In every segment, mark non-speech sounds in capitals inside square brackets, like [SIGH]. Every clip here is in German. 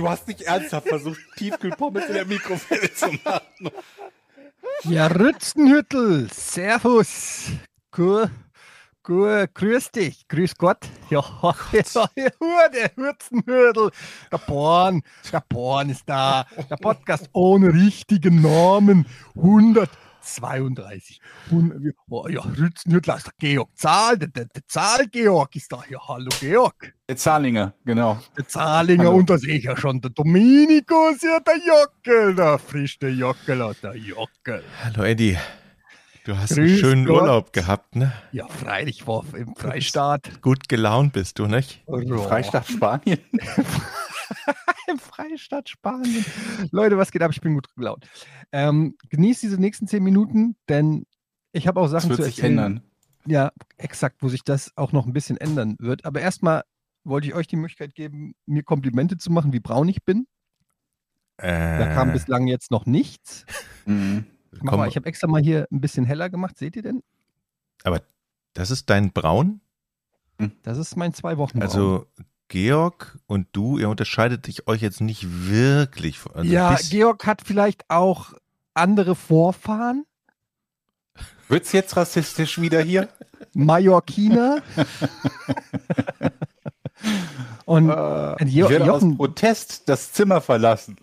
Du hast nicht ernsthaft versucht, Tiefkühlpommes in der Mikrowelle zu machen. Ja, Rützenhüttel. Servus. Gut. Gut, grüß dich, grüß Gott. Ja, [LAUGHS] ja, ja der Hürzenhürdel. Der Born, der Born ist da. Der Podcast ohne richtigen Namen. 132. Und, oh, ja, ist der Georg Zahl. Der, der, der Zahl-Georg ist da. Ja, hallo Georg. Der Zahlinger, genau. Der Zahlinger Hallo. und da sehe ich ja schon. Der Dominikus, ja, der Jockel. Der frische Jockel, der Jockel. Hallo Eddie. Du hast Grüß einen schönen Gott. Urlaub gehabt, ne? Ja, freilich, war im Freistaat. Gut gelaunt bist du, nicht? Freistaat Spanien. [LAUGHS] [LAUGHS] Im Freistaat Spanien. Leute, was geht ab? Ich bin gut gelaunt. Ähm, genießt diese nächsten zehn Minuten, denn ich habe auch Das Sachen wird zu sich erzählen. ändern. Ja, exakt, wo sich das auch noch ein bisschen ändern wird. Aber erstmal wollte ich euch die Möglichkeit geben, mir Komplimente zu machen, wie braun ich bin. Äh, Da kam bislang jetzt noch nichts. Mhm. Mal, ich habe extra mal hier ein bisschen heller gemacht. Seht ihr denn? das ist dein Braun? Das ist mein zwei Wochen. Also Georg und du, ihr unterscheidet dich euch jetzt nicht wirklich. von- Also ja, Georg hat vielleicht auch andere Vorfahren. Wird's jetzt rassistisch wieder hier? Mallorquiner. und, Äh, und Jo- ich werde Jochen, aus Protest das Zimmer verlassen.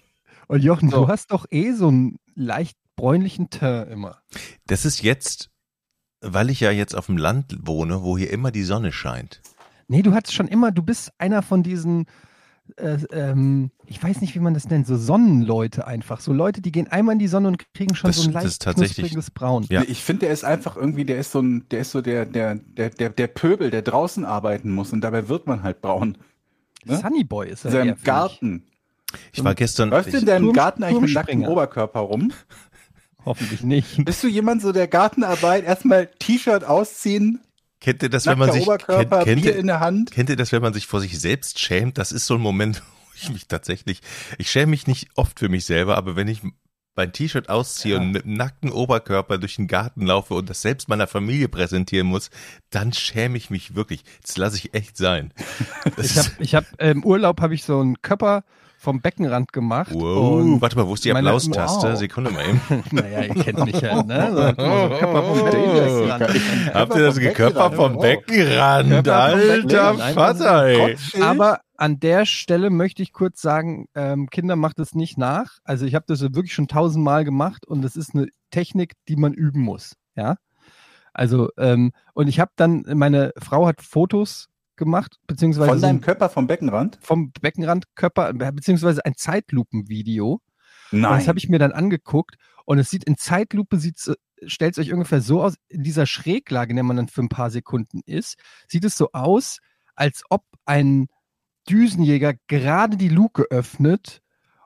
und Jochen So. du hast doch eh so einen leicht bräunlichen Teint immer. Das ist jetzt, weil ich ja jetzt auf dem Land wohne, wo hier immer die Sonne scheint. Nee, du hattest schon immer, du bist einer von diesen, äh, ähm, ich weiß nicht, wie man das nennt, so Sonnenleute einfach. So Leute, die gehen einmal in die Sonne und kriegen schon Das- so ein leicht knuspriges Braun. Ja. Ich finde, der ist einfach irgendwie, der ist so ein, der ist so der, der, der, der, der Pöbel, der draußen arbeiten muss und dabei wird man halt braun. ne? Sunny Boy ist In er eher, seinem finde ich. Garten. Ich war gestern, Läufst du in deinem Garten eigentlich mit nacktem. Oberkörper rum? Hoffentlich nicht. Bist du jemand so der Gartenarbeit, erstmal T-Shirt ausziehen, kennt ihr das, wenn man sich, kennt, kennt, Bier ihr, in der Hand? kennt ihr das, wenn man sich vor sich selbst schämt? Das ist so ein Moment, [LAUGHS] wo ich mich tatsächlich, ich schäme mich nicht oft für mich selber, aber wenn ich mein T-Shirt ausziehe Ja. und mit einem nackten Oberkörper durch den Garten laufe und das selbst meiner Familie präsentieren muss, dann schäme ich mich wirklich. Das lasse ich echt sein. [LAUGHS] Das Ich habe hab, im Urlaub habe ich so einen Körper vom Beckenrand gemacht. wow. Und, Warte mal, wo ist die Applaustaste? wow. Sekunde mal eben. [LAUGHS] naja, ihr kennt mich ja, ne? So, Körper vom Beckenrand. Habt ihr das Körper vom. Beckenrand? Alter Vater, ey. Aber an der Stelle möchte ich kurz sagen, ähm, Kinder macht es nicht nach. Also ich habe das wirklich schon tausendmal gemacht und das ist eine Technik, die man üben muss. Ja. Also, ähm, und ich habe dann, meine Frau hat Fotos gemacht, beziehungsweise Von deinem ein, Körper vom Beckenrand? vom Beckenrandkörper, äh, beziehungsweise ein Zeitlupenvideo. Und Nein. das habe ich mir dann angeguckt und es sieht in Zeitlupe, sieht's, stellt es euch ungefähr so aus, in dieser Schräglage, in der man dann für ein paar Sekunden ist, sieht es so aus, als ob ein Düsenjäger gerade die Luke öffnet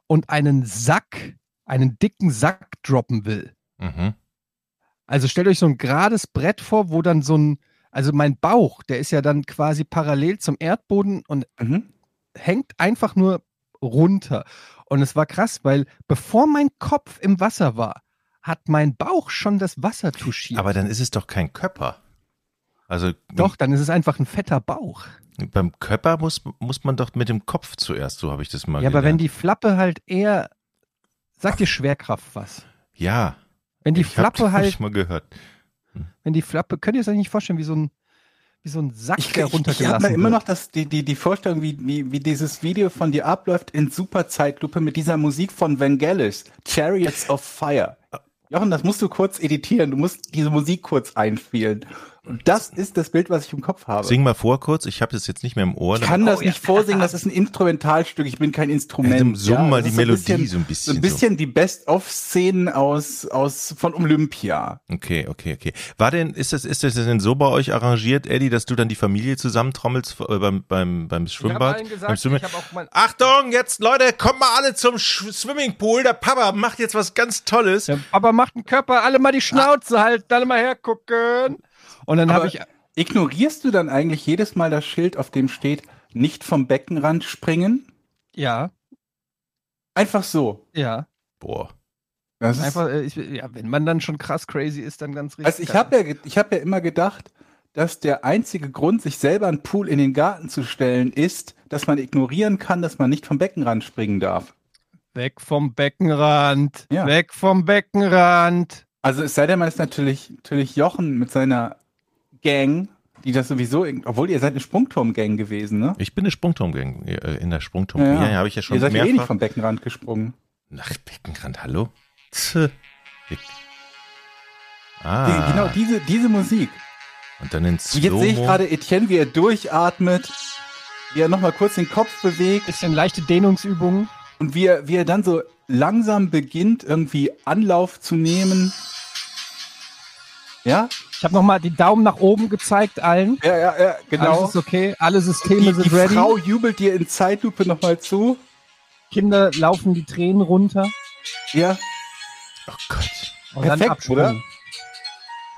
und einen Sack, einen dicken Sack droppen will. Mhm. Also stellt euch so ein gerades Brett vor, wo dann so ein, also mein Bauch, der ist ja dann quasi parallel zum Erdboden und Mhm. hängt einfach nur runter. Und es war krass, weil bevor mein Kopf im Wasser war, hat mein Bauch schon das Wasser touchiert. Aber dann ist es doch kein Körper. Also Doch, dann ist es einfach ein fetter Bauch. beim Körper muss, muss man doch mit dem Kopf zuerst, so habe ich das mal ja, aber wenn gelernt. die Flappe halt eher, sagt dir Schwerkraft was? Ja, Wenn die hab- Flappe hab halt, ich mal gehört. Wenn die Flappe, könnt ihr es euch nicht vorstellen, wie so ein, wie so ein Sack, Ich, der ich, ich habe runtergelassen immer noch das, die, die, die Vorstellung, wie, wie, wie dieses Video von dir abläuft in Superzeitlupe mit dieser Musik von Vangelis, Chariots of Fire. Jochen, das musst du kurz editieren. Du musst diese Musik kurz einspielen. Und das ist das Bild, was ich im Kopf habe. Sing mal vor kurz, ich habe das jetzt nicht mehr im Ohr. Ich kann das nicht vorsingen, [LAUGHS] das ist ein Instrumentalstück, ich bin kein Instrument. Also summ mal das die ist so ein Melodie bisschen- so ein So bisschen. ein bisschen die Best-of-Szenen aus, aus, von Olympia. Okay, okay, okay. War denn, ist das, ist das denn so bei euch arrangiert, Eddie, dass du dann die Familie zusammentrommelst äh, beim, beim, beim Schwimmbad? beim Schwimmen? Achtung, jetzt Leute, kommt mal alle zum Sch Swimmingpool. Der Papa macht jetzt was ganz Tolles. Der Papa macht einen Körper, alle mal die Schnauze halten, alle mal hergucken. Und dann habe ich, ignorierst du dann eigentlich jedes Mal das Schild, auf dem steht, nicht vom Beckenrand springen? ja, Einfach so. ja, Boah. Das ist, einfach, äh, ich, ja, wenn man dann schon krass crazy ist, dann ganz richtig. also ich habe ja, ich hab ja immer gedacht, dass der einzige Grund, sich selber einen Pool in den Garten zu stellen, ist, dass man ignorieren kann, dass man nicht vom Beckenrand springen darf. Weg vom Beckenrand, Ja. weg vom Beckenrand. Also es sei denn, man ist natürlich, natürlich Jochen mit seiner Gang, die das sowieso, obwohl ihr seid eine Sprungturm-Gang gewesen, ne? Ich bin eine Sprungturm äh, in der Sprungturm. Ja, ja, habe ich ja schon Ihr seid ja eh nicht mehrfach. vom Beckenrand gesprungen. Nach Beckenrand, hallo? Die, Ah, genau diese, diese Musik. und dann in Jetzt sehe ich gerade Etienne, wie er durchatmet, wie er nochmal kurz den Kopf bewegt Bisschen leichte Dehnungsübungen. und wie er, wie er dann so langsam beginnt, irgendwie Anlauf zu nehmen. Ja? Ich habe nochmal die Daumen nach oben gezeigt allen. Ja, ja, ja, genau. Alles ist okay, alle Systeme die, sind die ready. Frau jubelt dir in Zeitlupe nochmal zu. Kinder laufen die Tränen runter. Ja. Oh Gott. Und dann Perfekt, Absprung. oder?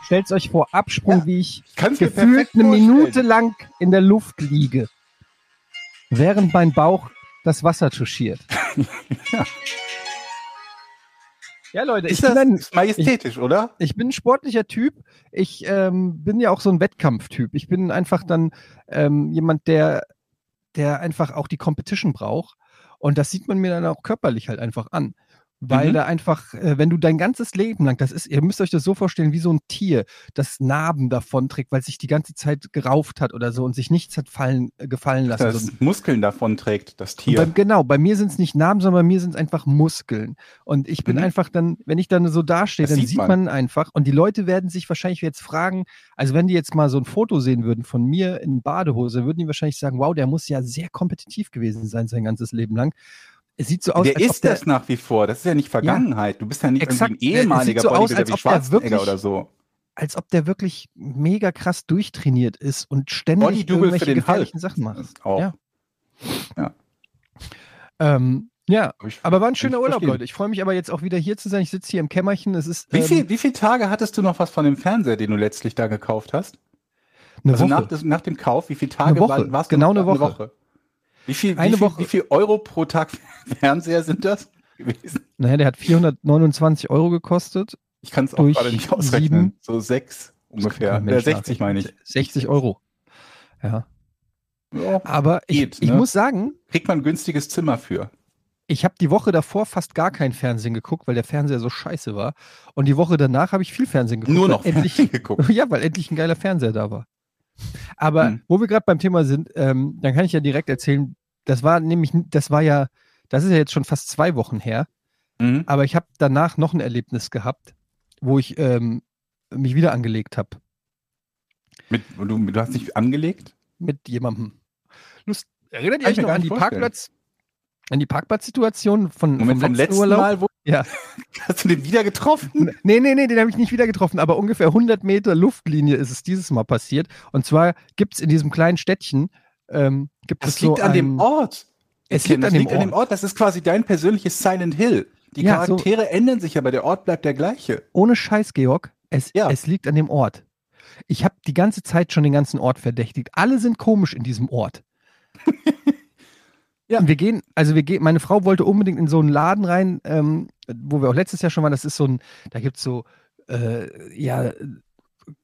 Stellt euch vor, Absprung, Ja, wie ich Kannst gefühlt eine. Minute lang in der Luft liege, während mein Bauch das Wasser touchiert. [LAUGHS] [LAUGHS] Ja. Ja, Leute, ich Ist bin, das ein, ist majestätisch, oder? ich bin ein sportlicher Typ. Ich ähm, bin ja auch so ein Wettkampftyp. Ich bin einfach dann ähm, jemand, der, der einfach auch die Competition braucht. Und das sieht man mir dann auch körperlich halt einfach an. Weil Mhm. da einfach, äh, wenn du dein ganzes Leben lang, das ist, ihr müsst euch das so vorstellen, wie so ein Tier, das Narben davon trägt, weil sich die ganze Zeit gerauft hat oder so und sich nichts hat fallen, äh, gefallen lassen. Das Muskeln davon trägt, das Tier. Bei, genau, bei mir sind es nicht Narben, sondern bei mir sind es einfach Muskeln. Und ich bin Mhm. einfach dann, wenn ich dann so dastehe, Das dann sieht sieht man. man. einfach. Und die Leute werden sich wahrscheinlich jetzt fragen, also wenn die jetzt mal so ein Foto sehen würden von mir in Badehose, würden die wahrscheinlich sagen, wow, der muss ja sehr kompetitiv gewesen sein sein ganzes Leben lang. Es sieht so aus, der als ob ist das nach wie vor. Das ist ja nicht Vergangenheit. Du bist ja nicht Exakt. irgendwie ein ehemaliger so Bodybuilder wie Schwarzenegger wirklich- oder so. als ob der wirklich mega krass durchtrainiert ist und ständig Bodydouble für irgendwelche den gefährlichen Hulk. Sachen macht. Auch. Ja. Ja. Ähm, ja, Ich- aber war ein schöner Urlaub, verstehen. Leute. Ich freue mich aber jetzt auch wieder hier zu sein. Ich sitze hier im Kämmerchen. Es ist Wie, ähm, viel, wie viele Tage hattest du noch was von dem Fernseher, den du letztlich da gekauft hast? eine also Woche. nach, nach dem Kauf, wie viele Tage Eine Woche. war- warst du Genau eine da? Woche. Wie viel, Eine wie, viel, Woche. wie viel Euro pro Tag [LAUGHS] Fernseher sind das gewesen? Naja, der hat 429 Euro gekostet. Ich kann es auch gerade nicht ausrechnen. sieben. So sechs ungefähr. Äh, Mensch 60 meine ich. 60 Euro. Ja. Ja, Aber ich, Geht, ich ne? muss sagen, kriegt man ein günstiges Zimmer für. ich habe die Woche davor fast gar kein Fernsehen geguckt, weil der Fernseher so scheiße war. Und die Woche danach habe ich viel Fernsehen geguckt. Nur noch endlich, geguckt. [LAUGHS] Ja, weil endlich ein geiler Fernseher da war. Aber Hm. wo wir gerade beim Thema sind, ähm, dann kann ich ja direkt erzählen, das war nämlich, das war ja, das ist ja jetzt schon fast zwei Wochen her, Mhm. aber ich habe danach noch ein Erlebnis gehabt, wo ich ähm, mich wieder angelegt habe Mit, du, du hast dich angelegt? mit jemandem. Lust, erinnert ihr euch noch an die vorstellen. Parkplatz, an die Parkplatzsituation von, Moment, vom letzten Urlaub? Mal, wo Ja. [LAUGHS] hast du den wieder getroffen? Nee, nee, nee, den habe ich nicht wieder getroffen, aber ungefähr 100 Meter Luftlinie ist es dieses Mal passiert. Und zwar gibt es in diesem kleinen Städtchen, ähm, gibt Das es liegt so an ein, dem Ort. Es liegt an dem liegt an dem Ort. Das ist quasi dein persönliches Silent Hill. Die Ja, so- Charaktere ändern sich, aber der Ort bleibt der gleiche. Ohne Scheiß, Georg, es, Ja. es liegt an dem Ort. Ich habe die ganze Zeit schon den ganzen Ort verdächtigt. Alle sind komisch in diesem Ort. [LAUGHS] Ja. Und Wir gehen, also wir gehen, meine Frau wollte unbedingt in so einen Laden rein, ähm, wo wir auch letztes Jahr schon waren. Das ist so ein, da gibt es so, äh, ja,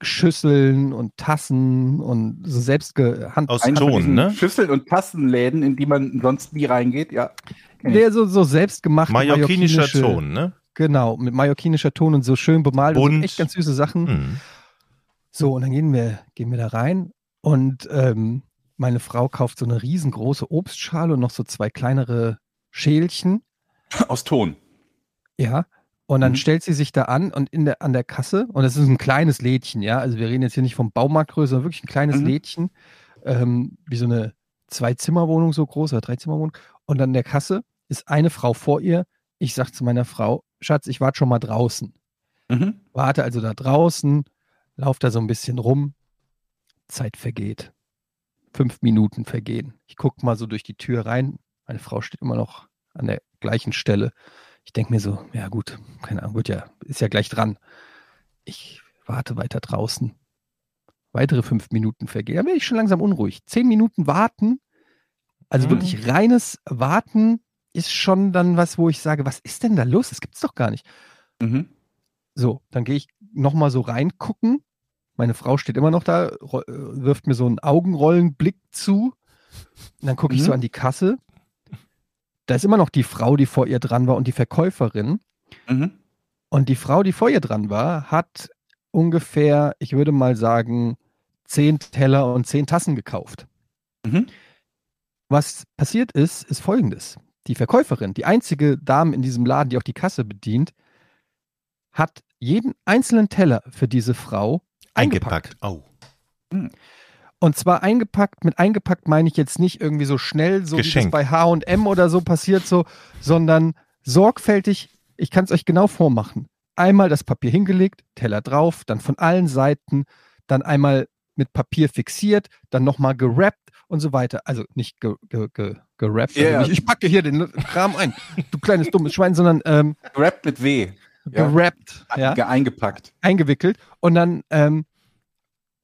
Schüsseln und Tassen und so selbst gehand. Aus Ton, ne? Schüsseln- und Tassenläden, in die man sonst nie reingeht. Ja. Der so, so selbstgemachte Mallorquinischer mallorquinische- Ton, ne? Genau, mit mallorquinischer Ton und so schön bemalt und Bunt. so echt ganz süße Sachen. Hm. So, und dann gehen wir, gehen wir da rein und ähm, meine Frau kauft so eine riesengroße Obstschale und noch so zwei kleinere Schälchen. Aus Ton. Ja. Und dann mhm. stellt sie sich da an und in der, an der Kasse, und das ist ein kleines Lädchen, ja, also wir reden jetzt hier nicht vom Baumarktgröße, sondern wirklich ein kleines mhm. Lädchen, ähm, wie so eine Zwei-Zimmer-Wohnung so groß oder Drei-Zimmer-Wohnung. Und an der Kasse ist eine Frau vor ihr. Ich sage zu meiner Frau, Schatz, ich warte schon mal draußen. Mhm. Warte also da draußen, laufe da so ein bisschen rum. Zeit vergeht. Fünf Minuten vergehen. Ich gucke mal so durch die Tür rein. Meine Frau steht immer noch an der gleichen Stelle. Ich denke mir so, ja gut, keine Ahnung, wird ja, ist ja gleich dran. Ich warte weiter draußen. Weitere fünf Minuten vergehen. Da werde ich schon langsam unruhig. Zehn Minuten warten, also mhm. wirklich reines Warten ist schon dann was, wo ich sage, was ist denn da los? Das gibt es doch gar nicht. Mhm. So, dann gehe ich nochmal so reingucken. Meine Frau steht immer noch da, wirft mir so einen Augenrollenblick zu. Und dann gucke ich mhm. so an die Kasse da ist immer noch die Frau, die vor ihr dran war und die Verkäuferin. Mhm. Und die Frau, die vor ihr dran war, hat ungefähr, ich würde mal sagen, zehn Teller und zehn Tassen gekauft. Mhm. Was passiert ist, ist folgendes. Die Verkäuferin, die einzige Dame in diesem Laden, die auch die Kasse bedient, hat jeden einzelnen Teller für diese Frau eingepackt. eingepackt. Oh. Und zwar eingepackt, mit eingepackt meine ich jetzt nicht irgendwie so schnell, so Geschenk. wie das bei HM oder so passiert, so, sondern sorgfältig, ich kann es euch genau vormachen. Einmal das Papier hingelegt, Teller drauf, dann von allen Seiten, dann einmal mit Papier fixiert, dann nochmal gerappt und so weiter. Also nicht ge, ge, ge, gerappt. Yeah. Also ich packe hier den Kram ein, du kleines dummes Schwein, sondern ähm, gerappt mit W. Gerappt, ja. Eingepackt. Eingewickelt. Und dann ähm,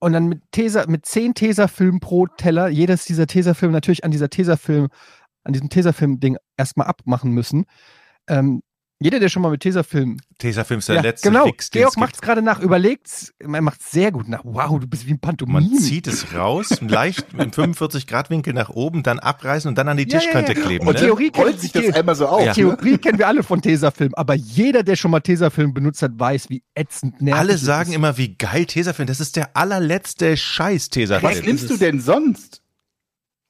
und dann mit Tesa, mit zehn Tesafilmen pro Teller, jedes dieser Tesafilme natürlich an dieser Tesafilm, an diesem Tesafilm-Ding erstmal abmachen müssen. Ähm, jeder, der schon mal mit Tesafilm. Tesafilm ist der ja, letzte genau. Fix, Georg macht es gerade nach, überlegt, er macht es sehr gut nach. Wow, du bist wie ein Pantomim. Man zieht es raus, [LAUGHS] leicht im 45-Grad-Winkel nach oben, dann abreißen und dann an die Tischkante ja, ja, kleben. Und ne? Theorie kennt sich das einmal so auf. Theorie ne? [LAUGHS] kennen wir alle von Tesafilm, aber jeder, der schon mal Tesafilm benutzt hat, weiß, wie ätzend nervig Alle sagen ist. immer, wie geil Tesafilm, das ist der allerletzte Scheiß Tesafilm. Was nimmst du denn sonst?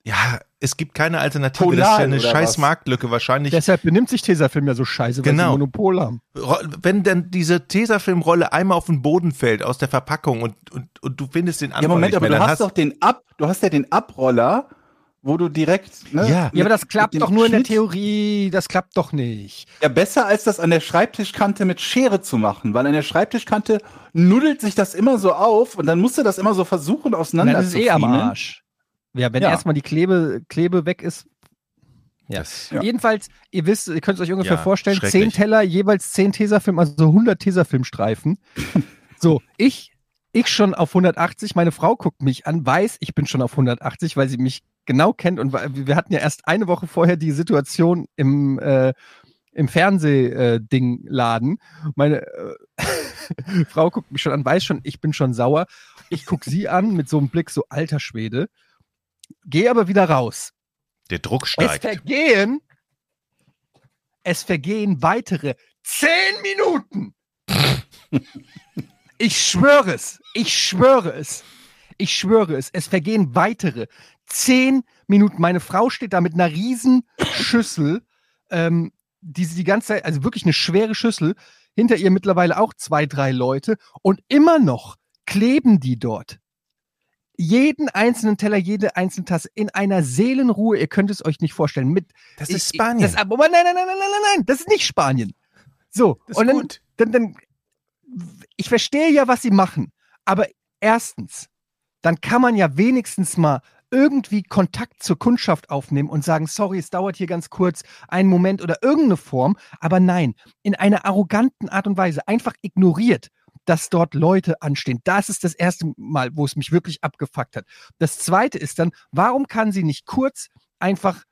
Ja, es gibt keine Alternative. Tonal, das ist ja eine scheiß was? Marktlücke wahrscheinlich. Deshalb benimmt sich Tesafilm ja so scheiße, weil genau. sie Monopol haben. Wenn denn diese Tesafilmrolle einmal auf den Boden fällt aus der Verpackung und, und, und du findest den Anfang Ja, Moment, aber du hast, hast doch den Ab, du hast ja den Abroller, wo du direkt. Ne, ja. ja, aber das klappt doch nur Schnitt. in der Theorie. Das klappt doch nicht. Ja, besser als das an der Schreibtischkante mit Schere zu machen, weil an der Schreibtischkante nuddelt sich das immer so auf und dann musst du das immer so versuchen auseinander zu Das ist eh am Arsch. Ja, wenn ja. erstmal die Klebe, Klebe weg ist. Ja. Das, ja. Jedenfalls, ihr wisst, ihr könnt es euch ungefähr ja, vorstellen, zehn Teller, jeweils zehn Tesafilm, also so 100 Tesafilmstreifen. [LAUGHS] so, ich, ich schon auf 180, meine Frau guckt mich an, weiß, ich bin schon auf 180, weil sie mich genau kennt und wir hatten ja erst eine Woche vorher die Situation im, äh, im Fernsehding-Laden. Äh, meine äh, [LAUGHS] Frau guckt mich schon an, weiß schon, ich bin schon sauer. Ich gucke sie an mit so einem Blick, so alter Schwede. Geh aber wieder raus. Der Druck steigt. Es vergehen, es vergehen weitere zehn Minuten. [LAUGHS] ich schwöre es. Ich schwöre es. Ich schwöre es. Es vergehen weitere zehn Minuten. Meine Frau steht da mit einer riesen Schüssel, ähm, die sie die ganze Zeit, also wirklich eine schwere Schüssel. Hinter ihr mittlerweile auch zwei, drei Leute. Und immer noch kleben die dort jeden einzelnen Teller, jede einzelne Tasse in einer Seelenruhe. Ihr könnt es euch nicht vorstellen. Mit, das ist Spanien. Das, aber nein, nein, nein, nein, nein, nein, das ist nicht Spanien. So, das und dann, gut. Dann, dann, ich verstehe ja, was sie machen. Aber erstens, dann kann man ja wenigstens mal irgendwie Kontakt zur Kundschaft aufnehmen und sagen, sorry, es dauert hier ganz kurz, einen Moment oder irgendeine Form. Aber nein, in einer arroganten Art und Weise einfach ignoriert dass dort Leute anstehen. Das ist das erste Mal, wo es mich wirklich abgefuckt hat. Das zweite ist dann, warum kann sie nicht kurz einfach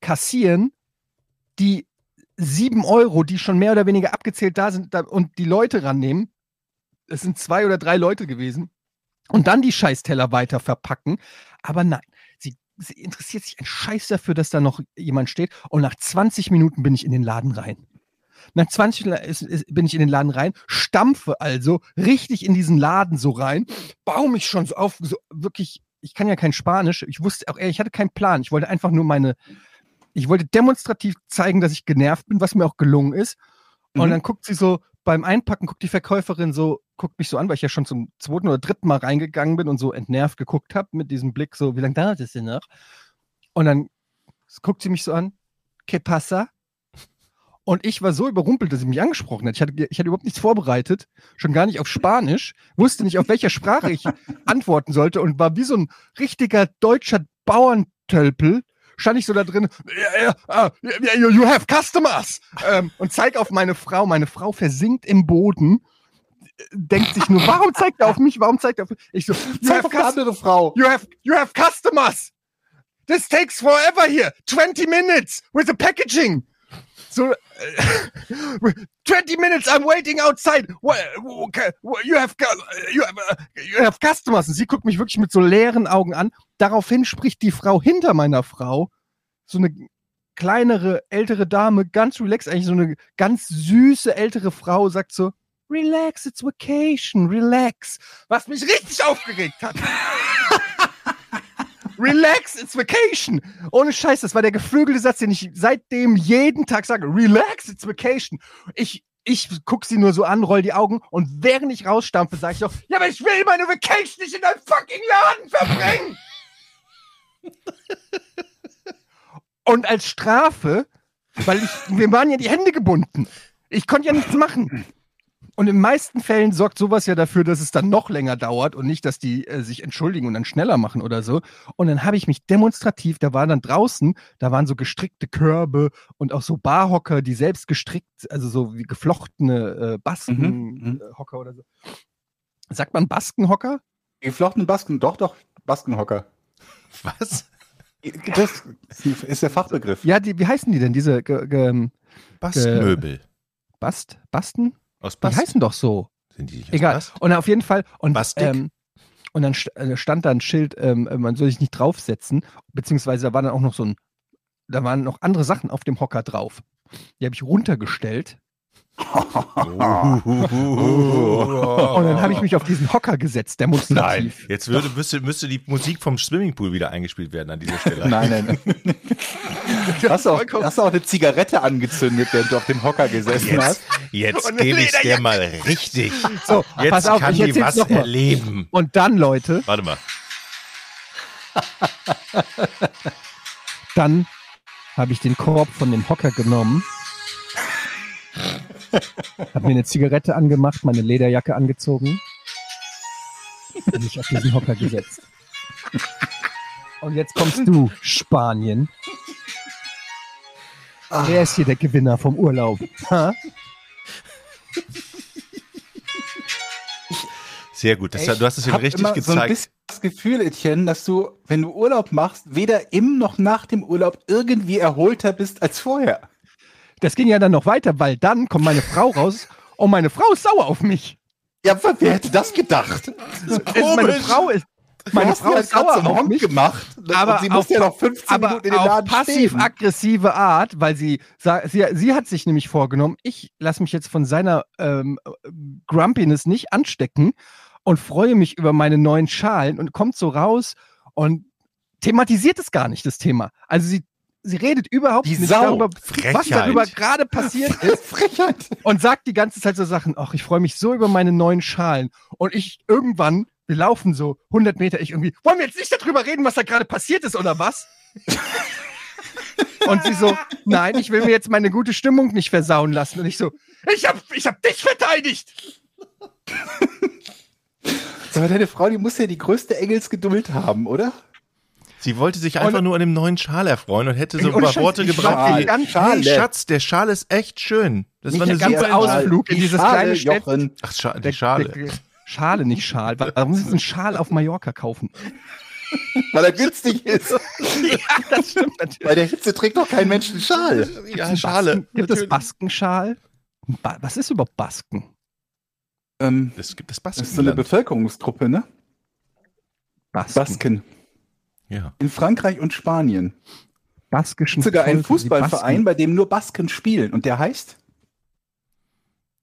kassieren, die sieben Euro, die schon mehr oder weniger abgezählt da sind, und die Leute rannehmen? Es sind zwei oder drei Leute gewesen. Und dann die Scheißteller weiter verpacken. Aber nein, sie, sie interessiert sich ein Scheiß dafür, dass da noch jemand steht. Und nach 20 Minuten bin ich in den Laden rein. Nach 20 Minuten bin ich in den Laden rein, stampfe also richtig in diesen Laden so rein, baue mich schon so auf, so wirklich, ich kann ja kein Spanisch, ich wusste auch, ich hatte keinen Plan, ich wollte einfach nur meine, ich wollte demonstrativ zeigen, dass ich genervt bin, was mir auch gelungen ist. Und mhm. dann guckt sie so beim Einpacken, guckt die Verkäuferin so, guckt mich so an, weil ich ja schon zum zweiten oder dritten Mal reingegangen bin und so entnervt geguckt habe mit diesem Blick, so, wie lange dauert es denn noch? Und dann guckt sie mich so an, que pasa? Und ich war so überrumpelt, dass sie mich angesprochen hat. Ich hatte, ich hatte überhaupt nichts vorbereitet, schon gar nicht auf Spanisch, wusste nicht, auf welcher Sprache ich [LAUGHS] antworten sollte und war wie so ein richtiger deutscher Bauerntölpel. Stand ich so da drin, yeah, yeah, uh, you have customers! Ähm, und zeig auf meine Frau. Meine Frau versinkt im Boden, denkt sich nur, warum zeigt er auf mich? Warum zeigt er auf mich? Ich so, you have, andere Frau. You have, you have customers! This takes forever here! 20 minutes with the packaging! So, [LAUGHS] 20 minutes I'm waiting outside. You have, you have, you have customers. Und sie guckt mich wirklich mit so leeren Augen an. Daraufhin spricht die Frau hinter meiner Frau, so eine kleinere, ältere Dame, ganz relaxed, eigentlich so eine ganz süße, ältere Frau, sagt so, relax, it's vacation, relax. Was mich richtig aufgeregt hat. [LAUGHS] Relax, it's vacation. Ohne Scheiß, das war der geflügelte Satz, den ich seitdem jeden Tag sage. Relax, it's vacation. Ich, ich guck sie nur so an, roll die Augen und während ich rausstampfe, sage ich doch, ja, aber ich will meine Vacation nicht in deinem fucking Laden verbringen. [LAUGHS] und als Strafe, weil ich, wir waren ja die Hände gebunden. Ich konnte ja nichts machen. Und in den meisten Fällen sorgt sowas ja dafür, dass es dann noch länger dauert und nicht, dass die äh, sich entschuldigen und dann schneller machen oder so. Und dann habe ich mich demonstrativ, da war dann draußen, da waren so gestrickte Körbe und auch so Barhocker, die selbst gestrickt, also so wie geflochtene äh, Baskenhocker mhm, mhm. äh, oder so. Sagt man Baskenhocker? Geflochtene Basken, doch, doch, Baskenhocker. [LAUGHS] Was? Das ist der Fachbegriff. Ja, die, wie heißen die denn, diese Bastmöbel? Bast? Basten? Aus Bast? Die heißen doch so. Sind die nicht Egal. Bast? Und auf jeden Fall. Und, ähm, und dann äh, stand da ein Schild, ähm, man soll sich nicht draufsetzen, beziehungsweise da war dann auch noch so ein, da waren noch andere Sachen auf dem Hocker drauf. Die habe ich runtergestellt und dann habe ich mich auf diesen Hocker gesetzt, demonstrativ. Nein, jetzt würde, müsste, müsste die Musik vom Swimmingpool wieder eingespielt werden an dieser Stelle. nein, nein, nein. [LAUGHS] Hast du, auch, hast du auch eine Zigarette angezündet, während du auf dem Hocker gesessen jetzt, hast? Jetzt gebe ich dir mal richtig. So, jetzt pass auf, kann ich die was erleben. Und dann, Leute. Warte mal. Dann habe ich den Korb von dem Hocker genommen [LAUGHS] hab mir eine Zigarette angemacht, meine Lederjacke angezogen und mich auf diesen Hocker gesetzt. Und jetzt kommst du, Spanien. Wer ist hier der Gewinner vom Urlaub? Ha? Sehr gut, das, du hast es ja richtig immer gezeigt. So ein bisschen das Gefühl, Etienne, dass du, wenn du Urlaub machst, weder im noch nach dem Urlaub irgendwie erholter bist als vorher. Das ging ja dann noch weiter, weil dann kommt meine Frau raus und meine Frau ist sauer auf mich. Ja, wer hätte das gedacht? Das ist meine Frau ist meine Frau ist sauer auf mich gemacht, aber sie muss ja noch 15 Minuten in den Laden passiv-aggressive Art, weil sie, sie sie hat sich nämlich vorgenommen, ich lasse mich jetzt von seiner ähm, Grumpiness nicht anstecken und freue mich über meine neuen Schalen und kommt so raus und thematisiert es gar nicht das Thema. Also sie sie redet überhaupt die nicht Sau. darüber, Frechheit. was darüber gerade passiert [LAUGHS] ist. Frechheit. Und sagt die ganze Zeit so Sachen, ach, ich freue mich so über meine neuen Schalen. Und ich irgendwann, wir laufen so 100 Meter, ich irgendwie, wollen wir jetzt nicht darüber reden, was da gerade passiert ist oder was? Und sie so, nein, ich will mir jetzt meine gute Stimmung nicht versauen lassen. Und ich so, ich hab, ich hab dich verteidigt. [LAUGHS] Aber deine Frau, die muss ja die größte Engelsgeduld haben, oder? Sie wollte sich einfach und, nur an dem neuen Schal erfreuen und hätte so ein paar Worte gebracht wie, hey, Schatz, der Schal ist echt schön. Das nicht war eine super Ausflug in dieses Schale, kleine Städtchen. Ach, Scha die Schale. Der, der, Schale, nicht Schal. Warum sie einen Schal auf Mallorca kaufen? [LAUGHS] Weil er günstig ist. [LAUGHS] ja, das stimmt natürlich. Bei der Hitze trägt doch kein Mensch einen Schal. Ja, Schale. Basken, gibt es Baskenschal? Ba was ist überhaupt Basken? Ähm, es gibt das Basken. Das ist so eine Bevölkerungsgruppe, ne? Basken. Basken. Ja. In Frankreich und Spanien. Baskischen sogar einen Fußballverein, bei dem nur Basken spielen. Und der heißt?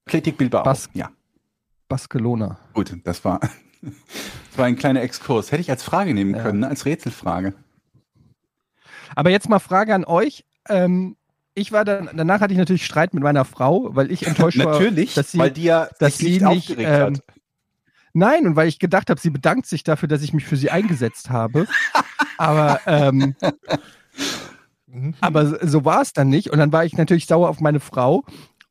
Athletic Bilbao. Bas ja. Baskelona. Gut, das war, [LAUGHS] das war ein kleiner Exkurs. Hätte ich als Frage nehmen ja. können, ne? als Rätselfrage. Aber jetzt mal Frage an euch. Ähm, ich war dann, danach hatte ich natürlich Streit mit meiner Frau, weil ich enttäuscht war, [LAUGHS] natürlich, dass sie, weil die ja dass sie nicht, aufgeregt ähm, hat. Nein, und weil ich gedacht habe, sie bedankt sich dafür, dass ich mich für sie eingesetzt habe. aber ähm, aber so- war es dann nicht. Und dann war ich natürlich sauer auf meine Frau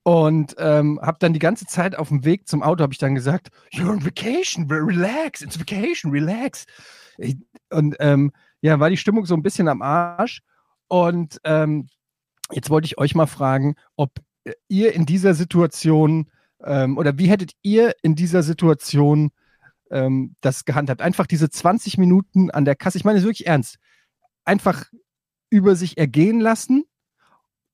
und ähm, habe dann die ganze Zeit auf dem Weg zum Auto habe ich dann gesagt, you're on vacation, relax, it's vacation, relax. Ich, und ähm, ja, war die Stimmung so ein bisschen am Arsch. Und ähm, jetzt wollte ich euch mal fragen, ob ihr in dieser Situation ähm, oder wie hättet ihr in dieser Situation ähm, das gehandhabt? Einfach diese 20 Minuten an der Kasse, ich meine es wirklich ernst, einfach über sich ergehen lassen?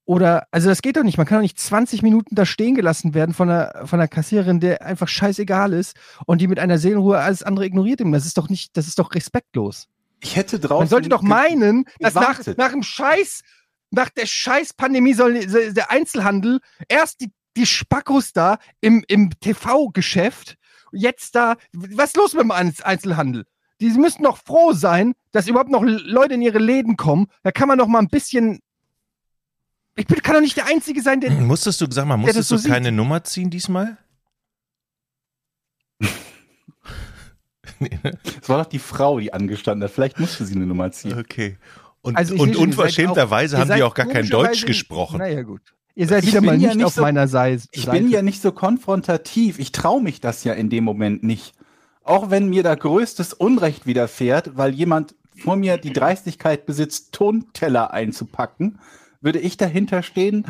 Oder, also das geht doch nicht. Man kann doch nicht 20 Minuten da stehen gelassen werden von einer, von einer Kassiererin, der einfach scheißegal ist und die mit einer Seelenruhe alles andere ignoriert. Das ist doch nicht, das ist doch respektlos. Ich hätte draußen. Man sollte doch meinen, dass nach, nach dem Scheiß, nach der Scheiß-Pandemie soll der Einzelhandel erst die, die Spackos da im, im TV-Geschäft, jetzt da, was ist los mit dem Einz- Einzelhandel? Die müssten doch froh sein, dass überhaupt noch Leute in ihre Läden kommen. Da kann man doch mal ein bisschen. Ich bin, kann doch nicht der Einzige sein, der. Musstest du, sag mal, das musstest so du keine Nummer ziehen diesmal? [LAUGHS] Es war doch die Frau, die angestanden hat. Vielleicht musste sie eine Nummer ziehen. okay. Und, Also und unverschämterweise auch- haben die auch gar kein Deutsch gesprochen. Naja, gut. Ihr seid Ich wieder mal bin ja nicht nicht auf so- meiner Seite. Ich bin ja nicht so konfrontativ. Ich traue mich das ja in dem Moment nicht. Auch wenn mir da größtes Unrecht widerfährt, weil jemand vor mir die Dreistigkeit besitzt, Tonteller einzupacken, würde ich dahinter stehen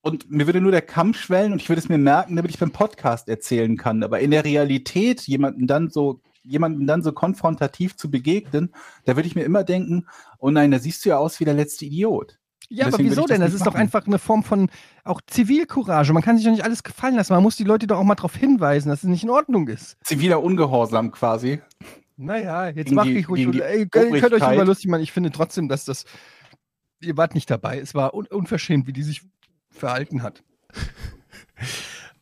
und mir würde nur der Kamm schwellen und ich würde es mir merken, damit ich beim Podcast erzählen kann. Aber in der Realität jemanden dann so jemanden dann so konfrontativ zu begegnen, da würde ich mir immer denken, oh nein, da siehst du ja aus wie der letzte Idiot. Ja, aber wieso das denn? Das nicht ist doch einfach eine Form von auch Zivilcourage. Man kann sich doch nicht alles gefallen lassen. Man muss die Leute doch auch mal darauf hinweisen, dass es nicht in Ordnung ist. Ziviler Ungehorsam quasi. Naja, jetzt mach ich ruhig. gegen die Ey, ihr könnt euch Obrigkeit. über lustig machen. Ich finde trotzdem, dass das. Ihr wart nicht dabei. Es war un unverschämt, wie die sich verhalten hat.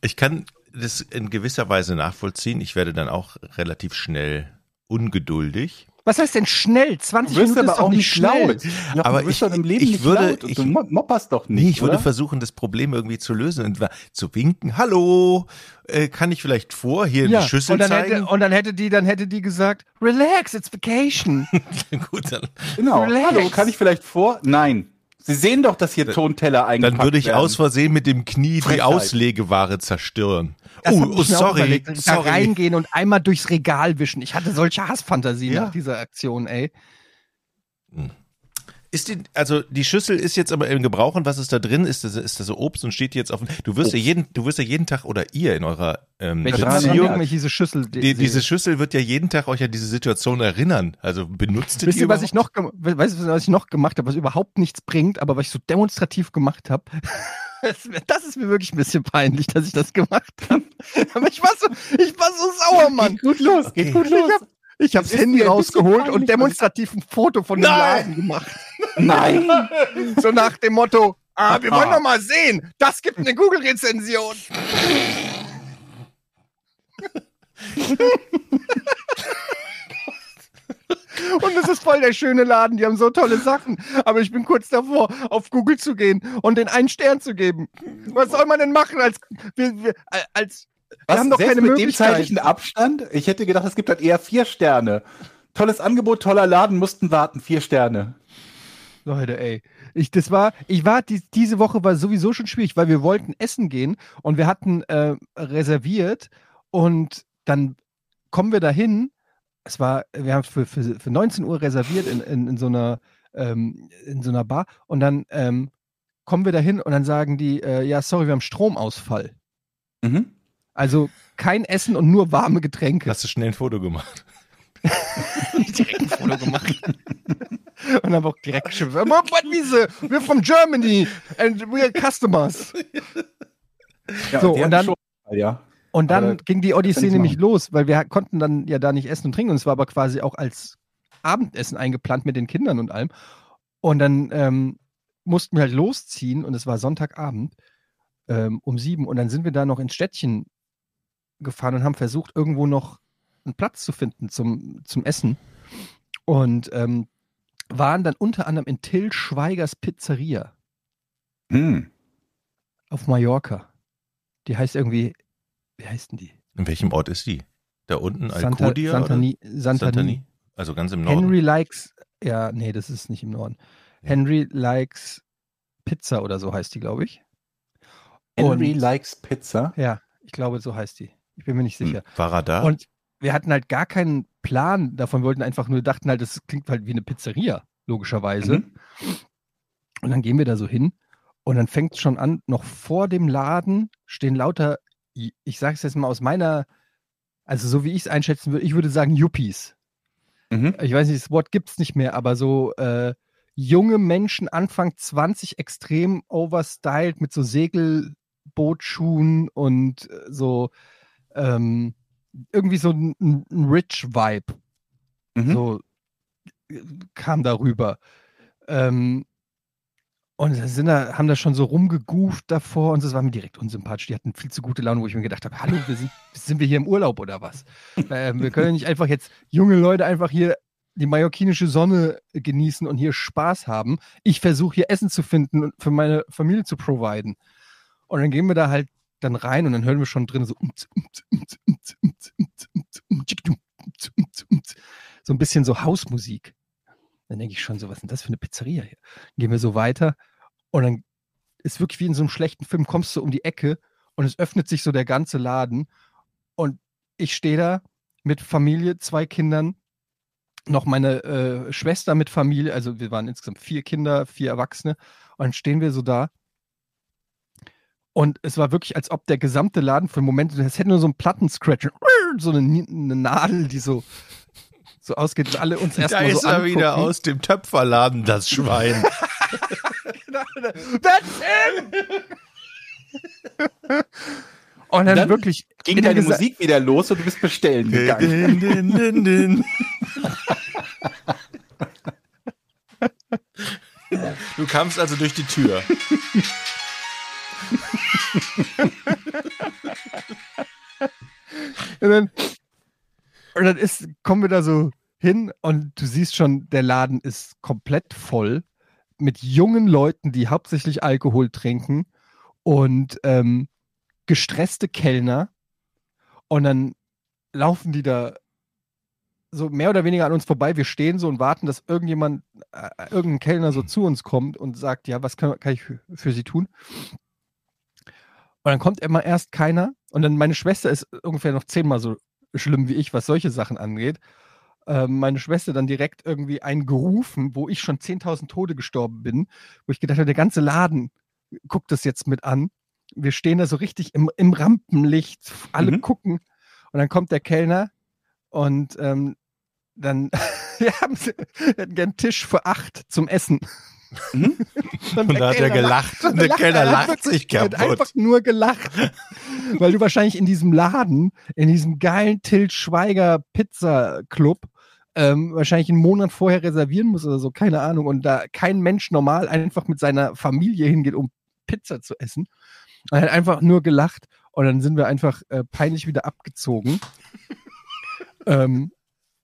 Ich kann das in gewisser Weise nachvollziehen. Ich werde dann auch relativ schnell ungeduldig. Was heißt denn schnell? 20 Minuten ist doch nicht schnell. Ja, Aber du ich- doch im Leben ich nicht würde- laut ich- du mo- mopperst doch nicht, Nee, ich würde oder? versuchen, das Problem irgendwie zu lösen und zu winken. Hallo, äh, kann ich vielleicht vor hier Ja, die Schüssel und dann, zeigen? hätte, und dann hätte die, dann hätte die gesagt, relax, it's vacation. [LAUGHS] Gut, dann, Genau. Relax. Hallo, kann ich vielleicht vor? Nein. Sie sehen doch, dass hier Tonteller eingepackt dann würde ich werden. aus Versehen mit dem Knie die Frechheit. Auslegeware zerstören. Das oh, oh, sorry, überlegt. Da sorry. reingehen und einmal durchs Regal wischen. Ich hatte solche Hassfantasien Ja. nach dieser Aktion, ey. Ist die, also die Schüssel ist jetzt aber im Gebrauch und was ist da drin? Ist das, ist das so Obst und steht die jetzt auf? Du wirst ja Obst. jeden, du wirst ja jeden Tag oder ihr in eurer ähm, ich diese Schüssel die, sehe. diese Schüssel wird ja jeden Tag euch an diese Situation erinnern. Also benutzt ihr Wisst die ihr, was ich noch, weißt du, was ich noch gemacht habe, was überhaupt nichts bringt, aber was ich so demonstrativ gemacht habe? [LAUGHS] Das, ist mir wirklich ein bisschen peinlich, dass ich das gemacht habe. [LAUGHS] Aber ich war so, ich war so sauer, Mann. Geht gut los, geht gut Ich los. Ich habe das Handy rausgeholt und demonstrativ ein Foto von dem Nein! Laden gemacht. Nein. [LAUGHS] So nach dem Motto, ah, wir wollen Ah. doch mal sehen, das gibt eine Google-Rezension. [LAUGHS] Und es ist voll der schöne Laden, die haben so tolle Sachen. Aber ich bin kurz davor, auf Google zu gehen und den einen Stern zu geben. Was soll man denn machen als, wir, wir, als wir Was, haben doch keine mit dem zeitlichen Abstand? Ich hätte gedacht, es gibt halt eher vier Sterne. Tolles Angebot, toller Laden, mussten warten, vier Sterne. Leute, ey. Ich, das war, ich war, die, diese Woche war sowieso schon schwierig, weil wir wollten essen gehen und wir hatten äh, reserviert und dann kommen wir dahin. Es war, wir haben für, für, für 19 Uhr reserviert in, in, in, so einer, ähm, in so einer Bar und dann ähm, kommen wir dahin und dann sagen die, äh, ja, sorry, wir haben Stromausfall. Mhm. Also kein Essen und nur warme Getränke. Hast du schnell ein Foto gemacht? [LAUGHS] direkt ein Foto gemacht. [LAUGHS] Und dann auch direkt geschrieben, what, what Wiese? We're from Germany and we're customers. [LAUGHS] Ja, So, und dann- schon- ja. Und dann Aber ging die Odyssee nämlich machen. los, weil wir konnten dann ja da nicht essen und trinken. Und es war aber quasi auch als Abendessen eingeplant mit den Kindern und allem. Und dann ähm, mussten wir halt losziehen und es war Sonntagabend ähm, um sieben. Und dann sind wir da noch ins Städtchen gefahren und haben versucht, irgendwo noch einen Platz zu finden zum, zum Essen. Und ähm, waren dann unter anderem in Till Schweigers Pizzeria. Hm. Auf Mallorca. Die heißt irgendwie, wie heißt denn die? In welchem Ort ist die? Da unten, Santa, Alcudia? Santani, Santani. Also ganz im Norden. Henry likes, ja, nee, das ist nicht im Norden. Ja. Henry likes Pizza oder so heißt die, glaube ich. Henry Und, likes Pizza? Ja, ich glaube, so heißt die. Ich bin mir nicht sicher. Hm. War er da? Und wir hatten halt gar keinen Plan davon, wir wollten einfach nur, dachten halt, das klingt halt wie eine Pizzeria, logischerweise. Mhm. Und dann gehen wir da so hin und dann fängt es schon an, noch vor dem Laden stehen lauter, ich sage es jetzt mal aus meiner, also so wie ich es einschätzen würde, ich würde sagen Yuppies. Mhm. Ich weiß nicht, das Wort gibt es nicht mehr, aber so äh, junge Menschen, Anfang 20, extrem overstyled mit so Segelbootschuhen und äh, so ähm, irgendwie so ein, ein Rich-Vibe. Mhm. So kam darüber. Ähm, und sind da, haben da schon so rumgegooft davor und das war mir direkt unsympathisch. Die hatten viel zu gute Laune, wo ich mir gedacht habe, hallo, wir sind, [LAUGHS] sind wir hier im Urlaub oder was? ähm, wir können nicht einfach jetzt junge Leute einfach hier die mallorquinische Sonne genießen und hier Spaß haben. Ich versuche hier Essen zu finden und für meine Familie zu providen. Und dann gehen wir da halt dann rein und dann hören wir schon drin so so ein bisschen so Hausmusik. Dann denke ich schon so, was ist denn das für eine Pizzeria hier? Gehen wir so weiter und dann ist wirklich wie in so einem schlechten Film, kommst du um die Ecke und es öffnet sich so der ganze Laden und ich stehe da mit Familie, zwei Kindern, noch meine äh, Schwester mit Familie, also wir waren insgesamt vier Kinder, vier Erwachsene und dann stehen wir so da und es war wirklich, als ob der gesamte Laden für einen Moment, es hätte nur so ein Plattenscratch, so eine, eine Nadel, die so so ausgeht und alle uns erstmal so Da ist er wieder aus dem Töpferladen, das Schwein. [LAUGHS] That's him! und dann, dann wirklich ging deine Musik wieder los und du bist bestellen gegangen. Din, din, din, du kamst also durch die Tür. [LAUGHS] und dann und dann ist, kommen wir da so hin und du siehst schon, der Laden ist komplett voll mit jungen Leuten, die hauptsächlich Alkohol trinken und ähm, gestresste Kellner. Und dann laufen die da so mehr oder weniger an uns vorbei. Wir stehen so und warten, dass irgendjemand, äh, irgendein Kellner so zu uns kommt und sagt, ja, was kann, kann ich für sie tun? Und dann kommt immer erst keiner. Und dann meine Schwester ist ungefähr noch zehnmal so schlimm wie ich, was solche Sachen angeht. Ähm, meine Schwester dann direkt irgendwie eingerufen, wo ich schon 10.000 Tode gestorben bin, wo ich gedacht habe, der ganze Laden guckt das jetzt mit an. Wir stehen da so richtig im, im Rampenlicht, alle mhm. gucken und dann kommt der Kellner und ähm, dann [LAUGHS] wir haben einen Tisch für acht zum Essen. Mhm. Und, da hat er gelacht. Und der Kellner lacht, lacht sich kaputt. Er hat einfach nur gelacht. [LAUGHS] weil du wahrscheinlich in diesem Laden, in diesem geilen Tilt Schweiger Pizza Club, ähm, wahrscheinlich einen Monat vorher reservieren musst oder so, keine Ahnung. Und da kein Mensch normal einfach mit seiner Familie hingeht, um Pizza zu essen. Er hat einfach nur gelacht und dann sind wir einfach äh, peinlich wieder abgezogen. [LAUGHS] ähm,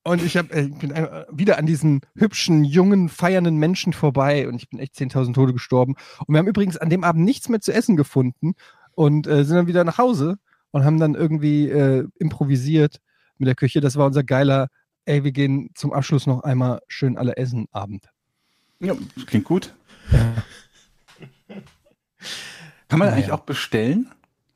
und ich hab, äh, bin wieder an diesen hübschen, jungen, feiernden Menschen vorbei und ich bin echt 10.000 Tode gestorben. Und wir haben übrigens an dem Abend nichts mehr zu essen gefunden und äh, sind dann wieder nach Hause und haben dann irgendwie äh, improvisiert mit der Küche. Das war unser geiler, ey, wir gehen zum Abschluss noch einmal schön alle essen Abend. Ja, klingt gut. Ja. Kann man naja. eigentlich auch bestellen?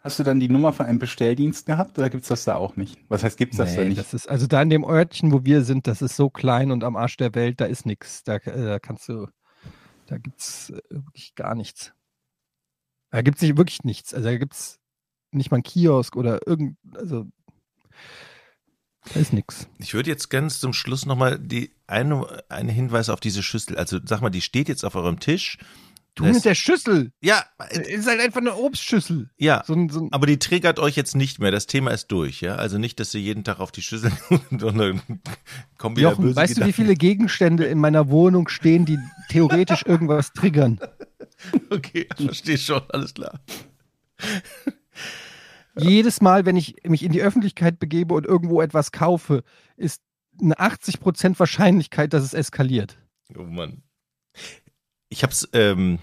Hast du dann die Nummer von einem Bestelldienst gehabt oder gibt es das da auch nicht? Was heißt, gibt es das nee, da nicht? Das ist, also da in dem Örtchen, wo wir sind, das ist so klein und am Arsch der Welt, da ist nichts. Da, äh, da kannst du, da gibt es äh, wirklich gar nichts. Da gibt es wirklich nichts. Also da gibt es nicht mal einen Kiosk oder irgend, also da ist nichts. Ich würde jetzt ganz zum Schluss nochmal die eine, eine Hinweis auf diese Schüssel. Also sag mal, die steht jetzt auf eurem Tisch Du mit der Schüssel. Ja. Ist halt einfach eine Obstschüssel. Ja. So ein, so ein aber die triggert euch jetzt nicht mehr. Das Thema ist durch, ja. Also nicht, dass ihr jeden Tag auf die Schüssel [LAUGHS] und kommen wieder Jochen, böse weißt Gedanken. du, wie viele Gegenstände in meiner Wohnung stehen, die theoretisch irgendwas triggern? [LAUGHS] Okay, verstehe schon, alles klar. Jedes Mal, wenn ich mich in die Öffentlichkeit begebe und irgendwo etwas kaufe, ist eine 80% Wahrscheinlichkeit, dass es eskaliert. Oh Mann ich habe es, ähm,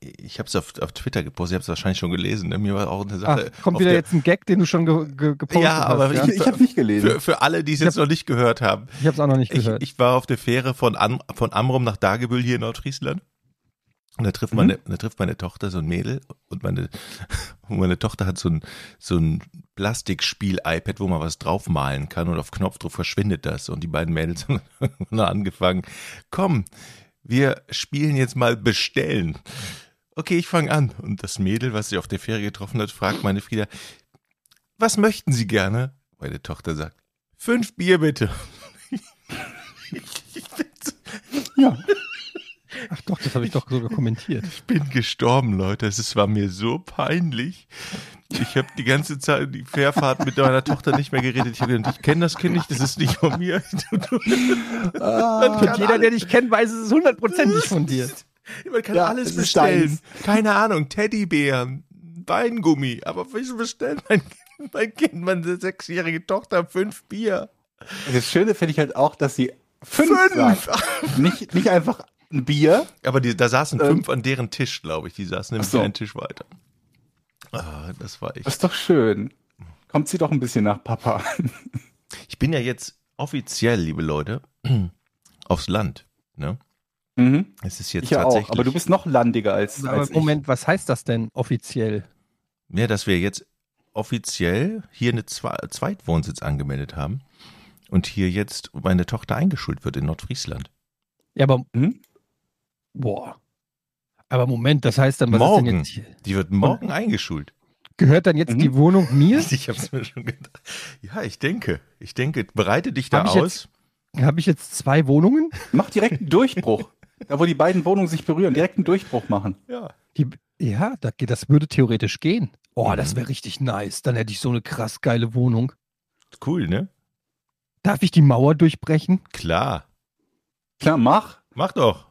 ich habe es auf, auf Twitter gepostet, ich habe es wahrscheinlich schon gelesen. Ne? Mir war auch eine Sache. Ach, kommt wieder der, jetzt ein Gag, den du schon ge ge gepostet ja, aber hast. Ich, ich habe nicht gelesen. Für, für alle, die es jetzt noch nicht gehört haben. Ich habe es auch noch nicht gehört. Ich, ich war auf der Fähre von, Am, von Amrum nach Dagebüll hier in Nordfriesland. Und da trifft Mhm. meine, da trifft meine Tochter so ein Mädel und meine, [LAUGHS] und meine Tochter hat so ein, so ein Plastikspiel-iPad, wo man was draufmalen kann und auf Knopfdruck verschwindet das. Und die beiden Mädels [LAUGHS] haben angefangen, komm, wir spielen jetzt mal bestellen. Okay, ich fange an. Und das Mädel, was sie auf der Fähre getroffen hat, fragt meine Frieda, was möchten Sie gerne? Meine Tochter sagt, fünf Bier bitte. [LAUGHS] Ja. Ach doch, das habe ich doch sogar kommentiert. Ich bin gestorben, Leute. Es war mir so peinlich. Ich habe die ganze Zeit die Fährfahrt mit meiner Tochter nicht mehr geredet. Ich habe gedacht, ich kenne das Kind nicht, das ist nicht von mir. [LAUGHS] Ah, Und jeder, der dich kennt, weiß, es ist hundertprozentig von dir. Man kann Ja, alles bestellen. Keine Ahnung, Teddybären, Weingummi. Aber wieso bestellt mein, mein Kind, meine sechsjährige Tochter, fünf Bier? Das Schöne finde ich halt auch, dass sie fünf, Fünf! sagt. Nicht, nicht einfach ein Bier. Aber die, da saßen Ähm. fünf an deren Tisch, glaube ich. Die saßen nämlich Ach so. einen Tisch weiter. Ah, das war ich. Das ist doch schön. Kommt sie doch ein bisschen nach Papa. Ich bin ja jetzt offiziell, liebe Leute, [CLEARS THROAT] aufs Land. Ne? Mhm. Es ist jetzt Ich ja auch, tatsächlich. aber du bist noch landiger als, Aber als ich. Moment, was heißt das denn offiziell? Ja, dass wir jetzt offiziell hier eine Zwe Zweitwohnsitz angemeldet haben und hier jetzt meine Tochter eingeschult wird in Nordfriesland. Ja, aber Mhm. Boah. Aber Moment, das heißt dann, was Morgen. ist denn jetzt hier? Die wird morgen eingeschult. Gehört dann jetzt Mhm. die Wohnung mir? [LAUGHS] Ich habe es mir schon gedacht. Ja, ich denke. Ich denke, bereite dich da Hab ich aus. Habe ich jetzt zwei Wohnungen? Mach direkt einen Durchbruch. [LAUGHS] da, wo die beiden Wohnungen sich berühren, direkt einen Durchbruch machen. Ja. Die, ja, da, geht- das würde theoretisch gehen. Oh, Mhm. das wäre richtig nice. Dann hätte ich so eine krass geile Wohnung. Cool, ne? Darf ich die Mauer durchbrechen? Klar. Klar, mach. Mach doch.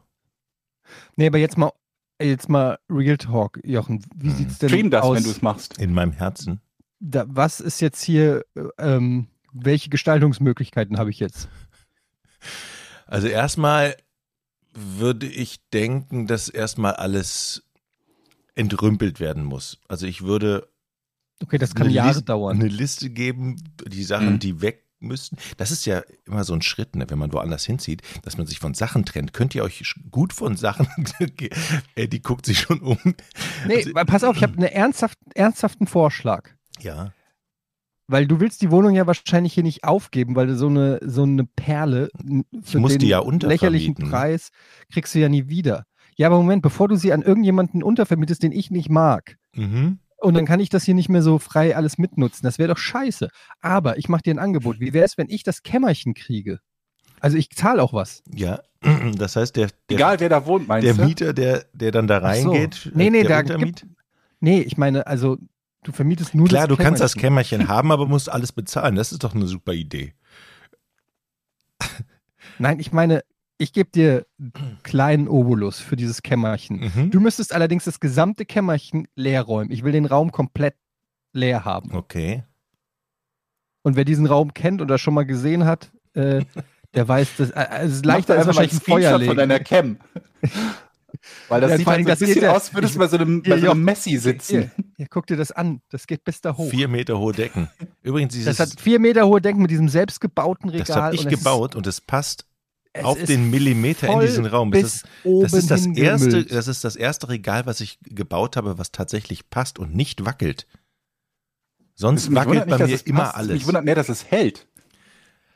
Nee, aber jetzt mal, jetzt mal Real Talk, Jochen. Wie Mhm. sieht's denn Stream das, aus? wenn du es machst. In meinem Herzen. da, was ist jetzt hier, äh, ähm, welche Gestaltungsmöglichkeiten habe ich jetzt? Also erstmal würde ich denken, dass erstmal alles entrümpelt werden muss. Also ich würde Okay, das kann eine Jahre Liste, dauern. Eine Liste geben, die Sachen, Mhm. die weg müssten. Das ist ja immer so ein Schritt, ne, wenn man woanders hinzieht, dass man sich von Sachen trennt. Könnt ihr euch gut von Sachen, [LAUGHS] Eddie guckt sich schon um. Nee, Also- pass auf, ich habe einen ernsthaft, ernsthaften Vorschlag. Ja, Weil du willst die Wohnung ja wahrscheinlich hier nicht aufgeben, weil du so eine, so eine Perle für den die ja lächerlichen. Preis kriegst du ja nie wieder. Ja, aber Moment, bevor du sie an irgendjemanden untervermietest, den ich nicht mag, mhm. Und dann kann ich das hier nicht mehr so frei alles mitnutzen. Das wäre doch scheiße. Aber ich mache dir ein Angebot. Wie wäre es, wenn ich das Kämmerchen kriege? Also ich zahle auch was. ja. [CLEARS THROAT] Das heißt, der, der, Egal, wer da wohnt, meinst der du? Mieter, der, der dann da Ach so. reingeht, Nee, nee, der da Untermiet- Nee, ich meine, also du vermietest nur Klar, das du kannst das Kämmerchen. Kämmerchen haben, aber musst alles bezahlen. Das ist doch eine super Idee. Nein, ich meine, ich gebe dir einen kleinen Obolus für dieses Kämmerchen. Mhm. Du müsstest allerdings das gesamte Kämmerchen leer räumen. Ich will den Raum komplett leer haben. Okay. Und wer diesen Raum kennt oder schon mal gesehen hat, äh, [LAUGHS] der weiß, dass äh, es ist leichter als wahrscheinlich ein Feuer einen Screenshot von legen. deiner Cam. [LAUGHS] Weil das Ja, sieht halt so das ein geht bisschen ja- aus, als würdest du bei so einem, [LAUGHS] bei so einem. Messi sitzen. Hier, guck dir das an. Das geht bis da hoch. Vier Meter hohe Decken. Übrigens, dieses, das hat vier Meter hohe Decken mit diesem selbstgebauten Regal. das habe ich und gebaut und es passt Ist, auf es den Millimeter in diesen Raum. Das ist, oben das ist das erste, gemüllt. das ist das erste Regal, was ich gebaut habe, was tatsächlich passt und nicht wackelt. Sonst Mich wackelt bei dass mir es immer passt. alles. Mich wundert mehr, dass es hält.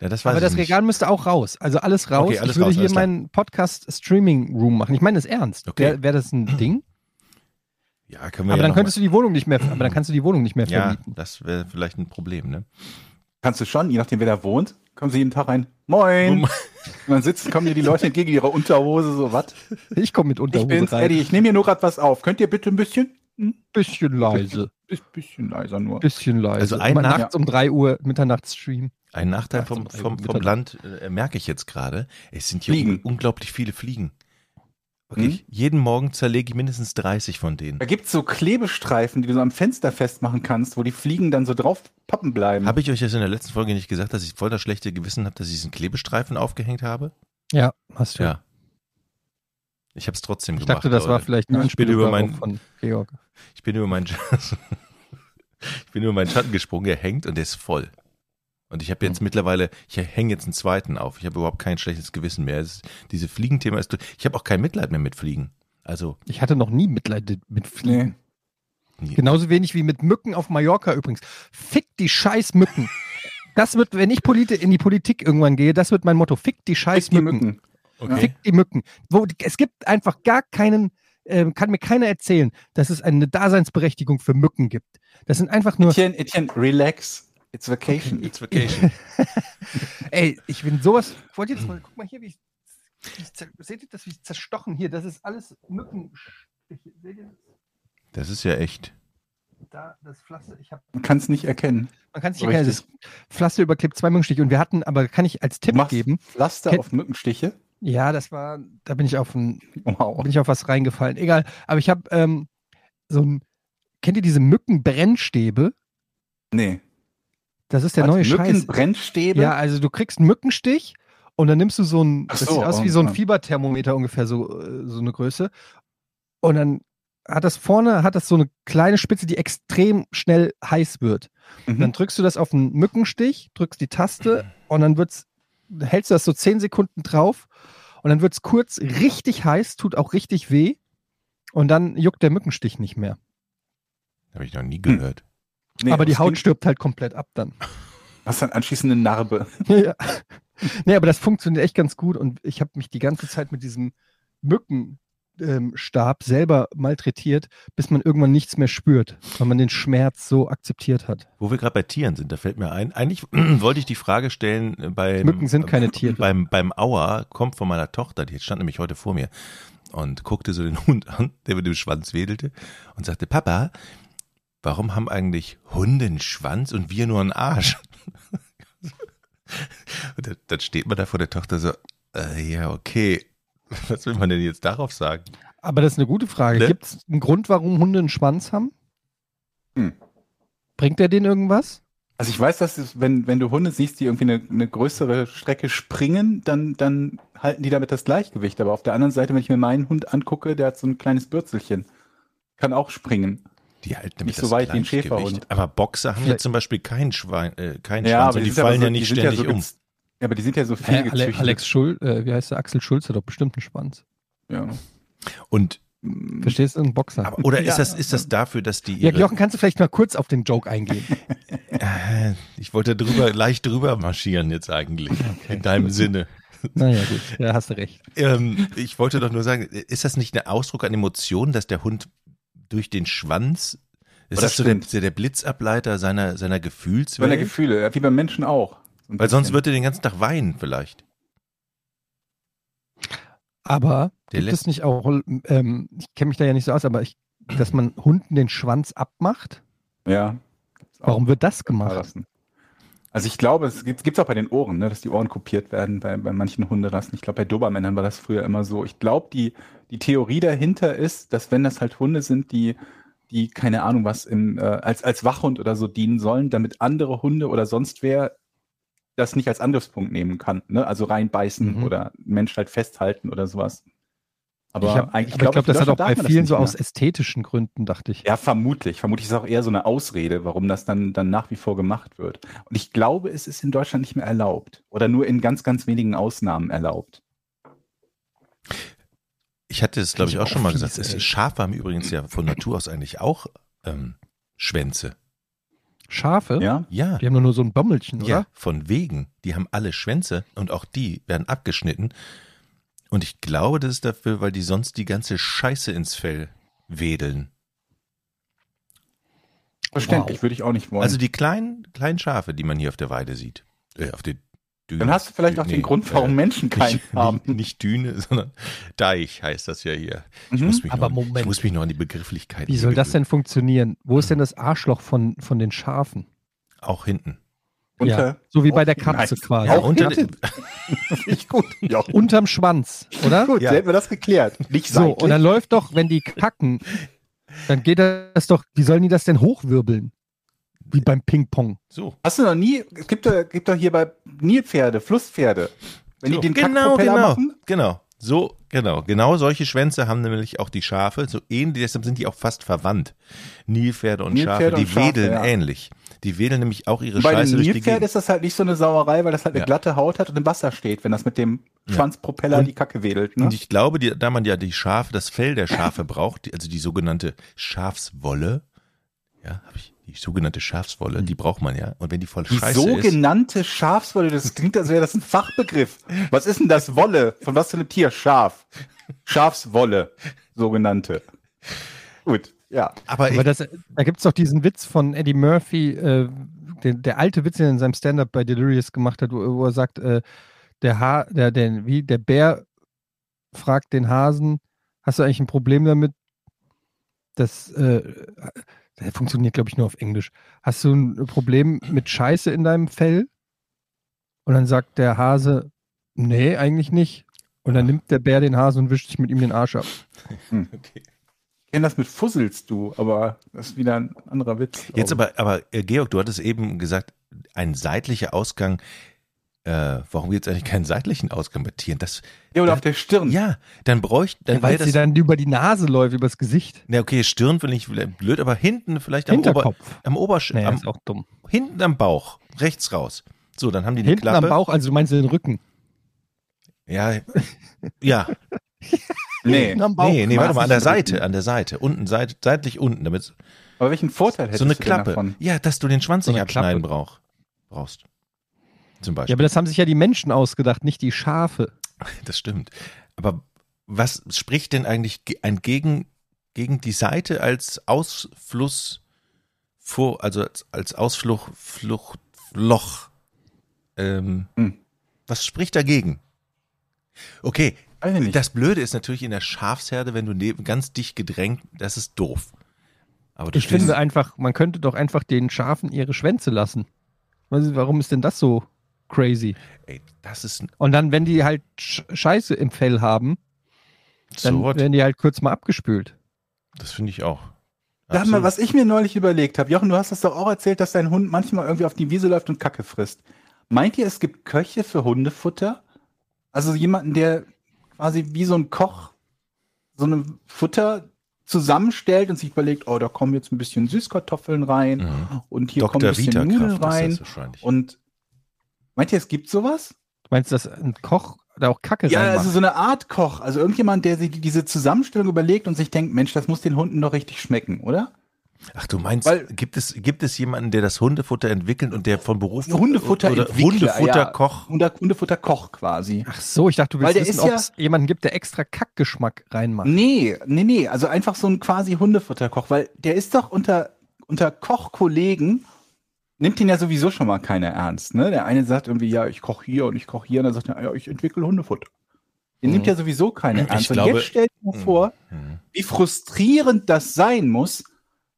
Ja, das weiß Aber das ich nicht. Regal müsste auch raus. Also alles raus. Okay, alles ich würde raus, hier meinen Podcast-Streaming-Room machen. Ich meine das ernst. Okay. Wäre wär das ein [CLEARS THROAT] Ding? Ja, können wir Aber ja dann könntest du die Wohnung nicht mehr, aber dann kannst du die Wohnung nicht mehr mal, Ja, vermieten. das wäre vielleicht ein Problem, ne? Kannst du schon, je nachdem, wer da wohnt, kommen sie jeden Tag rein. Moin! Und dann sitzen, kommen dir die Leute entgegen in ihrer Unterhose, so, was? Ich komme mit Ich Unterhose bin's, rein. Eddie, ich nehme hier nur gerade was auf. Könnt ihr bitte ein bisschen? Hm? Bisschen leise. Ist bisschen leiser nur. Bisschen leise. Also ein nachts um 3 Uhr Mitternachtsstream. Ein Nachteil vom, vom, vom. Land äh, merke ich jetzt gerade. Es sind hier un unglaublich viele Fliegen. Wirklich. Jeden Morgen zerlege ich mindestens 30 von denen. Da gibt's so Klebestreifen, die du so am Fenster festmachen kannst, wo die Fliegen dann so drauf pappen bleiben. Habe ich euch das in der letzten Folge nicht gesagt, dass ich voll das schlechte Gewissen habe, dass ich diesen Klebestreifen aufgehängt habe? Ja, hast du. Ja. Ich habe es trotzdem Ich gemacht. dachte, das war vielleicht ein ich bin Anspiel über meinen, von Georg. ich bin über meinen, [LAUGHS] ich bin über meinen Schatten gesprungen, er hängt und der ist voll. Und ich habe jetzt mittlerweile, ich hänge jetzt einen zweiten auf. Ich habe überhaupt kein schlechtes Gewissen mehr. Es, diese Fliegenthema ist, ich habe auch kein Mitleid mehr mit Fliegen. Also Ich hatte noch nie Mitleid mit Fliegen. Nee. Genauso wenig wie mit Mücken auf Mallorca übrigens. Fick die scheiß Mücken. Das wird, wenn ich Polit in die Politik irgendwann gehe, das wird mein Motto. Fick die scheiß Fick die Mücken. Mücken. Okay. Fick die Mücken. Wo, es gibt einfach gar keinen, äh, kann mir keiner erzählen, dass es eine Daseinsberechtigung für Mücken gibt. Das sind einfach nur, Etienne, Etienne, relax. It's vacation. It's vacation. [LAUGHS] ey, ich bin sowas, wollt ihr jetzt mal, guck mal hier, wie ich, ich seht ihr das, wie ich zerstochen hier, das ist alles Mücken. Seht ihr das? Das ist ja echt. Da, das Pflaster, ich habe Man kann es nicht erkennen. Man kann es nicht So erkennen, das Pflaster überklebt zwei Mückenstiche und wir hatten, aber kann ich als Tipp machst geben, Pflaster auf Mückenstiche. ja, das war, da bin ich auf ein, Wow. bin ich auf was reingefallen. Egal, aber ich habe ähm, so ein, kennt ihr diese Mückenbrennstäbe? Nee. Das ist der Was, neue Scheiß. Mückenbrennstäbe? Ja, also du kriegst einen Mückenstich und dann nimmst du so ein, Ach das so, sieht aus oh, wie so ein. Fieberthermometer ungefähr, so, äh, so eine Größe. Und dann hat das vorne, hat das so eine kleine Spitze, die extrem schnell heiß wird. Mhm. Dann drückst du das auf einen Mückenstich, drückst die Taste und dann wird's, hältst du das so 10 Sekunden drauf und dann wird's kurz richtig heiß, tut auch richtig weh und dann juckt der Mückenstich nicht mehr. Habe ich noch nie gehört. Nee, aber die Haut stirbt halt komplett ab dann. Hast dann anschließend eine Narbe. [LAUGHS] ja. Nee, aber das funktioniert echt ganz gut und ich habe mich die ganze Zeit mit diesem Mückenstab selber malträtiert, bis man irgendwann nichts mehr spürt, weil man den Schmerz so akzeptiert hat. Wo wir gerade bei Tieren sind, da fällt mir ein, eigentlich [CLEARS THROAT] wollte ich die Frage stellen, äh, bei Mücken sind keine Tiere. Beim, beim Auer kommt von meiner Tochter, die stand nämlich heute vor mir und guckte so den [LAUGHS] Hund an, der mit dem Schwanz wedelte und sagte, Papa, warum haben eigentlich Hunde einen Schwanz und wir nur einen Arsch? und dann, steht man da vor der Tochter so, äh, ja, okay, was will man denn jetzt darauf sagen? Aber das ist eine gute Frage. Ne? Gibt es einen Grund, warum Hunde einen Schwanz haben? Hm. Bringt der denen irgendwas? Also ich weiß, dass es, wenn, wenn du Hunde siehst, die irgendwie eine, eine größere Strecke springen, dann, dann halten die damit das Gleichgewicht. Aber auf der anderen Seite, wenn ich mir meinen Hund angucke, der hat so ein kleines Bürzelchen. Kann auch springen. Die halten nämlich Nicht so das weit wie ein. Schäferhund. Aber Boxer haben ja zum Beispiel keinen, Schwein, äh, keinen Schwanz und die, fallen so- ja nicht ständig so um. Ja, aber die sind ja so viel Ale gezüchtet. Alex Schul, äh, wie heißt der? Axel Schulz hat doch bestimmt einen Schwanz. Ja. Und Verstehst du? Ein Boxer. aber, oder Ja, ist das ist das dafür, dass die ja, Jochen, kannst du vielleicht mal kurz auf den Joke eingehen? [LAUGHS] Äh, ich wollte drüber leicht drüber marschieren jetzt eigentlich in deinem Sinne. naja, gut. Ja, hast du recht. Ähm, ich wollte doch nur sagen, ist das nicht ein Ausdruck an Emotionen, dass der Hund durch den Schwanz ist das, das so der, der Blitzableiter seiner seiner Meine Gefühlswelt? Gefühle, ja, wie beim Menschen auch. So Weil sonst wird er den ganzen Tag weinen vielleicht. Aber Der gibt lässt- es nicht auch, ähm, ich kenne mich da ja nicht so aus, aber ich, dass man Hunden den Schwanz abmacht? Ja. Warum wird das gemacht? Rassen. Also ich glaube, es gibt es auch bei den Ohren, ne, dass die Ohren kopiert werden bei, bei manchen Hunderassen. Ich glaube, bei Dobermännern war das früher immer so. Ich glaube, die, die Theorie dahinter ist, dass wenn das halt Hunde sind, die, die keine Ahnung was im, äh, als, als Wachhund oder so dienen sollen, damit andere Hunde oder sonst wer das nicht als Angriffspunkt nehmen kann. Ne? Also reinbeißen Mhm. oder Mensch halt festhalten oder sowas. Aber ich hab- eigentlich aber ich glaube, das hat auch bei vielen so aus aus ästhetischen Gründen, dachte ich. ja, vermutlich. Vermutlich ist es auch eher so eine Ausrede, warum das dann, dann nach wie vor gemacht wird. Und ich glaube, es ist in Deutschland nicht mehr erlaubt. Oder nur in ganz, ganz wenigen Ausnahmen erlaubt. Ich hatte es, glaube ich, auch auch schon mal gesagt. Es- ey. Schafe haben übrigens ja von Natur aus eigentlich auch ähm, Schwänze. Schafe, Ja? Ja. die haben nur, nur so ein Bömmelchen, Ja, oder? von wegen. Die haben alle Schwänze und auch die werden abgeschnitten. Und ich glaube, das ist dafür, weil die sonst die ganze Scheiße ins Fell wedeln. Verständlich, würde ich auch nicht wollen. Also die kleinen, kleinen Schafe, die man hier auf der Weide sieht. Äh, auf der Düne. dann hast du vielleicht auch Nee, den Grund, warum äh, Menschen keinen nicht, haben. Nicht, nicht Düne, sondern Deich heißt das ja hier. Ich, Mhm. muss mich Aber noch, Moment. ich muss mich noch an die Begrifflichkeiten Wie soll das denn funktionieren? Wo ist denn das Arschloch von, von den Schafen? Auch hinten. Unter, So wie bei der Katze nice. quasi. Ja, Auch unter, [LAUGHS] ich gut. Ja, Unterm Schwanz, oder? gut, Ja. ja. hätten wir das geklärt. Nicht So, seitlich. und dann läuft doch, wenn die kacken, dann geht das doch, wie sollen die das denn hochwirbeln? Wie beim Ping-Pong. so. Hast du noch nie, es gibt doch, gibt doch hier bei Nilpferde, Flusspferde, wenn so. die den genau, Kackpropeller genau, machen, genau. So Genau, genau solche Schwänze haben nämlich auch die Schafe, so ähnlich, deshalb sind die auch fast verwandt. Nilpferde und Nilpferde Schafe, die und Schafe, wedeln ja. ähnlich. Die wedeln nämlich auch ihre Bei Scheiße dem durch die Gegend. ist das halt nicht so eine Sauerei, weil das halt eine Ja. glatte Haut hat und im Wasser steht, wenn das mit dem Ja. Schwanzpropeller Und- die Kacke wedelt. Ne? Und ich glaube, die, da man ja die Schafe, das Fell der Schafe braucht, die, also die sogenannte Schafswolle, ja, habe ich, die sogenannte Schafswolle, die braucht man ja. Und wenn die voll Die scheiße ist, sogenannte Schafswolle, das klingt, als wäre das ein Fachbegriff. Was ist denn das Wolle? Von was für einem Tier? Schaf. Schafswolle, sogenannte. Gut, ja. aber Aber das, da gibt es doch diesen Witz von Eddie Murphy, äh, der, der alte Witz, den er in seinem Stand-up bei Delirious gemacht hat, wo, wo er sagt, äh, der, ha der, der, wie, der Bär fragt den Hasen, hast du eigentlich ein Problem damit, dass, äh, der funktioniert, glaube ich, nur auf Englisch. Hast du ein Problem mit Scheiße in deinem Fell? Und dann sagt der Hase, nee, eigentlich nicht. Und dann nimmt der Bär den Hasen und wischt sich mit ihm den Arsch ab. [LAUGHS] okay. Ich kenne das mit Fusselst du, aber das ist wieder ein anderer Witz. Jetzt aber, aber äh, Georg, du hattest eben gesagt, ein seitlicher Ausgang. Äh, warum gibt es eigentlich keinen seitlichen Ausgang bei Tieren? Das, Ja, oder auf der Stirn. ja, dann bräuchte, dann Weil wäre sie das. dann über die Nase läuft, übers Gesicht. Na okay, Stirn finde ich blöd, aber hinten vielleicht am Ober, Hinterkopf. am Obersch, Nee, am, ist auch dumm. hinten am Bauch, rechts raus. So, dann haben die eine Hinten Klappe. am Bauch, also du meinst den Rücken. Ja, ja. [LAUGHS] Nee. Hinten am Bauch. nee, nee, warte mal, an der Seite, an der Seite, unten, seit, seitlich unten, damit Aber welchen Vorteil hättest so eine du denn Klappe. davon? Ja, dass du den Schwanz So nicht abschneiden brauch, brauchst. Zum Ja, Beispiel. aber das haben sich ja die Menschen ausgedacht, nicht die Schafe. [LAUGHS] das stimmt. Aber was spricht denn eigentlich ge- ein gegen, gegen die Seite als Ausfluss vor, also als, als Ausflucht, Flucht, Loch? Ähm, Hm. Was spricht dagegen? Okay, Weiß ich nicht. das Blöde ist natürlich in der Schafsherde, wenn du neben ganz dicht gedrängt, das ist doof. Aber Ich finde einfach, man könnte doch einfach den Schafen ihre Schwänze lassen. Weißt du, Warum ist denn das so crazy? ey, das ist ein Und dann, wenn die halt Sch Scheiße im Fell haben, dann so, werden die halt kurz mal abgespült. das finde ich auch. Sag mal, was ich mir neulich überlegt habe. Jochen, du hast das doch auch erzählt, dass dein Hund manchmal irgendwie auf die Wiese läuft und Kacke frisst. Meint ihr, es gibt Köche für Hundefutter? Also jemanden, der quasi wie so ein Koch so ein Futter zusammenstellt und sich überlegt, oh, da kommen jetzt ein bisschen Süßkartoffeln rein Mhm. und hier kommen Dr. ein bisschen Nudeln rein. Und meint ihr, es gibt sowas? Du meinst, dass ein Koch da auch Kacke Ja, also so eine Art Koch. Also irgendjemand, der sich diese Zusammenstellung überlegt und sich denkt, Mensch, das muss den Hunden doch richtig schmecken, oder? Ach, du meinst, Weil- gibt, es, gibt es jemanden, der das Hundefutter entwickelt und der von Beruf Hundefutter oder Entwickler, Hundefutterkoch? Ja, Hunde- Hundefutterkoch quasi. Ach so, ich dachte, du Weil willst der wissen, ist ob ja- es jemanden gibt, der extra Kackgeschmack reinmacht. Nee, nee, nee, also einfach so ein quasi Hundefutterkoch, weil der ist doch unter, unter Kochkollegen, nimmt ihn ja sowieso schon mal keiner ernst, ne? Der eine sagt irgendwie, ja, ich koche hier und ich koche hier, und dann sagt er, ja, ich entwickle Hundefutter. Den Mhm. nimmt ja sowieso keiner Ich ernst. und glaube- jetzt stell dir mal vor, Mhm. wie frustrierend das sein muss,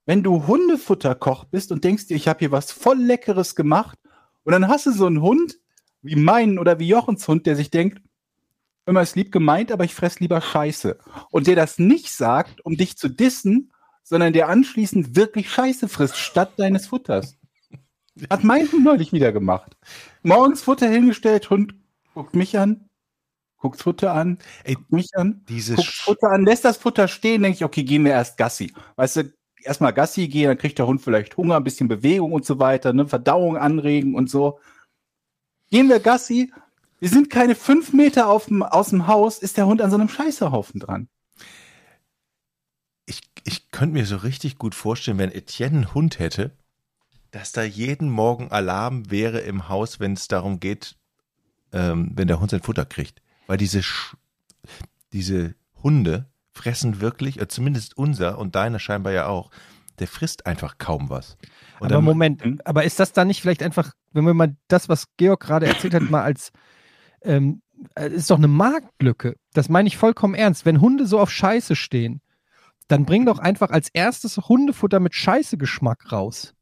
wenn du Hundefutterkoch bist und denkst dir, ich habe hier was voll Leckeres gemacht und dann hast du so einen Hund wie meinen oder wie Jochens Hund, der sich denkt, immer ist lieb gemeint, aber ich fress lieber Scheiße. Und der das nicht sagt, um dich zu dissen, sondern der anschließend wirklich Scheiße frisst, statt deines Futters. [LAUGHS] Hat mein Hund neulich wieder gemacht. Morgens Futter hingestellt, Hund guckt mich an, guckt Futter an, Ey, guckt mich an, diese guckt Futter an, lässt das Futter stehen, denke ich, okay, gehen wir erst Gassi. Weißt du, erstmal Gassi gehen, dann kriegt der Hund vielleicht Hunger, ein bisschen Bewegung und so weiter, ne, Verdauung anregen und so. Gehen wir Gassi, wir sind keine fünf Meter auf dem, aus dem Haus, ist der Hund an so einem Scheißehaufen dran. ich, ich könnte mir so richtig gut vorstellen, wenn Etienne einen Hund hätte, dass da jeden Morgen Alarm wäre im Haus, wenn es darum geht, ähm, wenn der Hund sein Futter kriegt. Weil diese, Sch diese Hunde fressen wirklich, äh, zumindest unser und deiner scheinbar ja auch, der frisst einfach kaum was. Und aber dann- Moment, Hm? aber ist das dann nicht vielleicht einfach, wenn wir mal das, was Georg gerade erzählt hat, mal als ähm, äh, ist doch eine Marktlücke. Das meine ich vollkommen ernst. Wenn Hunde so auf Scheiße stehen, dann bring doch einfach als erstes Hundefutter mit Scheiße-Geschmack raus.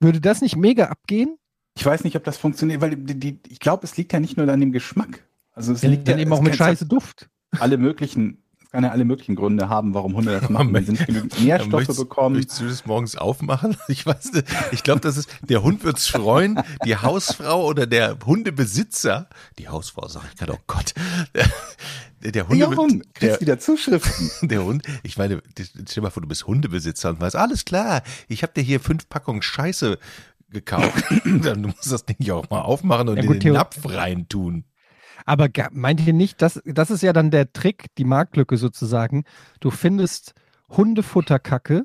Würde das nicht mega abgehen? Ich weiß nicht, ob das funktioniert, weil die, die, ich glaube, es liegt ja nicht nur an dem Geschmack. Also es Der liegt dann ja, eben auch mit kann- Scheiße-Duft. Alle möglichen, kann ja alle möglichen Gründe haben, warum Hunde das machen. Wenn sie nicht genügend Nährstoffe möchtest, bekommen. Möchtest du das morgens aufmachen? [LAUGHS] Ich weiß nicht. Ich glaube, das ist, der Hund wird's freuen, die Hausfrau oder der Hundebesitzer, die Hausfrau sag ich gerade, oh Gott. Der, der Hunde, Jochen, der, kriegst wieder Zuschriften. [LAUGHS] der Hund, ich meine, stell dir mal vor, du bist Hundebesitzer und weißt, alles klar, ich habe dir hier fünf Packungen Scheiße gekauft. [CLEARS THROAT] Dann musst du das Ding ja auch mal aufmachen und Ja, in gut, den Theo- Napf reintun. Aber meint ihr nicht, das, das ist ja dann der Trick, die Marktlücke sozusagen. Du findest Hundefutterkacke,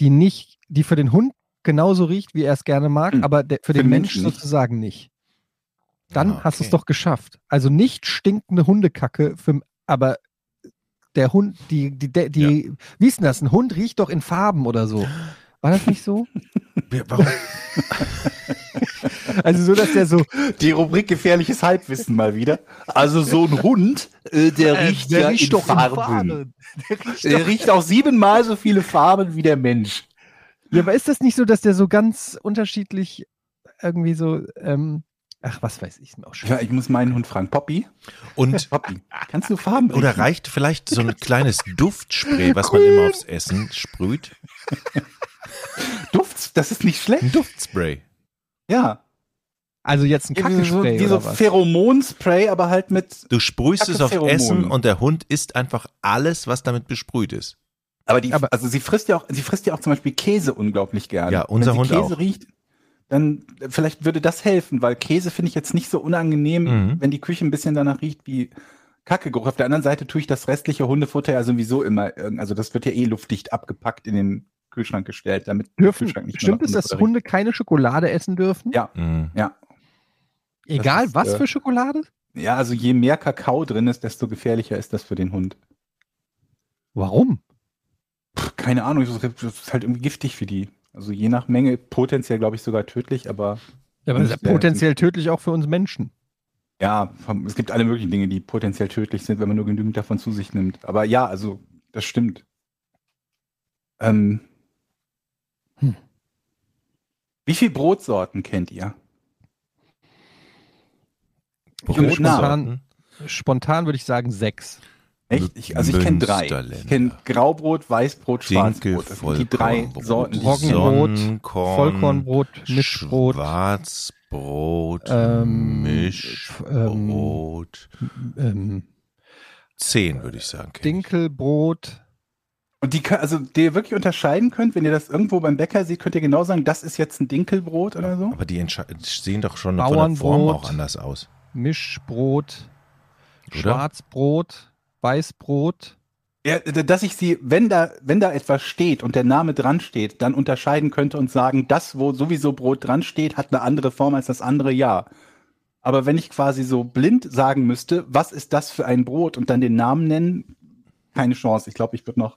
die nicht, die für den Hund genauso riecht, wie er es gerne mag, Hm. aber der, für, den den Menschen nicht. sozusagen nicht. Dann Ah, hast du es okay. doch geschafft. Also nicht stinkende Hundekacke, für, aber der Hund, die, die, die, die wie ist denn das? Ein Hund riecht doch in Farben oder so. War das nicht so? [LAUGHS] Warum? [LAUGHS] Also so, dass der so, Die Rubrik gefährliches Halbwissen mal wieder. Also so ein Hund, äh, der riecht ja in Farben. Der riecht Der doch riecht auch siebenmal so viele Farben wie der Mensch. Ja, aber ist das nicht so, dass der so ganz unterschiedlich irgendwie so, ähm, ach, was weiß ich, auch schon. Ja, ich muss meinen Hund fragen. Poppy, Und Poppy, kannst du Farben Oder riechen? reicht vielleicht so ein [LAUGHS] kleines Duftspray, was man immer aufs Essen sprüht? Duft? Das ist nicht schlecht. Ein Duftspray. Ja. Also jetzt ein Wie so, Kackespray wie so? Pheromonspray, aber halt mit. Du sprühst es auf. Essen und der Hund isst einfach alles, was damit besprüht ist. Aber die, Aber- also sie frisst ja auch, sie frisst ja auch zum Beispiel Käse unglaublich gerne. Ja, unser Wenn Hund sie Käse auch. riecht, dann vielleicht würde das helfen, weil Käse finde ich jetzt nicht so unangenehm, Mhm. wenn die Küche ein bisschen danach riecht wie Kackegeruch. Auf der anderen Seite tue ich das restliche Hundefutter ja sowieso immer, also das wird ja eh luftdicht abgepackt in den Kühlschrank gestellt, damit Dürfen, Kühlschrank nicht stimmt es, dass Hunde keine Schokolade essen dürfen? Ja. Mhm. Ja. Egal ist, was äh, für Schokolade? Ja, also je mehr Kakao drin ist, desto gefährlicher ist das für den Hund. Warum? Pff, keine Ahnung, das ist halt irgendwie giftig für die. Also je nach Menge potenziell, glaube ich, sogar tödlich, aber Ja, aber das ist ja potenziell tödlich auch für uns Menschen. Ja, es gibt alle möglichen Dinge, die potenziell tödlich sind, wenn man nur genügend davon zu sich nimmt. Aber ja, also das stimmt. Ähm, Hm. Wie viel Brotsorten kennt ihr? Spontan, spontan würde ich sagen sechs. Echt? Ich, also ich kenne drei. Ich kenne Graubrot, Weißbrot, Schwarzbrot. Das sind die drei Sorten. Roggenbrot, Vollkornbrot, Mischbrot, Schwarzbrot, ähm, Mischbrot. ähm, Zehn, würde ich sagen. Dinkelbrot. Und die, kann- also die ihr wirklich unterscheiden könnt, wenn ihr das irgendwo beim Bäcker seht, könnt ihr genau sagen, das ist jetzt ein Dinkelbrot oder so? Aber die sehen doch schon von der Form Bauernbrot. auch anders aus. Mischbrot, Oder? Schwarzbrot, Weißbrot. Ja, dass ich sie, wenn da, wenn da etwas steht und der Name dran steht, dann unterscheiden könnte und sagen, das, wo sowieso Brot dran steht, hat eine andere Form als das andere, ja. Aber wenn ich quasi so blind sagen müsste, was ist das für ein Brot und dann den Namen nennen, keine Chance. Ich glaube, ich würde noch.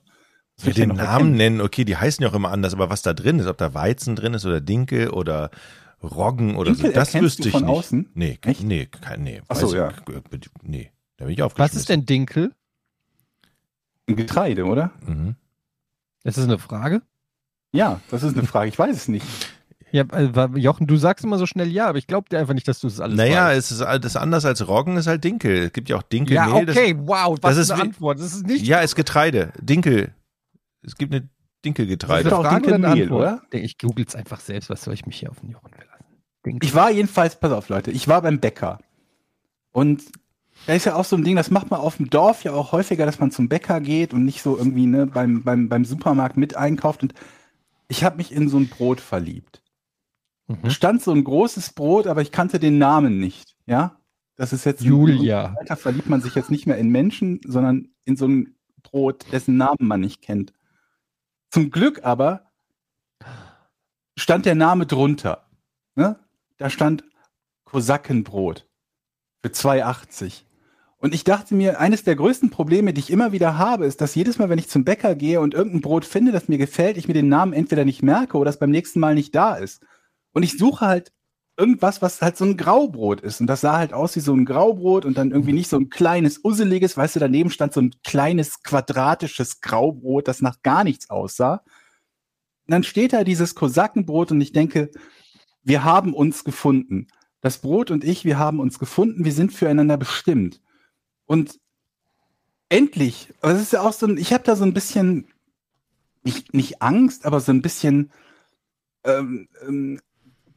Das Ja, den Namen nennen, okay, die heißen ja auch immer anders, aber was da drin ist, ob da Weizen drin ist oder Dinkel oder Roggen oder Dinkel so, das wüsste ich von nicht. außen? Nee, Echt? nee, kein, nee. Ach so, weiß ja. ich- Nee, da bin ich aufgeschmissen. Was ist denn Dinkel? Ein Getreide, oder? Mhm. Das ist eine Frage. Ja, das ist eine Frage. Ich weiß es nicht. Ja, äh, Jochen, du sagst immer so schnell ja, aber ich glaube dir einfach nicht, dass du das alles Naja, weißt. es ist das ist anders als Roggen, ist halt Dinkel. Es gibt ja auch Dinkelmehl. Ja, okay, wow, was das ist eine Antwort? Das ist nicht Das, ja, ist Getreide. Dinkel. Es gibt eine Das Dinkelgetreide. ist doch- auch Frage oder Ich google es einfach selbst, was soll ich mich hier auf den Jochen verlassen? Dinkel. Ich war jedenfalls, pass auf, Leute, ich war beim Bäcker. Und da ist ja auch so ein Ding, das macht man auf dem Dorf ja auch häufiger, dass man zum Bäcker geht und nicht so irgendwie ne, beim, beim, beim Supermarkt mit einkauft. Und ich habe mich in so ein Brot verliebt. Da Mhm. stand so ein großes Brot, aber ich kannte den Namen nicht. Ja, das ist jetzt Julia. Alter verliebt man sich jetzt nicht mehr in Menschen, sondern in so ein Brot, dessen Namen man nicht kennt. Zum Glück aber stand der Name drunter. Ne? Da stand Kosakenbrot für 2,80. Und ich dachte mir, eines der größten Probleme, die ich immer wieder habe, ist, dass jedes Mal, wenn ich zum Bäcker gehe und irgendein Brot finde, das mir gefällt, ich mir den Namen entweder nicht merke oder es beim nächsten Mal nicht da ist. Und ich suche halt irgendwas, was halt so ein Graubrot ist. Und das sah halt aus wie so ein Graubrot und dann irgendwie nicht so ein kleines, usseliges, weißt du, daneben stand so ein kleines, quadratisches Graubrot, das nach gar nichts aussah. Und dann steht da dieses Kosakenbrot und ich denke, wir haben uns gefunden. Das Brot und ich, wir haben uns gefunden, wir sind füreinander bestimmt. Und Endlich. Es ist ja auch so ein, ich habe da so ein bisschen, nicht, nicht Angst, aber so ein bisschen ähm, ähm,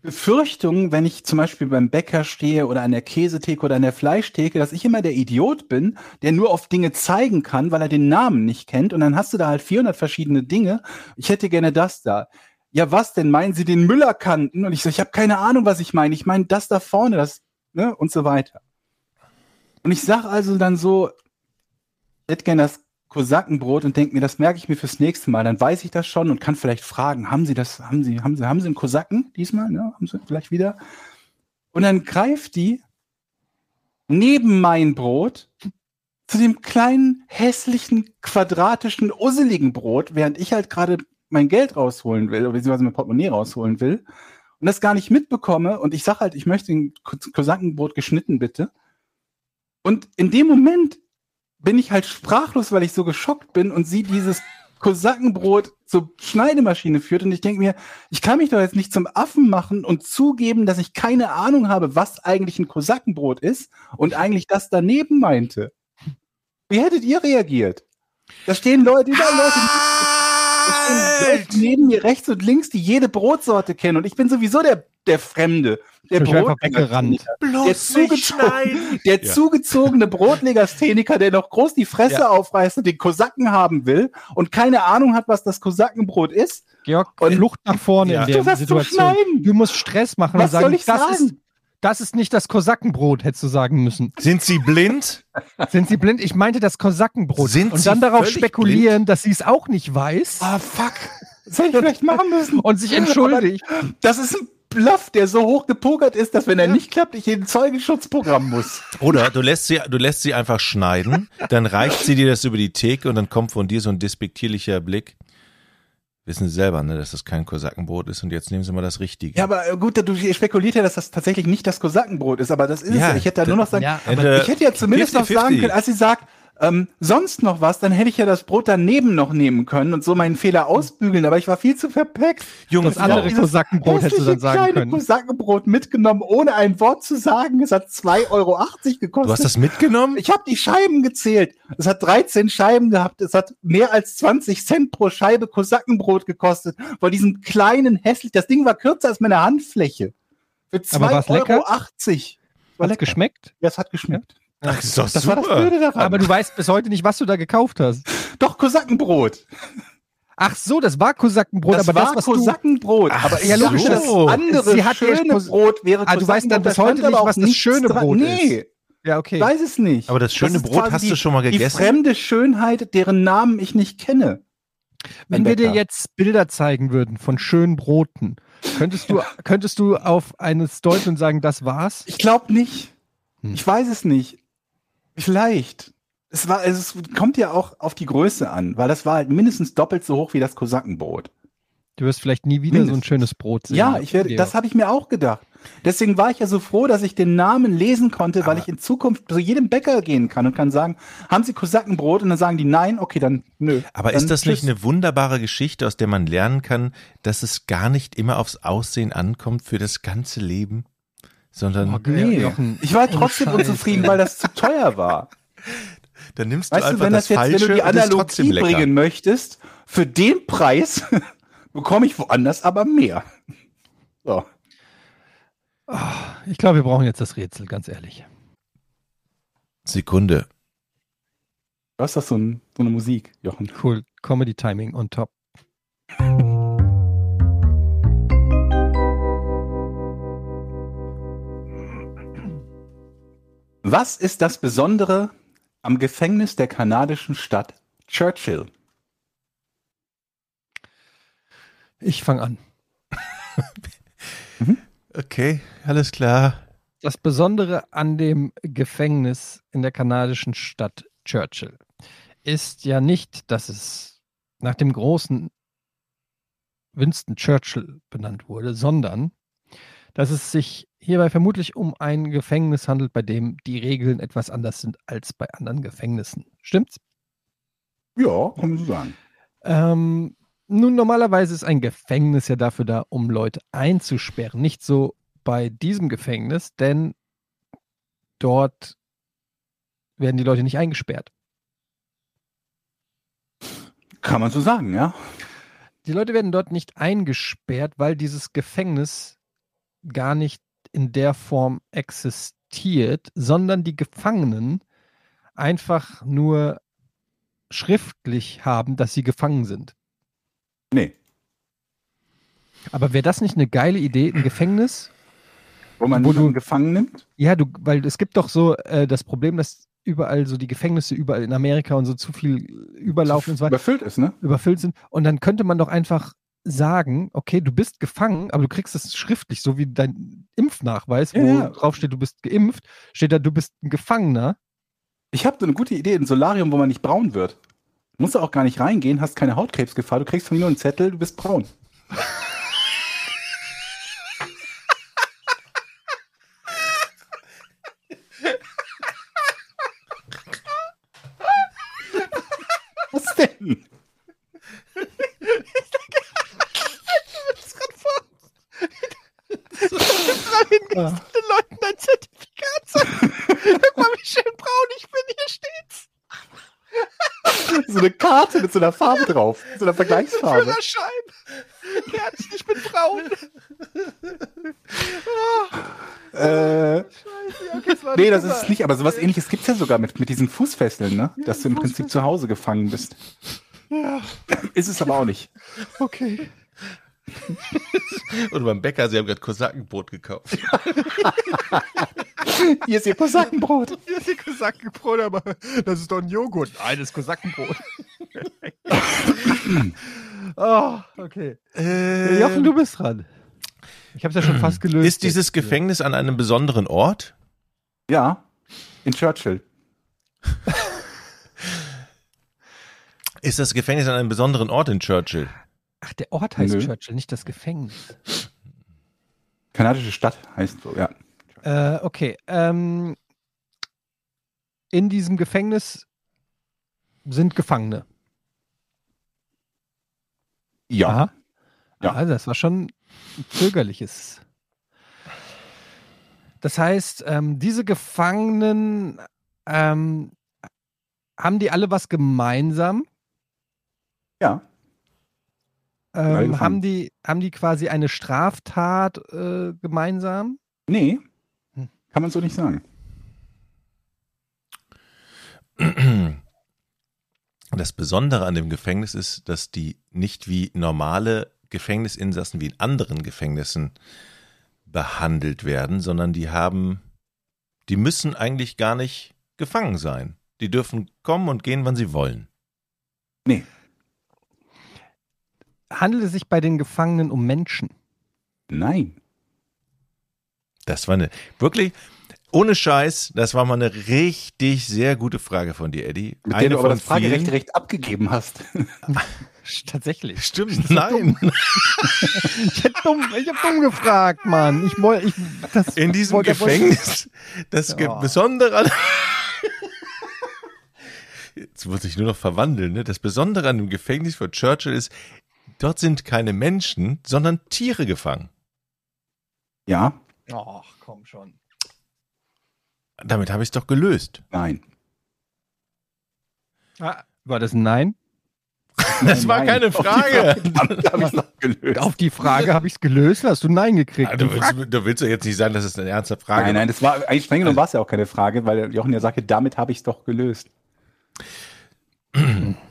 Befürchtung, wenn ich zum Beispiel beim Bäcker stehe oder an der Käsetheke oder an der Fleischtheke, dass ich immer der Idiot bin, der nur auf Dinge zeigen kann, weil er den Namen nicht kennt. Und dann hast du da halt 400 verschiedene Dinge. Ich hätte gerne das da. Ja, was denn? Meinen Sie den Müllerkanten? Und ich so, ich habe keine Ahnung, was ich meine. Ich meine das da vorne, das, ne, und so weiter. Und ich sag also dann so, ich hätte gerne das Kosakenbrot und denke mir, das merke ich mir fürs nächste Mal. Dann weiß ich das schon und kann vielleicht fragen, haben Sie das, haben Sie, haben Sie, haben Sie einen Kosaken diesmal? Ne? Haben Sie vielleicht wieder? Und dann greift die neben mein Brot zu dem kleinen, hässlichen, quadratischen, usseligen Brot, während ich halt gerade mein Geld rausholen will, oder beziehungsweise mein Portemonnaie rausholen will und das gar nicht mitbekomme und ich sage halt, ich möchte ein Kosakenbrot geschnitten, bitte. Und in dem Moment bin ich halt sprachlos, weil ich so geschockt bin und sie dieses Kosakenbrot zur Schneidemaschine führt und ich denke mir, ich kann mich doch jetzt nicht zum Affen machen und zugeben, dass ich keine Ahnung habe, was eigentlich ein Kosakenbrot ist und eigentlich das daneben meinte. Wie hättet ihr reagiert? Da stehen Leute, Leute, da stehen Leute neben mir rechts und links, die jede Brotsorte kennen und ich bin sowieso der der Fremde, der Brotlegastheniker, der, zugezogen, [LAUGHS] der ja. zugezogene Brotlegastheniker, der noch groß die Fresse ja. aufreißt und den Kosaken haben will und keine Ahnung hat, was das Kosakenbrot ist. Georg, und Flucht nach vorne ja. in der du Situation. Du musst Stress machen was und sagen, soll ich das sagen? ist das ist nicht das Kosakenbrot, hättest du sagen müssen. Sind sie blind? Sind sie blind? Ich meinte das Kosakenbrot. Sind und dann darauf spekulieren, blind? dass sie es auch nicht weiß. Ah, fuck. [LAUGHS] Das hätte ich vielleicht machen müssen. Und sich entschuldigt. Das ist ein Bluff, der so hoch gepokert ist, dass wenn er nicht klappt, ich in Zeugenschutzprogramm muss. Oder du lässt sie, du lässt sie einfach schneiden, dann reicht sie dir das über die Theke und dann kommt von dir so ein despektierlicher Blick. Wissen Sie selber, ne, dass das kein Kosakenbrot ist und jetzt nehmen Sie mal das Richtige. Ja, aber gut, du spekuliert ja, dass das tatsächlich nicht das Kosakenbrot ist, aber das ist ja, es. Ich hätte da nur noch sagen, ja, ich hätte ja zumindest 50, noch sagen können, als sie sagt, ähm, sonst noch was, dann hätte ich ja das Brot daneben noch nehmen können und so meinen Fehler ausbügeln, aber ich war viel zu verpackt. Junge, das andere Kosakenbrot hättest du dann sagen kleine können. Kosakenbrot mitgenommen, ohne ein Wort zu sagen. Es hat 2,80 Euro gekostet. Du hast das mitgenommen? Ich habe die Scheiben gezählt. Es hat 13 Scheiben gehabt. Es hat mehr als 20 Cent pro Scheibe Kosakenbrot gekostet. Vor diesem kleinen, hässlich, das Ding war kürzer als meine Handfläche. Für 2,80 Euro. War es geschmeckt? Ja, es hat geschmeckt. Ach, ist doch das super. war das Blöde daran. Aber du weißt bis heute nicht, was du da gekauft hast. [LAUGHS] Doch, Kosakenbrot. Ach so, das war Kosakenbrot, das aber war das, was Kosakenbrot. Du, aber ja, logisch, so. das andere Sie hat schöne Brot wäre ah, Du weißt dann bis heute nicht, was das schöne Brot nee. ist. Ja, okay. Ich weiß es nicht. Aber das schöne das Brot hast die, du schon mal gegessen? Die fremde Schönheit, deren Namen ich nicht kenne. Wenn wir dir jetzt Bilder zeigen würden von schönen Broten, könntest du, [LAUGHS] könntest du auf eines deuten und sagen, das war's? Ich glaube nicht. Hm. Ich weiß es nicht. Vielleicht. Es war, es kommt ja auch auf die Größe an, weil das war halt mindestens doppelt so hoch wie das Kosakenbrot. Du wirst vielleicht nie wieder Mindest. so ein schönes Brot sehen. Ja, ich werde, das habe ich mir auch gedacht. Deswegen war ich ja so froh, dass ich den Namen lesen konnte, weil ich in Zukunft zu jedem Bäcker gehen kann und kann sagen, haben Sie Kosakenbrot? Und dann sagen die nein, okay, dann nö. Aber dann ist das tschüss. nicht eine wunderbare Geschichte, aus der man lernen kann, dass es gar nicht immer aufs Aussehen ankommt für das ganze Leben? Sondern. Oh, nee. Ich war trotzdem oh, unzufrieden, weil das zu teuer war. Dann nimmst du weißt einfach du, wenn das, das jetzt, Falsche wenn du die Analogie bringen möchtest, für den Preis [LAUGHS] bekomme ich woanders aber mehr. So. Ich glaube, wir brauchen jetzt das Rätsel, ganz ehrlich. Sekunde. Du hast doch so, ein, so eine Musik, Jochen. Cool. Comedy Timing on top. Was ist das Besondere am Gefängnis der kanadischen Stadt Churchill? Ich fange an. mhm. Okay, alles klar. Das Besondere an dem Gefängnis in der kanadischen Stadt Churchill ist ja nicht, dass es nach dem großen Winston Churchill benannt wurde, sondern dass es sich hierbei vermutlich um ein Gefängnis handelt, bei dem die Regeln etwas anders sind als bei anderen Gefängnissen. Stimmt's? Ja, kann man so sagen. Ähm, nun, normalerweise ist ein Gefängnis ja dafür da, um Leute einzusperren. Nicht so bei diesem Gefängnis, denn dort werden die Leute nicht eingesperrt. Kann man so sagen, ja. Die Leute werden dort nicht eingesperrt, weil dieses Gefängnis gar nicht in der Form existiert, sondern die Gefangenen einfach nur schriftlich haben, dass sie gefangen sind. Nee. Aber wäre das nicht eine geile Idee, ein Gefängnis? Wo man Wo du- gefangen nimmt? Ja, du, weil es gibt doch so äh, das Problem, dass überall so die Gefängnisse überall in Amerika und so zu viel überlaufen und so weiter Überfüllt ist, ne? überfüllt sind. Und dann könnte man doch einfach sagen, okay, du bist gefangen, aber du kriegst es schriftlich, so wie dein Impfnachweis, wo ja. drauf steht, du bist geimpft, steht da, du bist ein Gefangener. Ich habe eine gute Idee, ein Solarium, wo man nicht braun wird. Musst du auch gar nicht reingehen, hast keine Hautkrebsgefahr, du kriegst von mir nur einen Zettel, du bist braun. [LAUGHS] Was denn? Den Leuten dein Zertifikat sagen. Guck mal, wie schön braun ich bin, hier steht's. So eine Karte mit so einer Farbe drauf, so einer Vergleichsfarbe. Führerschein. Herzlich, ich bin braun. Äh, Okay, das war nee, das ist es nicht, aber sowas ähnliches gibt es ja sogar mit, mit diesen Fußfesseln, ne? Dass du im Prinzip zu Hause gefangen bist. Ja, Ist es aber auch nicht. okay. [LAUGHS] Und beim Bäcker, sie haben gerade Kosakenbrot gekauft. [LAUGHS] Hier ist ihr Kosackenbrot. Hier ist die Kosakenbrot, aber das ist doch ein Joghurt. Nein, das ist Kosakenbrot. oh, [LAUGHS] okay. Äh, Jochen, du bist dran. Ich habe es ja schon fast gelöst. ist dieses Gefängnis an einem besonderen Ort? Ja, in Churchill. Ist das Gefängnis an einem besonderen Ort in Churchill? Ach, der Ort heißt Nö. Churchill, nicht das Gefängnis. Kanadische Stadt heißt so, ja. Äh, okay. Ähm, in diesem Gefängnis sind Gefangene. Ja. Aha. Ja. Also das war schon ein zögerliches. Das heißt, ähm, diese Gefangenen ähm, haben die alle was gemeinsam? Ja. Ähm, haben, die, haben die quasi eine Straftat äh, gemeinsam? Nee, Hm. kann man so nicht sagen. Das Besondere an dem Gefängnis ist, dass die nicht wie normale Gefängnisinsassen wie in anderen Gefängnissen behandelt werden, sondern die haben, die müssen eigentlich gar nicht gefangen sein. Die dürfen kommen und gehen, wann sie wollen. Nee. Handelt es sich bei den Gefangenen um Menschen? Nein. Das war eine wirklich ohne Scheiß, das war mal eine richtig sehr gute Frage von dir, Eddie. Mit eine der du aber das Fragerecht direkt abgegeben hast. [LAUGHS] Tatsächlich. Stimmt, nein. [LAUGHS] Ich hab dumm, ich hab dumm gefragt, Mann. Ich wollte, ich, das In diesem wollte- Gefängnis, das Ja. Besondere an. [LAUGHS] Jetzt muss ich nur noch verwandeln, ne? Das Besondere an dem Gefängnis von Churchill ist, dort sind keine Menschen, sondern Tiere gefangen. Ja, Ach, komm schon. Damit habe ich es doch gelöst. nein. Ah, war das ein Nein? Das war Nein. keine Frage. Damit habe ich noch gelöst. Auf die Frage habe ich es gelöst, hast du Nein gekriegt. Ah, Du willst, du willst doch jetzt nicht sagen, dass es eine ernste Frage Nein, war. nein, das war eigentlich streng genommen war es ja auch keine Frage, weil Jochen ja sagte, damit habe ich es doch gelöst. [CLEARS THROAT]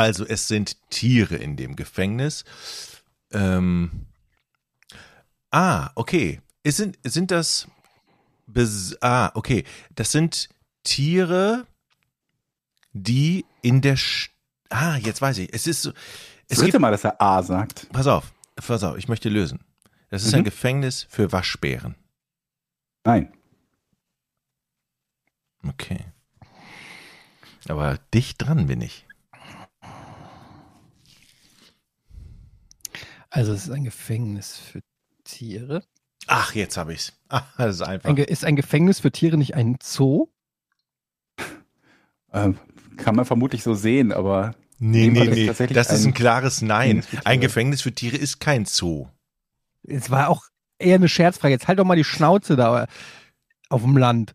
Also es sind Tiere in dem Gefängnis. Ähm, ah, okay. Es sind, sind das. Bes ah, okay. Das sind Tiere, die in der. Sch ah, jetzt weiß ich. Es ist so. Es dritte gibt, Mal, dass er A sagt. pass auf, pass auf, ich möchte lösen. Das ist Mhm. ein Gefängnis für Waschbären. Nein. Okay. Aber dicht dran bin ich. Also es ist ein Gefängnis für Tiere. Ach, jetzt habe ich's. Ah, [LAUGHS] das ist einfach. Ein ist ein Gefängnis für Tiere nicht ein Zoo? Ähm, kann man vermutlich so sehen, aber Nee, nee, ist nee. tatsächlich Das ist ein ein klares Nein. Gefängnis. Ein Gefängnis für Tiere ist kein Zoo. Es war auch eher eine Scherzfrage. Jetzt halt doch mal die Schnauze da auf dem Land.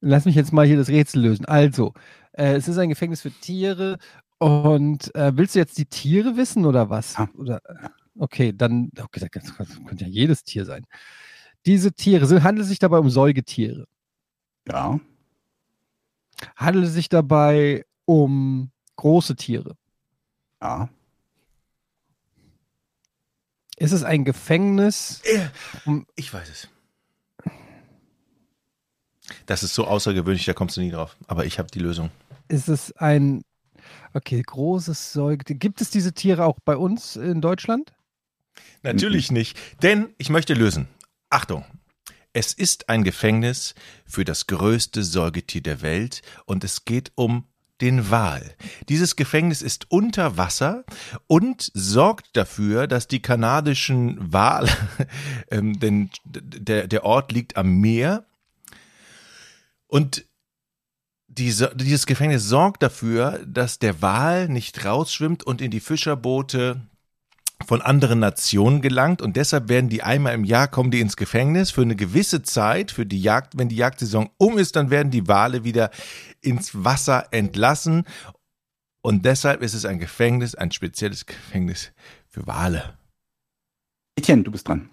Lass mich jetzt mal hier das Rätsel lösen. Also, äh, es ist ein Gefängnis für Tiere Und äh, willst du jetzt die Tiere wissen oder was? Ja. Oder, okay, dann okay, das könnte ja jedes Tier sein. Diese Tiere, sind, handelt es sich dabei um Säugetiere? Ja. Handelt es sich dabei um große Tiere? Ja. Ist es ein Gefängnis? Ich weiß es. Das ist so außergewöhnlich, da kommst du nie drauf. Aber ich habe die Lösung. Ist es ein, okay, großes Säugetier. Gibt es diese Tiere auch bei uns in Deutschland? Natürlich nicht, denn ich möchte lösen. Achtung, es ist ein Gefängnis für das größte Säugetier der Welt und es geht um den Wal. Dieses Gefängnis ist unter Wasser und sorgt dafür, dass die kanadischen Wale, [LAUGHS] ähm, denn der, der Ort liegt am Meer und diese, dieses Gefängnis sorgt dafür, dass der Wal nicht rausschwimmt und in die Fischerboote von anderen Nationen gelangt und deshalb werden die einmal im Jahr kommen die ins Gefängnis für eine gewisse Zeit, für die Jagd, wenn die Jagdsaison um ist, dann werden die Wale wieder ins Wasser entlassen und deshalb ist es ein Gefängnis, ein spezielles Gefängnis für Wale. Etienne, du bist dran.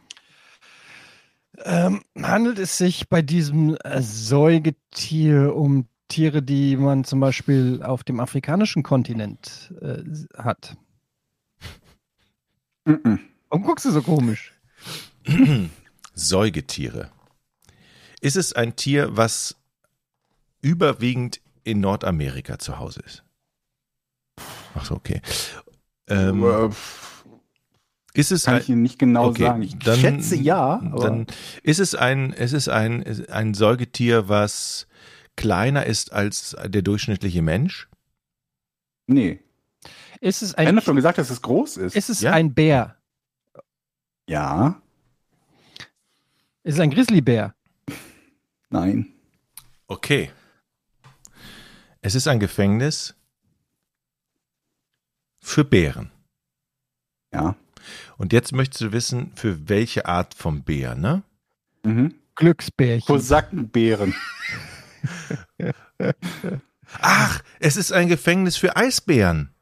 Ähm, handelt es sich bei diesem äh, Säugetier um Tiere, die man zum Beispiel auf dem afrikanischen Kontinent äh, hat? Warum guckst du so komisch? [CLEARS THROAT] Säugetiere. Ist es ein Tier, was überwiegend in Nordamerika zu Hause ist? Ach so, okay. Ähm, ist es Kann ein, ich Ihnen nicht genau okay, sagen. Ich dann, schätze ja. Aber Dann ist es ein, ist es ein, ein Säugetier, was kleiner ist als der durchschnittliche Mensch? nee. Ist es Ich habe ein, schon gesagt, dass es groß ist. ist es Ja. ein Bär? ja. Ist es ein Grizzlybär? Nein. Okay. Es ist ein Gefängnis für Bären. Ja. Und jetzt möchtest du wissen, für welche Art vom Bär, ne? Mhm. Glücksbärchen. Kosackenbären. [LAUGHS] Ach, es ist ein Gefängnis für Eisbären.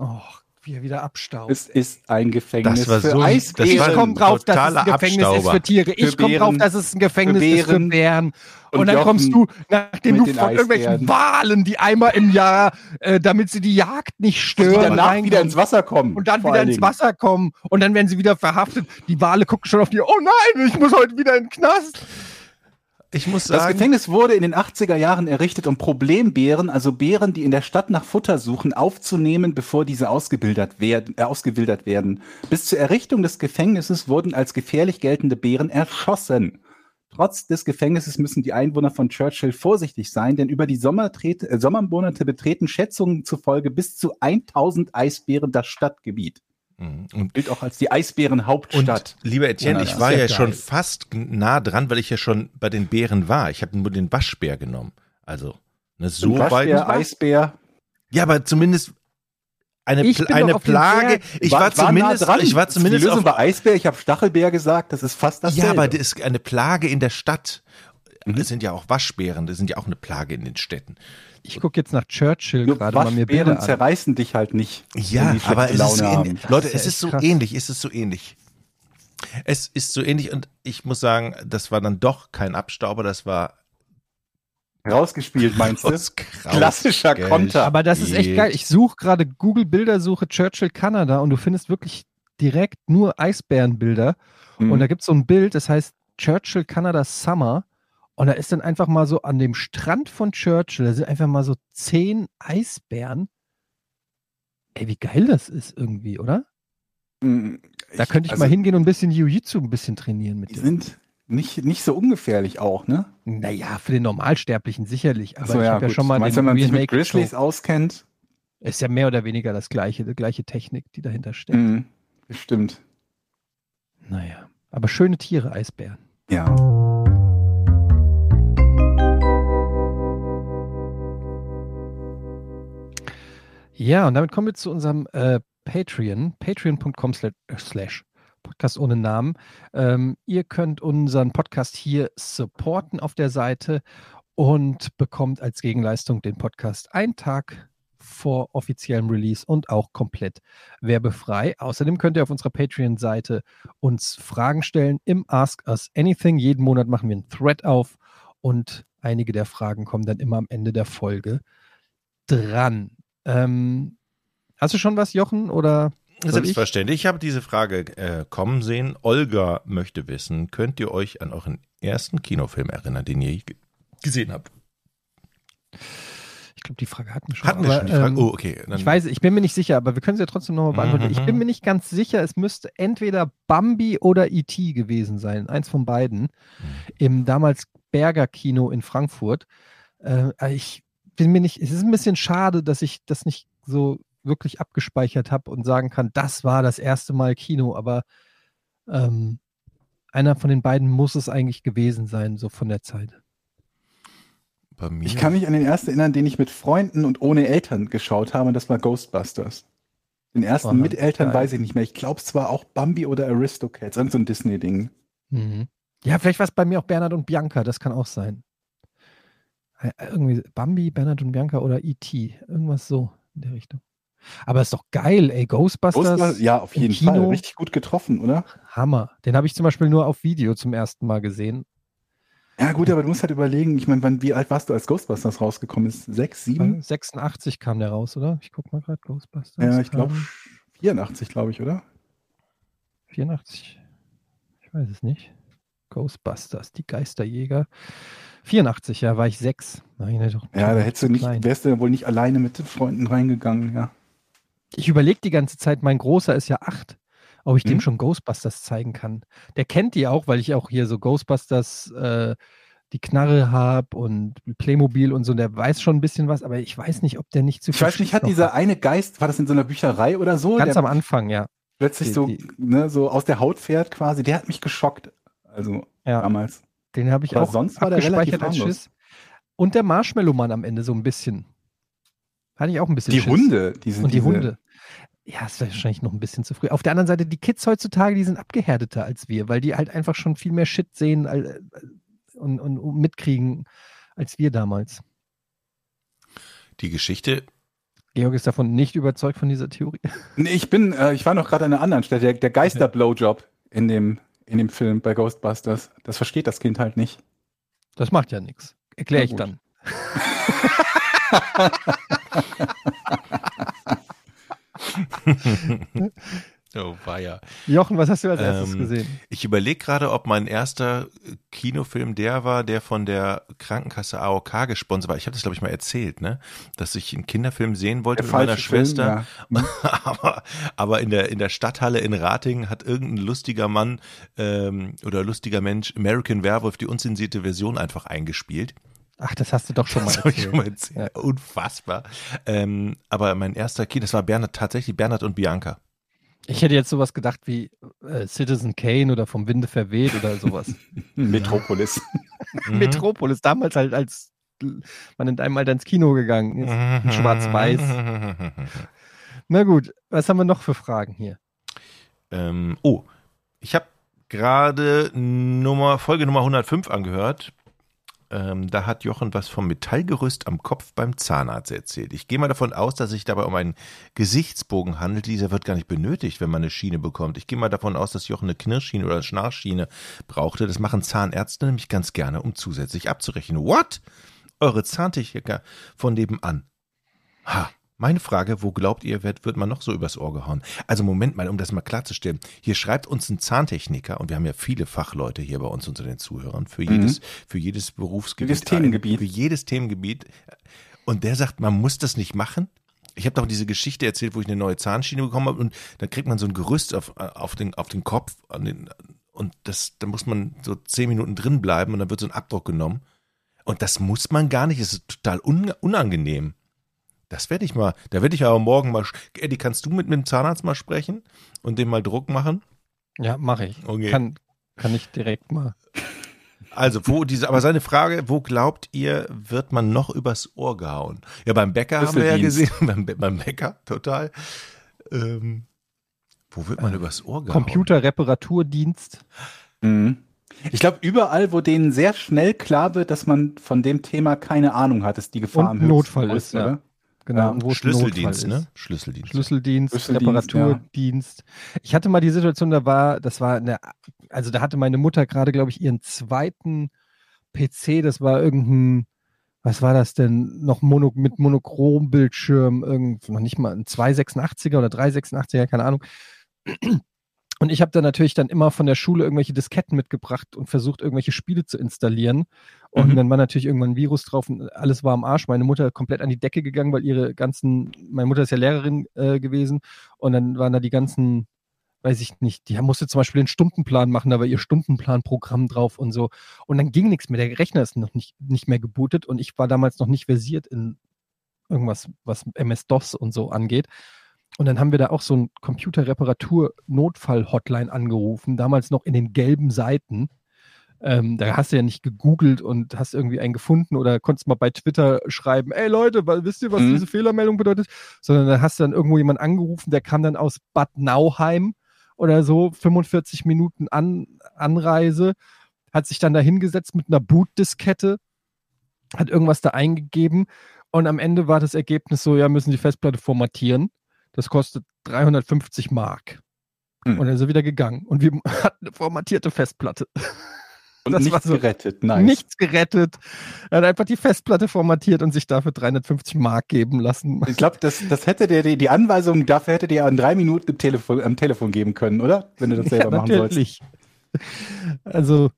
Oh, wie er wieder abstaubt. Es ist ein Gefängnis Das war für so- Eisbären. ich komme drauf, dass es ein Gefängnis ist Abstauber. für Tiere. Ich komme drauf, dass es ein Gefängnis für ist für Bären. Und, und dann Jochen kommst du, nachdem du von irgendwelchen. Walen, die einmal im Jahr, äh, damit sie die Jagd nicht stören, danach reinkommen wieder ins Wasser kommen. und dann wieder ins. Wasser kommen und dann werden sie wieder verhaftet. Die Wale gucken schon auf die, oh nein, ich muss heute wieder in den Knast. Ich muss Das sagen, Gefängnis wurde in den 80er Jahren errichtet, um Problembären, also Bären, die in der Stadt nach Futter suchen, aufzunehmen, bevor diese ausgebildet werden, äh, ausgewildert werden. Bis zur Errichtung des Gefängnisses wurden als gefährlich geltende Bären erschossen. Trotz des Gefängnisses müssen die Einwohner von Churchill vorsichtig sein, denn über die äh, Sommermonate betreten Schätzungen zufolge bis zu 1000 Eisbären das Stadtgebiet. Mhm. und Gilt auch als die Eisbärenhauptstadt. Lieber Etienne, ich das war ja, schon fast nah dran, weil ich ja schon bei den Bären war. Ich habe nur den Waschbär genommen. Also, ne, so Und weit. Waschbär, Eisbär. Ja, aber zumindest eine, Ich eine Plage. Ich war, nah zumindest, dran. ich war Das zumindest die Lösung auf, bei Eisbär. Ich habe Stachelbär gesagt. Das ist fast dasselbe. Ja, aber das ist eine Plage in der Stadt. Mhm. Das sind ja auch Waschbären, das sind ja auch eine Plage in den Städten. Ich gucke jetzt nach Churchill Nur gerade mal mir Bilder an. zerreißen dich halt nicht. Ja, aber es ist, ähnlich. Leute, es ist so krass. ähnlich, es ist so ähnlich. Es ist so ähnlich und ich muss sagen, das war dann doch kein Abstauber, das war Rausgespielt, meinst du? Klassischer Geld. Konter. Aber das ist echt geil. Ich suche gerade Google Bildersuche Churchill Kanada und du findest wirklich direkt nur Eisbärenbilder. Mhm. Und da gibt es so ein Bild, das heißt Churchill Canada Summer. Und da ist dann einfach mal so an dem Strand von Churchill, da sind einfach mal so zehn Eisbären. Ey, wie geil das ist irgendwie, oder? Mhm. Da könnte ich also, mal hingehen und ein bisschen Jiu-Jitsu ein bisschen trainieren mit Die dir. sind nicht, nicht so ungefährlich auch, ne? Naja, für den Normalsterblichen sicherlich. Aber so, ich habe ja schon mal meinst, den wenn man sich mit Grizzlies auskennt? Ist ja mehr oder weniger das gleiche, die gleiche Technik, die dahinter steckt. Mhm. Bestimmt. Naja, aber schöne Tiere, Eisbären. Ja. Ja, und damit kommen wir zu unserem äh, Patreon, patreon.com slash- Podcast ohne Namen. Ähm, ihr könnt unseren Podcast hier supporten auf der Seite und bekommt als Gegenleistung den Podcast einen Tag vor offiziellem Release und auch komplett werbefrei. Außerdem könnt ihr auf unserer Patreon-Seite uns Fragen stellen im Ask Us Anything. Jeden Monat machen wir einen Thread auf und einige der Fragen kommen dann immer am Ende der Folge dran. Ähm, hast du schon was, Jochen? Oder Selbstverständlich. Ich? ich habe diese Frage äh, kommen sehen. Olga möchte wissen, könnt ihr euch an euren ersten Kinofilm erinnern, den ihr gesehen habt? Ich glaube, die Frage hatten wir schon. Hatten wir schon die Frage? Ähm, oh, okay. Dann ich weiß, ich bin mir nicht sicher, aber wir können sie ja trotzdem nochmal beantworten. Mhm. Ich bin mir nicht ganz sicher, es müsste entweder Bambi oder E.T. gewesen sein. Eins von beiden. Mhm. Im damals Berger Kino in Frankfurt. Äh, ich bin mir nicht, es ist ein bisschen schade, dass ich das nicht so wirklich abgespeichert habe und sagen kann, das war das erste Mal Kino, aber ähm, einer von den beiden muss es eigentlich gewesen sein, so von der Zeit. Ich kann mich an den ersten erinnern, den ich mit Freunden und ohne Eltern geschaut habe, und das war Ghostbusters. Den ersten oh, mit Eltern geil. weiß ich nicht mehr. Ich glaube, es war auch Bambi oder Aristocats, so ein Disney-Ding. Mhm. Ja, vielleicht war es bei mir auch Bernhard und Bianca, das kann auch sein. Äh, irgendwie Bambi, Bernhard und Bianca oder E.T. Irgendwas so in der Richtung. Aber ist doch geil, ey. Ghostbusters. Ghostbusters ja, auf jeden Kino. Fall. Richtig gut getroffen, oder? Hammer. Den habe ich zum Beispiel nur auf Video zum ersten Mal gesehen. Ja, gut, aber du musst halt überlegen, ich meine, wie alt warst du, als Ghostbusters rausgekommen ist? Sechs, sieben? 86 kam der raus, oder? Ich guck mal gerade, Ghostbusters. Ja, ich glaube 84, glaube ich, oder? 84. Ich weiß es nicht. Ghostbusters, die Geisterjäger. 84, ja, war ich sechs. Nein, ja, da hättest du nicht, wärst du ja wohl nicht alleine mit den Freunden reingegangen, ja. Ich überlege die ganze Zeit, mein Großer ist ja acht, ob ich mhm. dem schon Ghostbusters zeigen kann. Der kennt die auch, weil ich auch hier so Ghostbusters äh, die Knarre habe und Playmobil und so. Der weiß schon ein bisschen was, aber ich weiß nicht, ob der nicht zu viel. Ich weiß nicht, hat dieser hat. eine Geist, war das in so einer Bücherei oder so? Ganz am Anfang, ja. Plötzlich die, so, die, ne, so aus der Haut fährt quasi. Der hat mich geschockt. Also ja. damals. Den habe ich aber auch sonst war der relativ als Schiss. Und der Marshmallow-Mann am Ende so ein bisschen. Hatte ich auch ein bisschen Die Schiss. Hunde. Diese, und die diese... Hunde. Ja, ist wahrscheinlich noch ein bisschen zu früh. Auf der anderen Seite, die Kids heutzutage, die sind abgehärteter als wir, weil die halt einfach schon viel mehr Shit sehen äh, und, und, und mitkriegen als wir damals. Die Geschichte Georg ist davon nicht überzeugt von dieser Theorie. Nee, ich bin, äh, ich war noch gerade an einer anderen Stelle. Der, der Geister-Blowjob in dem, in dem Film bei Ghostbusters. Das versteht das Kind halt nicht. Das macht ja nichts. Erkläre ich dann. [LAUGHS] [LAUGHS] Oh, ja. Jochen, was hast du als erstes ähm, gesehen? Ich überlege gerade, ob mein erster Kinofilm der war, der von der Krankenkasse AOK gesponsert war. Ich habe das, glaube ich, mal erzählt, ne? Dass ich einen Kinderfilm sehen wollte der mit meiner Schwester. Film, ja. [LAUGHS] aber, aber in der, in der Stadthalle in Ratingen hat irgendein lustiger Mann ähm, oder lustiger Mensch American Werewolf die unzensierte Version einfach eingespielt. Ach, das hast du doch schon mal das erzählt. Ich schon mal erzählt. Ja. Unfassbar. Ähm, aber mein erster Kino, das war Bernhard, tatsächlich Bernhard und Bianca. Ich hätte jetzt sowas gedacht wie äh, Citizen Kane oder vom Winde verweht oder sowas. [LAUGHS] Metropolis. [LAUGHS] Metropolis, damals halt als man in einem Mal ins Kino gegangen ist. Schwarz-Weiß. [LAUGHS] Na gut, was haben wir noch für Fragen hier? Ähm, oh, ich habe gerade Nummer, Folge Nummer 105 angehört. Ähm, da hat Jochen was vom Metallgerüst am Kopf beim Zahnarzt erzählt. Ich gehe mal davon aus, dass sich dabei um einen Gesichtsbogen handelt. Dieser wird gar nicht benötigt, wenn man eine Schiene bekommt. Ich gehe mal davon aus, dass Jochen eine Knirschschiene oder eine Schnarchschiene brauchte. Das machen Zahnärzte nämlich ganz gerne, um zusätzlich abzurechnen. What? Eure Zahntechniker von nebenan. Ha, meine Frage, wo glaubt ihr, wird, wird man noch so übers Ohr gehauen? Also Moment mal, um das mal klarzustellen. Hier schreibt uns ein Zahntechniker, und wir haben ja viele Fachleute hier bei uns unter den Zuhörern, für jedes, mhm. für jedes Berufsgebiet. Jedes Themengebiet. Für jedes Themengebiet. Und der sagt, man muss das nicht machen? Ich habe doch diese Geschichte erzählt, wo ich eine neue Zahnschiene bekommen habe und da kriegt man so ein Gerüst auf, auf, den, auf den Kopf den, und das, da muss man so zehn Minuten drin bleiben und dann wird so ein Abdruck genommen. Und das muss man gar nicht, das ist total un, unangenehm. Das werde ich mal, da werde ich aber morgen mal, Eddie, kannst du mit, mit dem Zahnarzt mal sprechen und dem mal Druck machen? Ja, mache ich. Okay. Kann, kann ich direkt mal. Also, wo diese, aber seine Frage, wo glaubt ihr, wird man noch übers Ohr gehauen? Ja, beim Bäcker haben wir ja gesehen, [LAUGHS] beim, beim Bäcker, total. Ähm, wo wird man äh, übers Ohr gehauen? Computerreparaturdienst. Mhm. Ich glaube, überall, wo denen sehr schnell klar wird, dass man von dem Thema keine Ahnung hat, ist die Gefahr Und am Notfall ist, oder? ja. Genau. Ja, Schlüsseldienst, ne? Schlüsseldienst. Schlüsseldienst, Schlüsseldienst Reparaturdienst. Ja. Ich hatte mal die Situation, da war, das war eine, also da hatte meine Mutter gerade, glaube ich, ihren zweiten PC, das war irgendein, was war das denn, noch Mono, mit Monochrombildschirm, irgend, noch nicht mal ein 286er oder 386er, keine Ahnung. Und ich habe dann natürlich dann immer von der Schule irgendwelche Disketten mitgebracht und versucht, irgendwelche Spiele zu installieren. Und mhm. dann war natürlich irgendwann ein Virus drauf und alles war am Arsch. Meine Mutter komplett an die Decke gegangen, weil ihre ganzen, meine Mutter ist ja Lehrerin äh, gewesen und dann waren da die ganzen, weiß ich nicht, die musste zum Beispiel den Stundenplan machen, da war ihr Stundenplanprogramm drauf und so. Und dann ging nichts mehr. Der Rechner ist noch nicht, nicht mehr gebootet und ich war damals noch nicht versiert in irgendwas, was MS-DOS und so angeht. Und dann haben wir da auch so ein Computerreparatur-Notfall-Hotline angerufen, damals noch in den gelben Seiten. Ähm, da hast du ja nicht gegoogelt und hast irgendwie einen gefunden oder konntest mal bei Twitter schreiben, ey Leute, wisst ihr, was mhm. diese Fehlermeldung bedeutet? Sondern da hast du dann irgendwo jemanden angerufen, der kam dann aus Bad Nauheim oder so, 45 Minuten An Anreise, hat sich dann da hingesetzt mit einer Bootdiskette, hat irgendwas da eingegeben und am Ende war das Ergebnis so, ja, müssen die Festplatte formatieren. Das kostet 350 Mark. Hm. Und dann ist er wieder gegangen. Und wir [LAUGHS] hatten eine formatierte Festplatte. Und das nichts so, gerettet, nice. Nichts gerettet. Er hat einfach die Festplatte formatiert und sich dafür 350 Mark geben lassen. Ich glaube, das, das hätte der, die, die Anweisung dafür hätte dir in drei Minuten im Telefon, am Telefon geben können, oder? Wenn du das [LAUGHS] selber ja, machen natürlich. sollst. Also,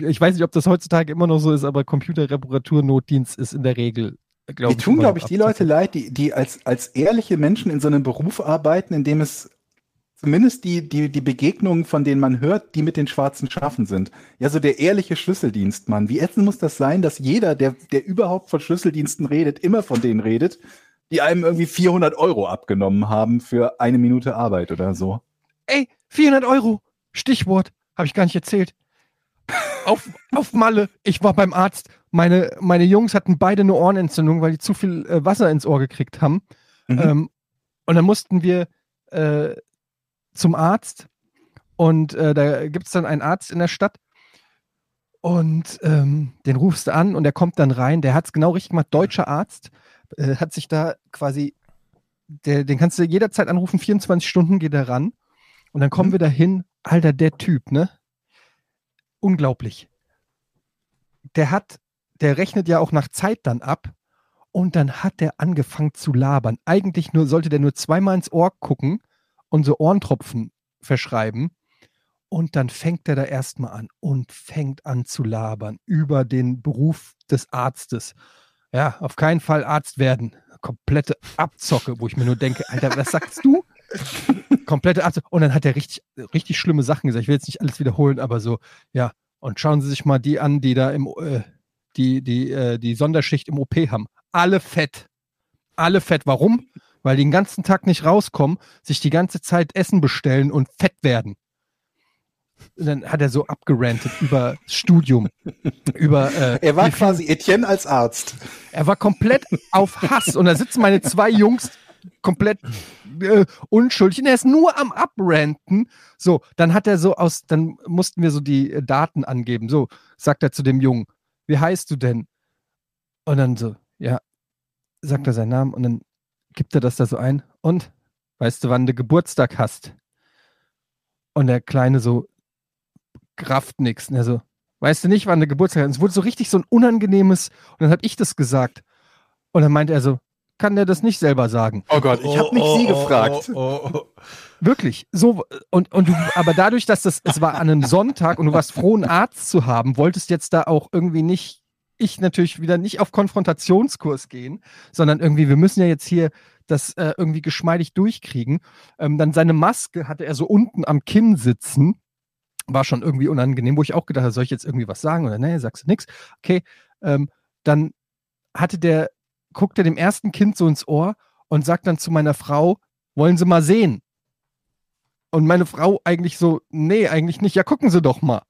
ich weiß nicht, ob das heutzutage immer noch so ist, aber Computerreparaturnotdienst ist in der Regel die tun, glaube ich, die Leute leid, die, die als, als ehrliche Menschen in so einem Beruf arbeiten, in dem es zumindest die, die, die Begegnungen, von denen man hört, die mit den schwarzen Schafen sind. Ja, so der ehrliche Schlüsseldienstmann. Wie ätzend muss das sein, dass jeder, der, der überhaupt von Schlüsseldiensten redet, immer von denen redet, die einem irgendwie 400 Euro abgenommen haben für eine Minute Arbeit oder so. Ey, 400 Euro. Stichwort. Habe ich gar nicht erzählt. auf, auf Malle. Ich war beim Arzt meine, meine Jungs hatten beide eine Ohrenentzündung, weil die zu viel äh, Wasser ins Ohr gekriegt haben. Mhm. Ähm, und dann mussten wir äh, zum Arzt. Und äh, da gibt es dann einen Arzt in der Stadt. Und ähm, den rufst du an und der kommt dann rein. Der hat es genau richtig gemacht. Deutscher Arzt äh, hat sich da quasi, der, den kannst du jederzeit anrufen, 24 Stunden geht er ran. Und dann kommen mhm. wir dahin. Alter, der Typ, ne? Unglaublich. Der hat der rechnet ja auch nach Zeit dann ab. Und dann hat der angefangen zu labern. Eigentlich nur, sollte der nur zweimal ins Ohr gucken und so Ohrentropfen verschreiben. Und dann fängt er da erstmal an und fängt an zu labern über den Beruf des Arztes. Ja, auf keinen Fall Arzt werden. Komplette Abzocke, wo ich mir nur denke, Alter, was sagst du? Komplette Abzocke. Und dann hat er richtig, richtig schlimme Sachen gesagt. Ich will jetzt nicht alles wiederholen, aber so, ja. Und schauen Sie sich mal die an, die da im, äh, die, die, äh, die Sonderschicht im OP haben. Alle fett. Alle fett. Warum? Weil die den ganzen Tag nicht rauskommen, sich die ganze Zeit Essen bestellen und fett werden. Und dann hat er so abgerantet über Studium, [LAUGHS] über. Äh, er war quasi Etienne als Arzt. Er war komplett auf Hass und da sitzen meine zwei Jungs komplett äh, unschuldig und er ist nur am Abranten. So, dann hat er so aus, dann mussten wir so die äh, Daten angeben. So, sagt er zu dem Jungen, wie heißt du denn? Und dann so, ja, sagt er seinen Namen und dann gibt er das da so ein. Und, weißt du, wann du Geburtstag hast? Und der Kleine so, kraft nix. Und er so, weißt du nicht, wann du Geburtstag hast? Und es wurde so richtig so ein unangenehmes, und dann habe ich das gesagt. Und dann meinte er so, kann der das nicht selber sagen? Oh Gott, ich habe nicht oh, Sie oh, gefragt. Oh, oh, Wirklich. So, und, und du, aber dadurch, dass das, es war an einem Sonntag und du warst froh, einen Arzt zu haben, wolltest jetzt da auch irgendwie nicht, ich natürlich wieder nicht auf Konfrontationskurs gehen, sondern irgendwie, wir müssen ja jetzt hier das äh, irgendwie geschmeidig durchkriegen. Ähm, dann seine Maske hatte er so unten am Kinn sitzen. War schon irgendwie unangenehm, wo ich auch gedacht habe, soll ich jetzt irgendwie was sagen oder nee, sagst du nichts? Okay. Ähm, dann hatte der, guckt er dem ersten Kind so ins Ohr und sagt dann zu meiner Frau, wollen Sie mal sehen? Und meine Frau eigentlich so, nee, eigentlich nicht. Ja, gucken Sie doch mal.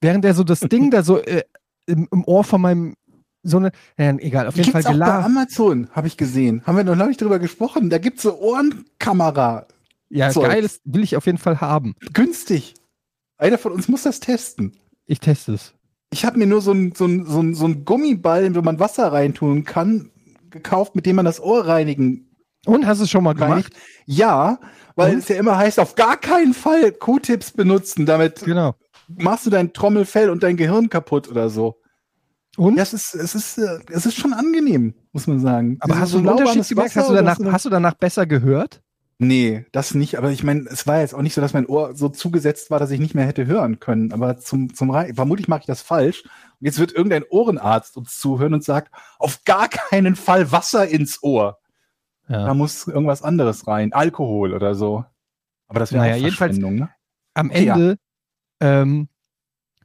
Während er so das Ding da so äh, im, im, Ohr von meinem so eine, ja, egal, auf jeden Fall geladen. Bei Amazon habe ich gesehen. Haben wir noch nicht drüber gesprochen. Da gibt es so Ohrenkamera. Ja, Zeug. geil, das will ich auf jeden Fall haben. Günstig. Einer von uns muss das testen. Ich teste es. Ich habe mir nur so einen so so ein, so ein Gummiball, wo man Wasser reintun kann, gekauft, mit dem man das Ohr reinigen Und hast du es schon mal gemacht? Ja, weil Und? es ja immer heißt, auf gar keinen Fall Q-Tips benutzen. Damit Genau. Machst du dein Trommelfell und dein Gehirn kaputt oder so. Und? Ja, es ist, es ist, äh, es ist schon angenehm, muss man sagen. aber Dieses hast du einen Unterschied gemerkt? Wasser Hast du, danach, so- hast du danach besser gehört? Nee, das nicht. Aber ich meine, es war jetzt auch nicht so, dass mein Ohr so zugesetzt war, dass ich nicht mehr hätte hören können. Aber zum, zum Rein vermutlich mache ich das falsch. Und jetzt wird irgendein Ohrenarzt uns zuhören und sagt, auf gar keinen Fall Wasser ins Ohr. Da Ja. muss irgendwas anderes rein. Alkohol oder so. Aber das wäre Naja, jedenfalls- ne? Am Ja. Ähm,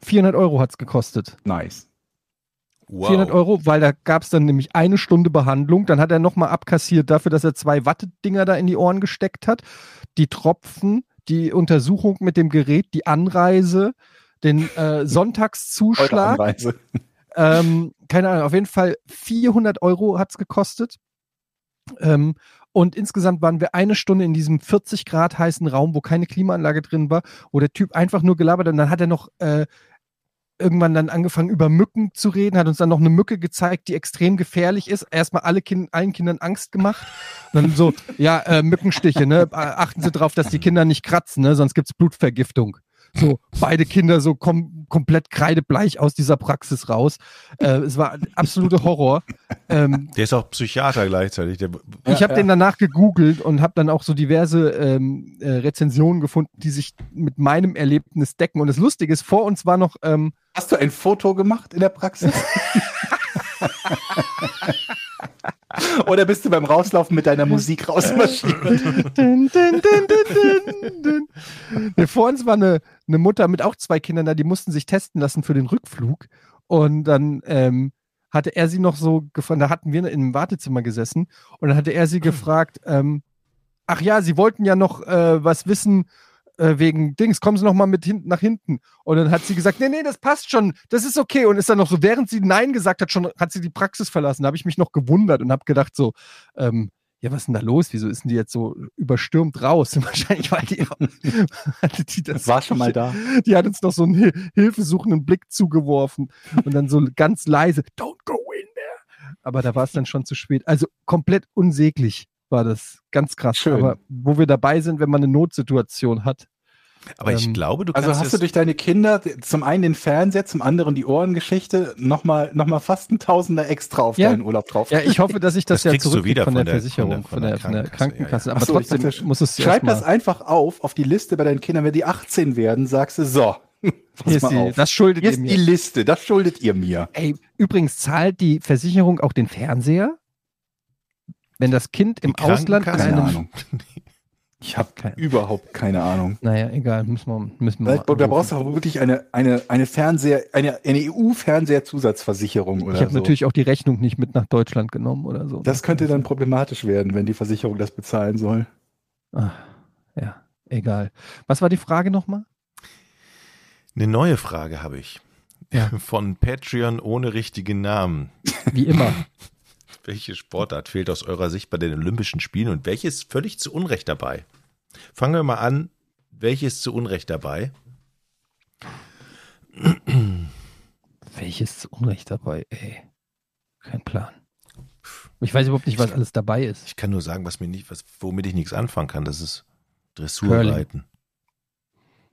400 Euro hat's gekostet. Nice. Wow. 400 Euro, weil da gab es dann nämlich eine Stunde Behandlung. Dann hat er nochmal abkassiert dafür, dass er zwei Wattedinger da in die Ohren gesteckt hat. Die Tropfen, die Untersuchung mit dem Gerät, die Anreise, den äh, [LAUGHS] Sonntagszuschlag. Anreise. Ähm, keine Ahnung, auf jeden Fall 400 Euro hat's gekostet. Ähm, und insgesamt waren wir eine Stunde in diesem 40 Grad heißen Raum, wo keine Klimaanlage drin war, wo der Typ einfach nur gelabert hat. Und dann hat er noch äh, irgendwann dann angefangen, über Mücken zu reden, hat uns dann noch eine Mücke gezeigt, die extrem gefährlich ist. Erstmal alle kind, allen Kindern Angst gemacht. Und dann so, ja, äh, Mückenstiche, ne? Achten Sie drauf, dass die Kinder nicht kratzen, ne? Sonst gibt's Blutvergiftung. So, beide Kinder so kom komplett kreidebleich aus dieser Praxis raus. Äh, es war ein absoluter Horror. Ähm, Der ist auch Psychiater gleichzeitig. Der, ich habe den danach gegoogelt und habe dann auch so diverse ähm, äh, Rezensionen gefunden, die sich mit meinem Erlebnis decken. Und das Lustige ist, vor uns war noch ähm, Hast du ein Foto gemacht in der Praxis? [LAUGHS] Oder bist du beim Rauslaufen mit deiner Musik rausmarschiert? Nee, Vor uns war eine, eine Mutter mit auch zwei Kindern da, die mussten sich testen lassen für den Rückflug. Und dann ähm, hatte er sie noch so gefragt, da hatten wir im Wartezimmer gesessen und dann hatte er sie [CLEARS THROAT] gefragt, ähm, ach ja, sie wollten ja noch äh, was wissen äh, wegen Dings, kommen Sie noch mal mit hinten nach hinten. Und dann hat sie gesagt, nee, nee, das passt schon, das ist okay. Und ist dann noch so, während sie Nein gesagt hat, schon hat sie die Praxis verlassen. Da habe ich mich noch gewundert und habe gedacht so, ähm, ja, was ist denn da los? Wieso ist denn die jetzt so überstürmt raus? [LAUGHS] Wahrscheinlich, weil die, [LAUGHS] hatte die das War schon mal da. [LAUGHS] die hat uns noch so einen Hil hilfesuchenden Blick zugeworfen und dann so ganz leise, don't go in there. Aber da war es dann schon zu spät. Also komplett unsäglich war das. Ganz krass. Schön. Aber wo wir dabei sind, wenn man eine Notsituation hat. aber ich Ähm, glaube, du Also kannst hast du durch deine Kinder zum einen den Fernseher, zum anderen die Ohrengeschichte nochmal noch mal fast ein Tausender extra auf Ja. deinen Urlaub drauf. Ja, ich hoffe, dass ich das, Das ja wieder von, von der Versicherung, von der- von der, von der Krankenkasse, Krankenkasse. ja, Aber Ach so, ich trotzdem dachte, muss es Schreib das einfach auf, auf die Liste bei deinen Kindern. Wenn die 18 werden, sagst du, so, [LAUGHS] Hier pass ist mal die, auf. das schuldet Hier ihr ist die mir. Liste, das schuldet ihr mir. Ey, übrigens zahlt die Versicherung auch den Fernseher? Wenn das Kind im Die Ausland keine [LAUGHS] Keine Ahnung. Ich habe Keine- überhaupt keine Ahnung. Naja, egal, müssen wir, müssen wir da anrufen. brauchst du auch wirklich eine, eine, eine Fernseher, eine, eine EU-Fernseherzusatzversicherung oder Ich habe so. natürlich auch die Rechnung nicht mit nach Deutschland genommen oder so. das könnte dann problematisch werden, wenn die Versicherung das bezahlen soll. Ah, ja, egal. Was war die Frage nochmal? Eine neue Frage habe ich. Ja. [LAUGHS] Von Patreon ohne richtigen Namen. Wie immer. [LAUGHS] Welche Sportart fehlt aus eurer Sicht bei den Olympischen Spielen und welche ist völlig zu Unrecht dabei? Fangen wir mal an. Welche ist zu Unrecht dabei? Welches zu Unrecht dabei, ey? Kein Plan. Ich weiß überhaupt nicht, was alles dabei ist. Ich kann nur sagen, was mir nicht, was, womit ich nichts anfangen kann. Das ist Dressurreiten.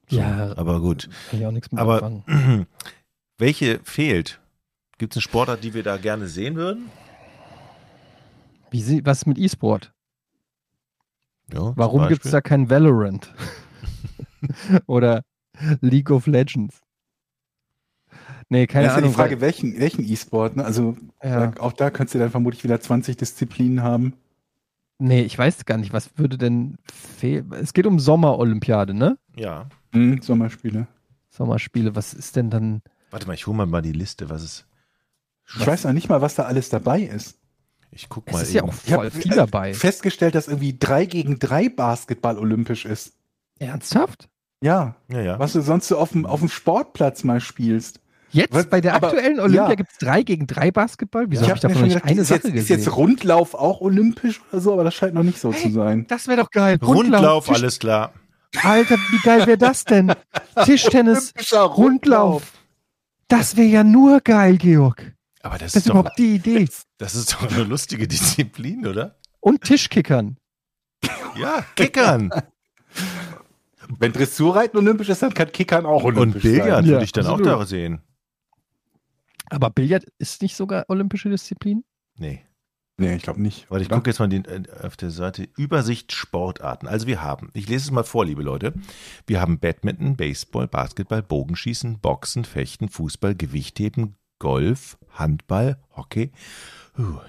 So, Ja. aber gut. Kann ich auch nichts mit Aber anfangen. [CLEARS THROAT] welche fehlt? Gibt es eine Sportart, die wir da gerne sehen würden? Wie sie, was mit E-Sport? Ja, Warum gibt es da kein Valorant? [LAUGHS] Oder League of Legends? Nee, keine das ist ja Ahnung. die Frage, welchen welchen E-Sport. Ne? Also ja, da, auch da könntest du dann vermutlich wieder 20 Disziplinen haben. nee, ich weiß gar nicht, was würde denn fehlen? Es geht um Sommerolympiade, ne? Ja. Hm, Sommerspiele. Sommerspiele, was ist denn dann? Warte mal, ich hole mal, mal die Liste, was ist. Ich weiß noch nicht mal, was da alles dabei ist. Ich guck Es mal ist ja eben. auch Ich hab, voll viel dabei. [LAUGHS] festgestellt, dass irgendwie 3 gegen 3 Basketball olympisch ist. Ernsthaft? Ja, ja, ja. was du sonst so auf dem, auf dem Sportplatz mal spielst. Jetzt Was? bei der Aber- aktuellen Olympia ja. gibt es drei gegen drei Basketball? Wieso habe ich hab davon mir nicht schon eine ist, Sache jetzt, ist gesehen? jetzt Rundlauf auch olympisch oder so, aber das scheint noch nicht so zu sein. das wäre doch geil. Rundlauf, Tisch- alles klar. Alter, wie geil wäre das denn? [LAUGHS] Tischtennis, Olympischer Rundlauf. Das wäre ja nur geil, Georg. Aber das, Das ist ist doch, überhaupt die Idee. [LAUGHS] das ist doch eine lustige Disziplin, oder? Und Tischkickern. Ja, Kickern. [LAUGHS] Wenn Dressurreiten olympisch ist, dann kann Kickern auch Und olympisch Billard sein. würde Ja, ich dann auch absolut. da sehen. Aber Billard ist nicht sogar olympische Disziplin? Nee. Nee, ich glaube nicht. Warte, ich gucke jetzt mal den, äh, auf der Seite Übersicht Sportarten. Also wir haben, ich lese es mal vor, liebe Leute. Wir haben Badminton, Baseball, Basketball, Bogenschießen, Boxen, Fechten, Fußball, Gewichtheben, Golf, Handball, Hockey,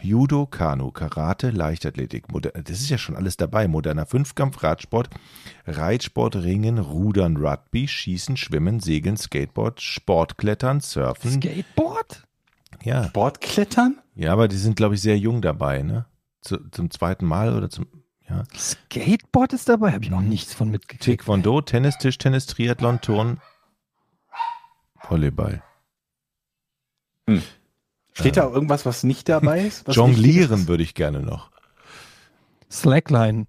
Judo, Kanu, Karate, Leichtathletik. Moder das ist ja schon alles dabei. Moderner Fünfkampf, Radsport, Reitsport, Ringen, Rudern, Rugby, Schießen, Schwimmen, Segeln, Skateboard, Sportklettern, Surfen. Skateboard? ja, Sportklettern? ja, aber die sind, glaube ich, sehr jung dabei, ne? Zu, zum zweiten Mal oder zum, ja. Skateboard ist dabei? Habe ich noch nichts von mitgekriegt. Taekwondo, Tennis, Tischtennis, Triathlon, Turn, Volleyball. Steht da irgendwas, was nicht dabei ist? Jonglieren ist? würde ich gerne noch. Slackline.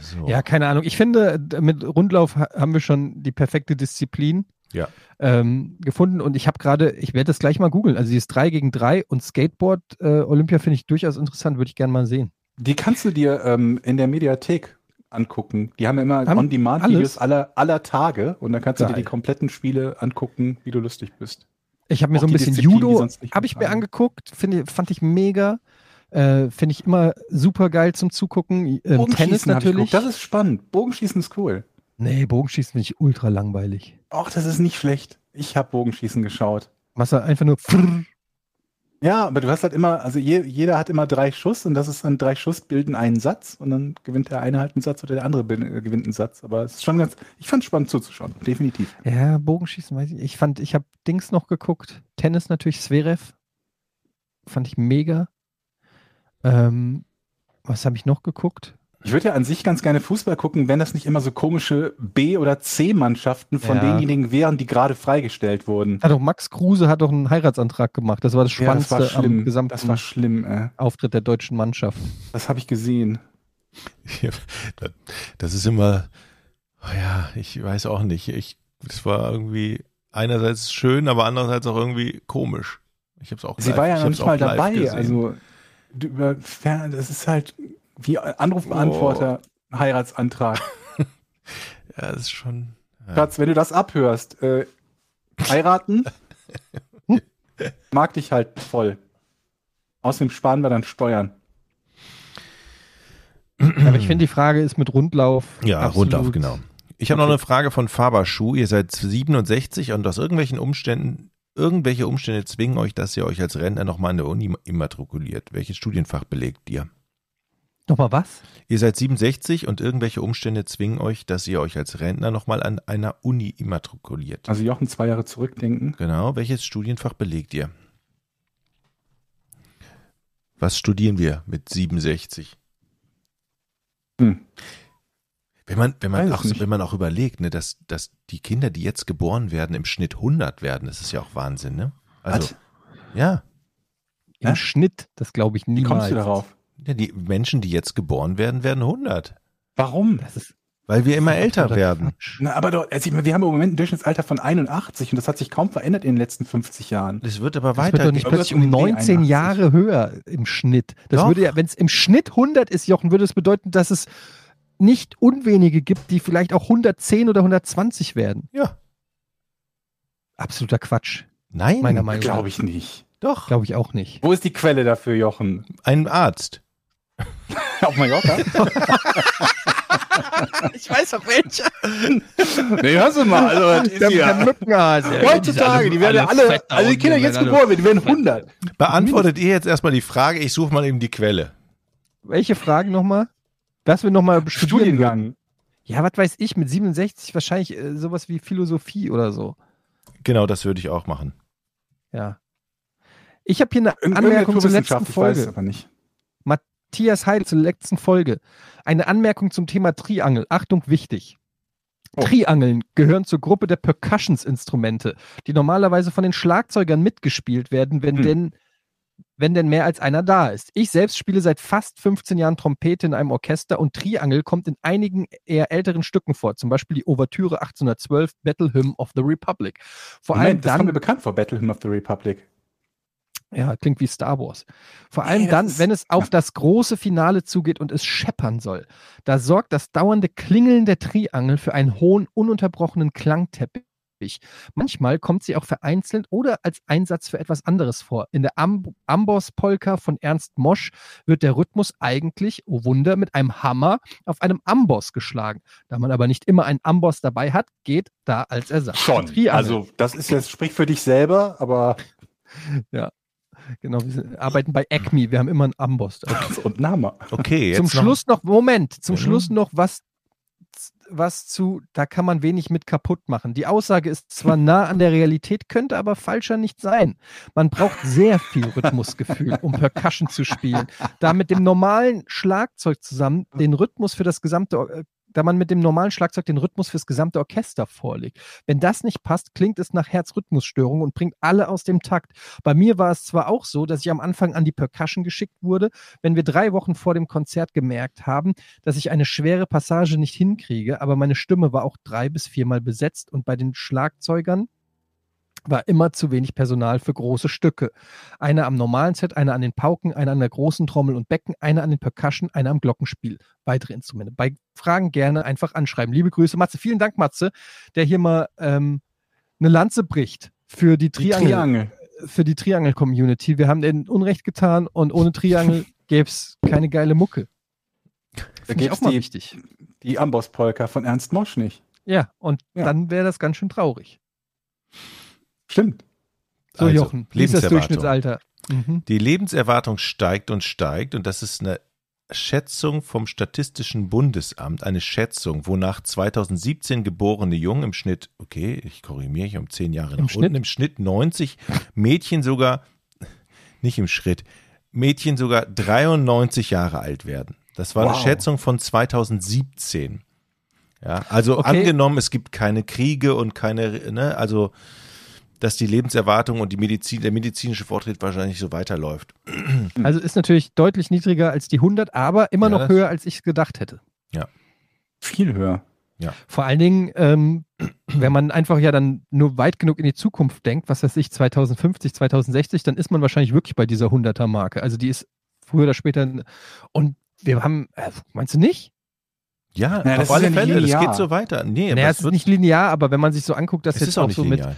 So. Ja, keine Ahnung. Ich finde, mit Rundlauf ha- haben wir schon die perfekte Disziplin Ja. ähm, gefunden. Und ich habe gerade, ich werde das gleich mal googeln. Also dieses 3 gegen 3 und Skateboard äh, Olympia finde ich durchaus interessant, würde ich gerne mal sehen. Die kannst du dir ähm, in der Mediathek angucken. Die haben immer Haben On-Demand-Videos aller, aller Tage und dann kannst du dir Geil. die kompletten Spiele angucken, wie du lustig bist. Ich habe mir Auch so ein bisschen Disziplinen, die Judo, habe ich mir angeguckt, finde, fand ich mega. Äh, finde ich immer super geil zum Zugucken. Ähm, Tennis natürlich. Das ist spannend. Bogenschießen ist cool. nee, Bogenschießen finde ich ultra langweilig. Ach, das ist nicht schlecht. Ich habe Bogenschießen geschaut. Machst du einfach nur. Ja, aber du hast halt immer, also je, jeder hat immer drei Schuss und das ist dann drei Schuss bilden einen Satz und dann gewinnt der eine halt einen Satz oder der andere äh, gewinnt einen Satz. Aber es ist schon ganz, ich fand es spannend zuzuschauen, definitiv. Ja, Bogenschießen weiß ich. Ich fand, ich habe Dings noch geguckt. Tennis natürlich, Zverev. Fand ich mega. Ähm, was habe ich noch geguckt? Ich würde ja an sich ganz gerne Fußball gucken, wenn das nicht immer so komische B- oder C-Mannschaften von Ja. denjenigen wären, die gerade freigestellt wurden. Hat doch Max Kruse hat doch einen Heiratsantrag gemacht. Das war das Ja, das Spannendste war schlimm. am gesamten Das war schlimm. Äh. Auftritt der deutschen Mannschaft. Das habe ich gesehen. Ja, das- ist immer, oh ja, ich weiß auch nicht. Ich, das war irgendwie einerseits schön, aber andererseits auch irgendwie komisch. Ich habe es auch Sie live- war ja noch nicht mal dabei. gesehen. Also über Fern, das ist halt wie Anrufbeantworter, Heiratsantrag. [LAUGHS] ja, das ist schon. Ja. Schatz, wenn du das abhörst, äh, heiraten, [LAUGHS] mag dich halt voll. Außerdem sparen wir dann Steuern. Aber ich finde, die Frage ist mit Rundlauf. Ja, absolut- Rundlauf, genau. Ich habe noch eine Frage von Faber Schuh. Ihr seid 67 und aus irgendwelchen Umständen, irgendwelche Umstände zwingen euch, dass ihr euch als Rentner nochmal an der Uni immatrikuliert. Welches Studienfach belegt ihr? Nochmal was? Ihr seid 67 und irgendwelche Umstände zwingen euch, dass ihr euch als Rentner nochmal an einer Uni immatrikuliert. Also Jochen zwei Jahre zurückdenken. Genau, welches Studienfach belegt ihr? Was studieren wir mit 67? Hm. Wenn man, wenn man, Weiß auch, nicht. wenn man auch überlegt, ne, dass, dass die Kinder, die jetzt geboren werden, im Schnitt 100 werden, das ist ja auch Wahnsinn, ne? Also, Was? ja, Im Hä? Schnitt, das glaube ich Wie niemals. kommst du darauf? Ja, die Menschen, die jetzt geboren werden, werden 100. Warum? Das ist Weil wir immer das älter werden. Na, aber doch, also ich meine, wir haben im Moment ein Durchschnittsalter von 81 und das hat sich kaum verändert in den letzten 50 Jahren. Das wird aber Das wird weiter. doch nicht plötzlich um um den Dreh 19 81. Jahre höher im Schnitt. Das Doch. würde ja, wenn es im Schnitt 100 ist, Jochen, würde es bedeuten, dass es nicht unwenige gibt, die vielleicht auch 110 oder 120 werden. ja. Absoluter Quatsch. Nein, Meiner Meinung nach. Glaube ich nicht. doch. Glaube ich auch nicht. Wo ist die Quelle dafür, Jochen? Ein Arzt. [LAUGHS] Auf Mallorca? [LAUGHS] Ich weiß auch welche. nee, hörst du mal. Also, das ist ja, Mückenhase. heutzutage, die werden ja alle, also die Kinder die jetzt geboren werden, die werden 100. Beantwortet ihr jetzt erstmal die Frage, ich suche mal eben die Quelle. Welche Fragen nochmal? Was wir nochmal würden. Studiengang. Ja, was weiß ich, mit 67 wahrscheinlich äh, sowas wie Philosophie oder so. Genau, das würde ich auch machen. Ja. Ich habe hier eine Anmerkung zur letzten Naturwissenschaft, ich weiß es Folge. aber nicht. Matthias Heil zur letzten Folge. Eine Anmerkung zum Thema Triangel. Achtung, wichtig. Oh. Triangeln gehören zur Gruppe der Percussions-Instrumente, die normalerweise von den Schlagzeugern mitgespielt werden, wenn Hm. denn wenn denn mehr als einer da ist. Ich selbst spiele seit fast 15 Jahren Trompete in einem Orchester und Triangel kommt in einigen eher älteren Stücken vor, zum Beispiel die Ouvertüre 1812 Battle Hymn of the Republic. Vor Moment, allem dann, das kommt mir bekannt vor, Battle Hymn of the Republic. Ja, klingt wie Star Wars. Vor allem yes. dann, wenn es auf ja. das große Finale zugeht und es scheppern soll. Da sorgt das dauernde Klingeln der Triangel für einen hohen, ununterbrochenen Klangteppich. Manchmal kommt sie auch vereinzelt oder als Einsatz für etwas anderes vor. In der Am Amboss-Polka von Ernst Mosch wird der Rhythmus eigentlich, oh Wunder, mit einem Hammer auf einem Amboss geschlagen. Da man aber nicht immer einen Amboss dabei hat, geht da als Ersatz. Schon. Also, das ist jetzt, sprich für dich selber, aber. Ja. Genau, wir arbeiten bei Acme, wir haben immer einen Amboss. Okay. [LAUGHS] Und Name. Okay, jetzt Zum Schluss noch, Moment, zum mhm. Schluss noch was, was zu, da kann man wenig mit kaputt machen. Die Aussage ist zwar nah an der Realität, könnte aber falscher nicht sein. Man braucht sehr viel Rhythmusgefühl, um Percussion zu spielen. Da mit dem normalen Schlagzeug zusammen den Rhythmus für das gesamte äh, da man mit dem normalen Schlagzeug den Rhythmus fürs gesamte Orchester vorlegt. Wenn das nicht passt, klingt es nach Herzrhythmusstörung und bringt alle aus dem Takt. Bei mir war es zwar auch so, dass ich am Anfang an die Percussion geschickt wurde, wenn wir drei Wochen vor dem Konzert gemerkt haben, dass ich eine schwere Passage nicht hinkriege, aber meine Stimme war auch drei bis viermal besetzt und bei den Schlagzeugern war immer zu wenig Personal für große Stücke. Einer am normalen Set, einer an den Pauken, einer an der großen Trommel und Becken, einer an den Percussion, einer am Glockenspiel. Weitere Instrumente. Bei Fragen gerne einfach anschreiben. Liebe Grüße, Matze. Vielen Dank, Matze, der hier mal ähm, eine Lanze bricht für die Triangel. Die Triangel. Für die Triangel-Community. Wir haben denen Unrecht getan und ohne Triangel [LAUGHS] gäbe es keine geile Mucke. Da gäbe es auch mal die, wichtig. Die Amboss-Polka von Ernst Mosch nicht. Ja, und ja. dann wäre das ganz schön traurig. Stimmt. So, also, Jochen, wie ist das Durchschnittsalter? Mhm. Die Lebenserwartung steigt und steigt und das ist eine Schätzung vom Statistischen Bundesamt, eine Schätzung, wonach 2017 geborene Jungen im Schnitt, okay, ich korrigiere mich um zehn Jahre Im nach Schnitt? unten, im Schnitt 90, Mädchen sogar, nicht im Schritt, Mädchen sogar 93 Jahre alt werden. Das war wow. eine Schätzung von 2017. Ja, also okay. angenommen, es gibt keine Kriege und keine, ne, also dass die Lebenserwartung und die Medizin, der medizinische Fortschritt wahrscheinlich so weiterläuft. [CLEARS THROAT] Also ist natürlich deutlich niedriger als die 100, aber immer ja, noch höher, als ich gedacht hätte. Ja. Viel höher. Ja. Vor allen Dingen, ähm, [CLEARS THROAT] wenn man einfach ja dann nur weit genug in die Zukunft denkt, was weiß ich, 2050, 2060, dann ist man wahrscheinlich wirklich bei dieser 100er-Marke. Also die ist früher oder später. Und wir haben, äh, meinst du nicht? Ja, naja, auf alle ja Fälle, das geht so weiter. Nee, naja, es ist nicht linear, aber wenn man sich so anguckt, dass jetzt auch, auch so linear. mit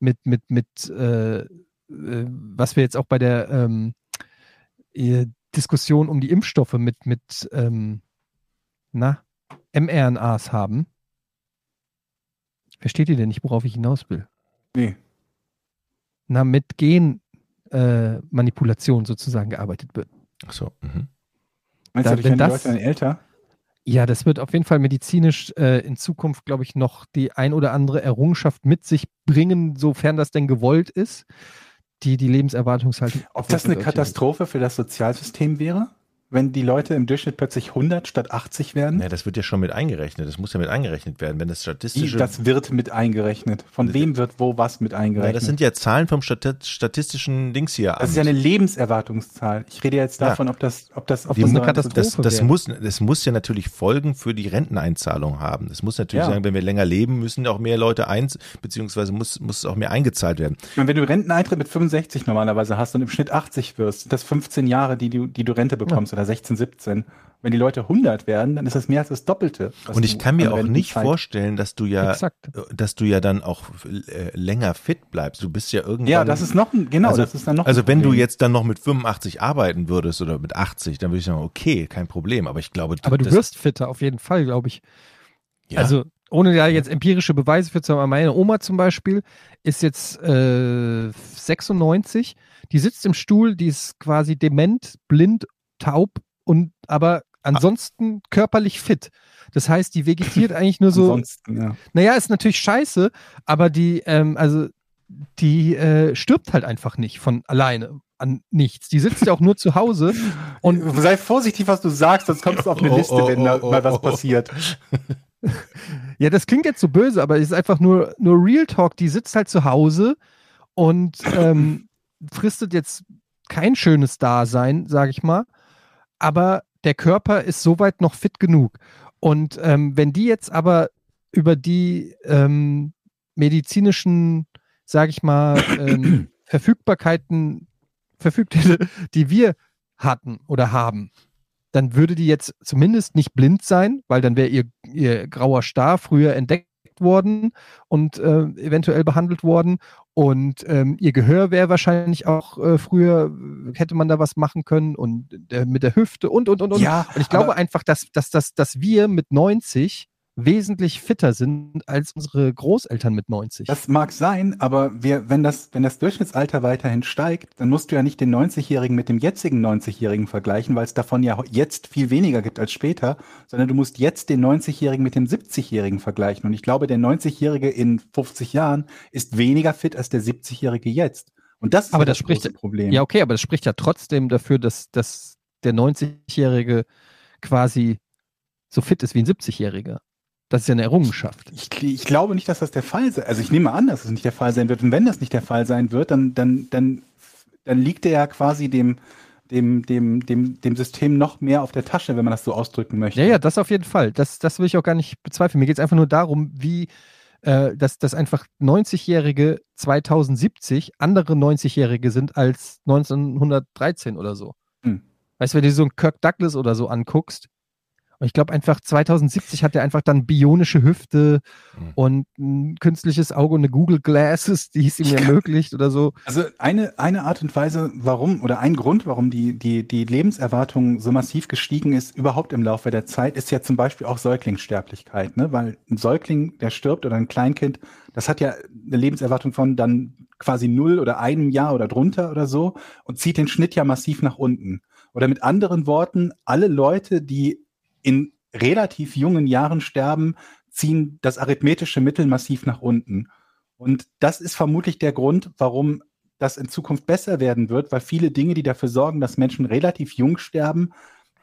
mit, mit, mit äh, äh, was wir jetzt auch bei der ähm, äh, Diskussion um die Impfstoffe mit, mit ähm, na, mRNAs haben. Versteht ihr denn nicht, worauf ich hinaus will? Nee. Na, mit Genmanipulation äh, sozusagen gearbeitet wird. Ach so. Mhm. Meinst da, du, wenn das, Leute älter? Ja, das wird auf jeden Fall medizinisch äh, in Zukunft, glaube ich, noch die ein oder andere Errungenschaft mit sich bringen, sofern das denn gewollt ist, die die Lebenserwartungshaltung. Ob das eine Katastrophe für das Sozialsystem wäre? Wenn die Leute im Durchschnitt plötzlich 100 statt 80 werden? Ja, das wird ja schon mit eingerechnet. Das muss ja mit eingerechnet werden, wenn das statistische. Das wird mit eingerechnet. Von wem wird wo was mit eingerechnet? Ja, das sind ja Zahlen vom statistischen Dings hier. Das ist ja eine Lebenserwartungszahl. Ich rede jetzt davon, ja. ob das, ob das, ob das eine Katastrophe das, das muss, das muss ja natürlich Folgen für die Renteneinzahlung haben. Das muss natürlich ja. sagen, wenn wir länger leben, müssen auch mehr Leute eins, beziehungsweise muss, muss auch mehr eingezahlt werden. Und wenn du Renteneintritt mit 65 normalerweise hast und im Schnitt 80 wirst, das 15 Jahre, die du, die du Rente bekommst, ja oder 16, 17. Wenn die Leute 100 werden, dann ist das mehr als das Doppelte. Und ich kann mir auch nicht Zeit. vorstellen, dass du ja, Exakt. dass du ja dann auch äh, länger fit bleibst. Du bist ja irgendwann. Ja, das ist noch ein, genau, also, das ist dann noch. Also wenn du jetzt dann noch mit 85 arbeiten würdest oder mit 80, dann würde ich sagen, okay, kein Problem. Aber ich glaube, aber du wirst fitter auf jeden Fall, glaube ich. Ja. Also ohne ja jetzt empirische Beweise für zu haben, meine Oma zum Beispiel ist jetzt äh, 96, die sitzt im Stuhl, die ist quasi dement, blind taub und aber ansonsten körperlich fit. Das heißt, die vegetiert [LAUGHS] eigentlich nur so. Ansonsten, ja. Naja, ist natürlich scheiße, aber die, ähm, also die äh, stirbt halt einfach nicht von alleine an nichts. Die sitzt ja auch nur zu Hause [LAUGHS] und sei vorsichtig, was du sagst, sonst kommst du auf eine oh, Liste, oh, wenn da oh, mal was oh, oh. passiert. [LAUGHS] ja, das klingt jetzt so böse, aber es ist einfach nur nur Real Talk. Die sitzt halt zu Hause und ähm, fristet jetzt kein schönes Dasein, sage ich mal. Aber der Körper ist soweit noch fit genug. Und ähm, wenn die jetzt aber über die ähm, medizinischen, sage ich mal, ähm, [CLEARS THROAT] Verfügbarkeiten verfügt hätte, die wir hatten oder haben, dann würde die jetzt zumindest nicht blind sein, weil dann wäre ihr, ihr grauer Star früher entdeckt worden und äh, eventuell behandelt worden. Und ähm, ihr Gehör wäre wahrscheinlich auch äh, früher, hätte man da was machen können und der, mit der Hüfte und, und, und, und. Ja, und ich glaube einfach, dass, dass, dass, dass wir mit 90 wesentlich fitter sind als unsere Großeltern mit 90. Das mag sein, aber wir, wenn, das, wenn das Durchschnittsalter weiterhin steigt, dann musst du ja nicht den 90-Jährigen mit dem jetzigen 90-Jährigen vergleichen, weil es davon ja jetzt viel weniger gibt als später, sondern du musst jetzt den 90-Jährigen mit dem 70-Jährigen vergleichen. Und ich glaube, der 90-Jährige in 50 Jahren ist weniger fit als der 70-Jährige jetzt. Und das ist aber das, das spricht, Problem. Ja, okay, aber das spricht ja trotzdem dafür, dass, dass der 90-Jährige quasi so fit ist wie ein 70-Jähriger. Das ist ja eine Errungenschaft. Ich, ich, glaube nicht, dass das der Fall sein Also ich nehme an, dass es nicht der Fall sein wird. Und wenn das nicht der Fall sein wird, dann, dann, dann, dann liegt er ja quasi dem, dem, dem, dem, dem System noch mehr auf der Tasche, wenn man das so ausdrücken möchte. Ja, ja, das auf jeden Fall. Das, das will ich auch gar nicht bezweifeln. Mir geht es einfach nur darum, wie äh, dass, dass einfach 90-Jährige 2070 andere 90-Jährige sind als 1913 oder so. Hm. Weißt du, wenn du so einen Kirk Douglas oder so anguckst, und ich glaube einfach 2070 hat er einfach dann bionische Hüfte mhm. und ein künstliches Auge und eine Google Glasses, die es ihm [LAUGHS] ermöglicht oder so. Also eine, eine Art und Weise, warum oder ein Grund, warum die, die, die Lebenserwartung so massiv gestiegen ist, überhaupt im Laufe der Zeit, ist ja zum Beispiel auch Säuglingssterblichkeit, ne? Weil ein Säugling, der stirbt oder ein Kleinkind, das hat ja eine Lebenserwartung von dann quasi null oder einem Jahr oder drunter oder so und zieht den Schnitt ja massiv nach unten. Oder mit anderen Worten, alle Leute, die in relativ jungen Jahren sterben, ziehen das arithmetische Mittel massiv nach unten. Und das ist vermutlich der Grund, warum das in Zukunft besser werden wird, weil viele Dinge, die dafür sorgen, dass Menschen relativ jung sterben,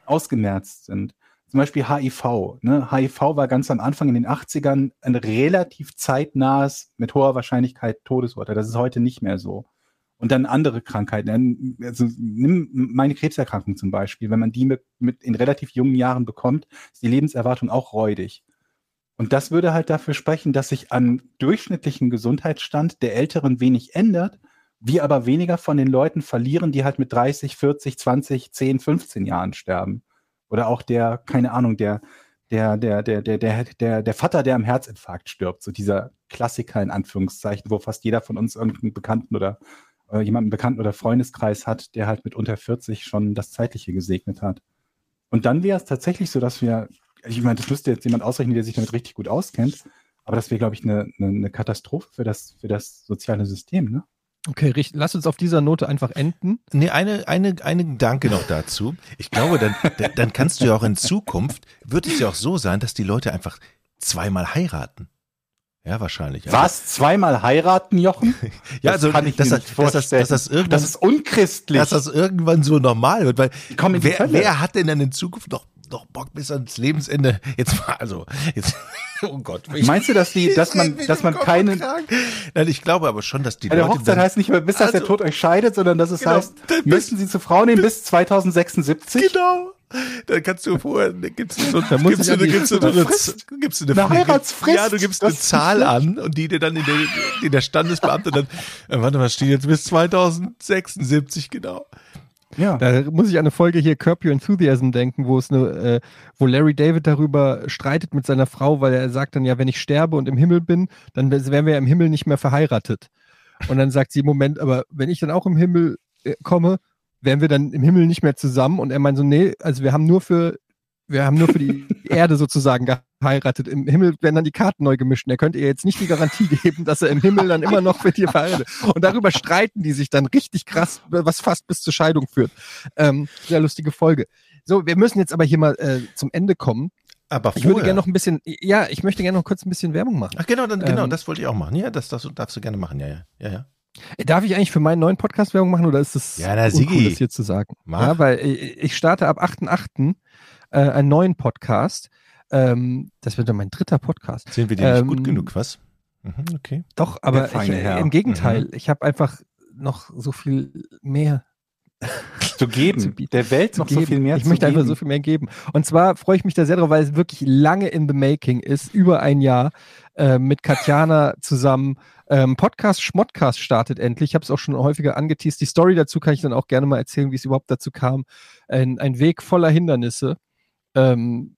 ausgemerzt sind. Zum Beispiel HIV. Ne? HIV war ganz am Anfang in den 80ern ein relativ zeitnahes, mit hoher Wahrscheinlichkeit Todesurteil. Das ist heute nicht mehr so. Und dann andere Krankheiten. Also nimm meine Krebserkrankung zum Beispiel. Wenn man die mit, mit in relativ jungen Jahren bekommt, ist die Lebenserwartung auch räudig. Und das würde halt dafür sprechen, dass sich an durchschnittlichen Gesundheitsstand der Älteren wenig ändert, wir aber weniger von den Leuten verlieren, die halt mit 30, 40, 20, 10, 15 Jahren sterben. Oder auch der, keine Ahnung, der, der, der, der, der, der, der, der Vater, der am Herzinfarkt stirbt. So dieser Klassiker in Anführungszeichen, wo fast jeder von uns irgendeinen Bekannten oder äh, jemanden Bekannten oder Freundeskreis hat, der halt mit unter 40 schon das Zeitliche gesegnet hat. Und dann wäre es tatsächlich so, dass wir, ich meine, das müsste jetzt jemand ausrechnen, der sich damit richtig gut auskennt, aber das wäre, glaube ich, eine, eine, eine Katastrophe für das, für das soziale System, ne? Okay, richtig. Lass uns auf dieser Note einfach enden. Nee, eine, eine, eine Gedanke noch dazu. Ich glaube, dann, dann kannst du ja auch in Zukunft, wird es ja auch so sein, dass die Leute einfach zweimal heiraten. Ja, wahrscheinlich. Ja. Was? Zweimal heiraten, Jochen? [LAUGHS] ja, also, kann ich das, mir nicht vorstellen. Dass das, dass das, irgendwann, das ist unchristlich. Dass das irgendwann so normal wird, weil wer, wer hat denn dann in Zukunft noch, noch Bock bis ans Lebensende? Jetzt mal, also, jetzt, [LAUGHS] oh Gott. Ich, [LAUGHS] Meinst du, dass die, dass man, dass man keine, Nein, ich glaube aber schon, dass die ja, Leute. Der Hochzeit dann, heißt nicht mehr, bis also, dass der Tod euch scheidet, sondern dass es genau, heißt, müssen sie zur Frau nehmen bis 2076? Genau. Dann kannst du vorher, gibst du so, da gibst du, gibst du, eine, gibst du eine, eine Heiratsfrist. Ja, du gibst eine Zahl an und die dir dann in der, in der Standesbeamte dann, äh, warte mal, steht jetzt bis 2076, genau. Ja. Da muss ich an eine Folge hier Curb Your Enthusiasm denken, wo es eine, äh, wo Larry David darüber streitet mit seiner Frau, weil er sagt dann ja, wenn ich sterbe und im Himmel bin, dann wären wir ja im Himmel nicht mehr verheiratet. Und dann sagt sie, Moment, aber wenn ich dann auch im Himmel äh, komme, wären wir dann im Himmel nicht mehr zusammen? Und er meint so, nee, also wir haben nur für, wir haben nur für die [LAUGHS] Erde sozusagen geheiratet. Im Himmel werden dann die Karten neu gemischt. Und er könnte ihr jetzt nicht die Garantie [LAUGHS] geben, dass er im Himmel dann immer noch mit ihr verheiratet. Und darüber streiten die sich dann richtig krass, was fast bis zur Scheidung führt. Ähm, sehr lustige Folge. So, wir müssen jetzt aber hier mal äh, zum Ende kommen. Aber vorher. Ich würde gerne noch ein bisschen, ja, ich möchte gerne noch kurz ein bisschen Werbung machen. Ach genau, dann, genau, ähm, das wollte ich auch machen. Ja, das, das darfst du gerne machen. Ja, ja, ja, ja. Darf ich eigentlich für meinen neuen Podcast Werbung machen oder ist es ja, na, uncool, das hier zu sagen? Mach. Ja, weil ich starte ab 8.8. Äh, einen neuen Podcast. Ähm, das wird dann mein dritter Podcast. Sind wir dir ähm, nicht gut genug, was? Mhm, okay. Doch, aber ich, äh, im Gegenteil, mhm. ich habe einfach noch so viel mehr [LAUGHS] zu geben, [LAUGHS] zu der Welt noch geben. so viel mehr ich zu möchte einfach so viel mehr geben. Und zwar freue ich mich da sehr drauf, weil es wirklich lange in the making ist, über ein Jahr äh, mit Katjana zusammen. Ähm, Podcast Schmottcast startet endlich. Ich habe es auch schon häufiger angeteased. Die Story dazu kann ich dann auch gerne mal erzählen, wie es überhaupt dazu kam. Ein, ein Weg voller Hindernisse. Ähm,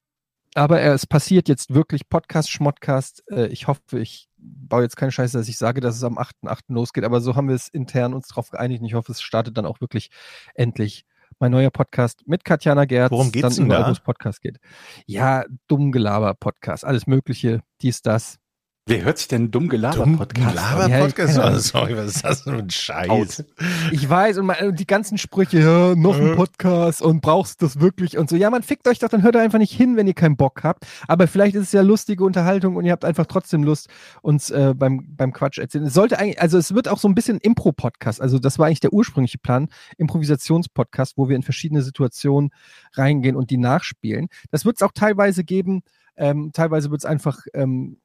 aber es passiert jetzt wirklich Podcast, Schmottcast. Äh, ich hoffe, ich baue jetzt keine Scheiße, dass ich sage, dass es am 8.8. losgeht, aber so haben wir es intern uns darauf geeinigt und ich hoffe, es startet dann auch wirklich endlich mein neuer Podcast mit Katjana Gerz. Worum geht's dann denn da? Podcast geht. Ja, dumm Gelaber Podcast, alles mögliche, dies, das. Wer hört sich denn dumm Gelaber-Podcast? Gelaber-Podcast? Ja, sorry, was ist das für ein Scheiß? Ich weiß, und die ganzen Sprüche, ja, noch ein Podcast und brauchst du das wirklich und so. Ja, man fickt euch doch, dann hört ihr einfach nicht hin, wenn ihr keinen Bock habt. Aber vielleicht ist es ja lustige Unterhaltung und ihr habt einfach trotzdem Lust, uns äh, beim, beim Quatsch erzählen. Es sollte eigentlich, also es wird auch so ein bisschen Impro-Podcast. Also das war eigentlich der ursprüngliche Plan, Improvisations-Podcast, wo wir in verschiedene Situationen reingehen und die nachspielen. Das wird es auch teilweise geben. Ähm, teilweise wird es einfach ähm,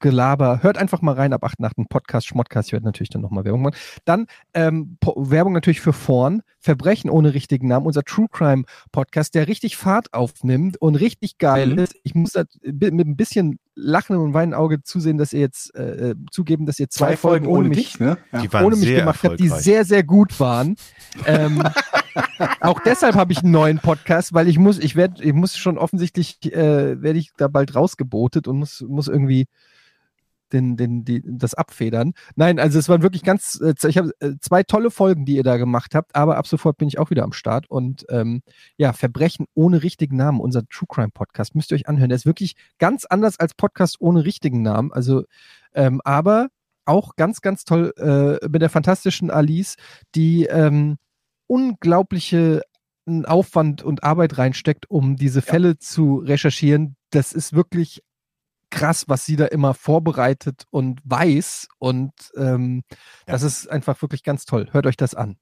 Gelaber. Hört einfach mal rein ab 8 nach dem Podcast, Schmottcast. Ich werde natürlich dann nochmal Werbung machen. Dann ähm, Werbung natürlich für Vorn. Verbrechen ohne richtigen Namen. Unser True Crime Podcast, der richtig Fahrt aufnimmt und richtig geil mhm. ist. Ich muss da mit ein bisschen Lachen und weinen Auge zusehen, dass ihr jetzt äh, zugeben, dass ihr zwei, zwei Folgen, Folgen ohne, mich, dich, ne? ja. ohne mich gemacht habt, die sehr, sehr gut waren. ähm, [LAUGHS] auch deshalb habe ich einen neuen Podcast, weil ich muss, ich werde, ich muss schon offensichtlich, äh, werde ich da bald rausgebotet und muss, muss irgendwie den, den, die, das abfedern. Nein, also es waren wirklich ganz, äh, ich habe äh, zwei tolle Folgen, die ihr da gemacht habt, aber ab sofort bin ich auch wieder am Start und ähm, ja, Verbrechen ohne richtigen Namen, unser True Crime Podcast, müsst ihr euch anhören. Der ist wirklich ganz anders als Podcast ohne richtigen Namen, also ähm, aber auch ganz, ganz toll äh, mit der fantastischen Alice, die ähm, unglaubliche Aufwand und Arbeit reinsteckt, um diese Fälle ja. zu recherchieren. Das ist wirklich krass, was sie da immer vorbereitet und weiß. Und ähm, ja. das ist einfach wirklich ganz toll. Hört euch das an.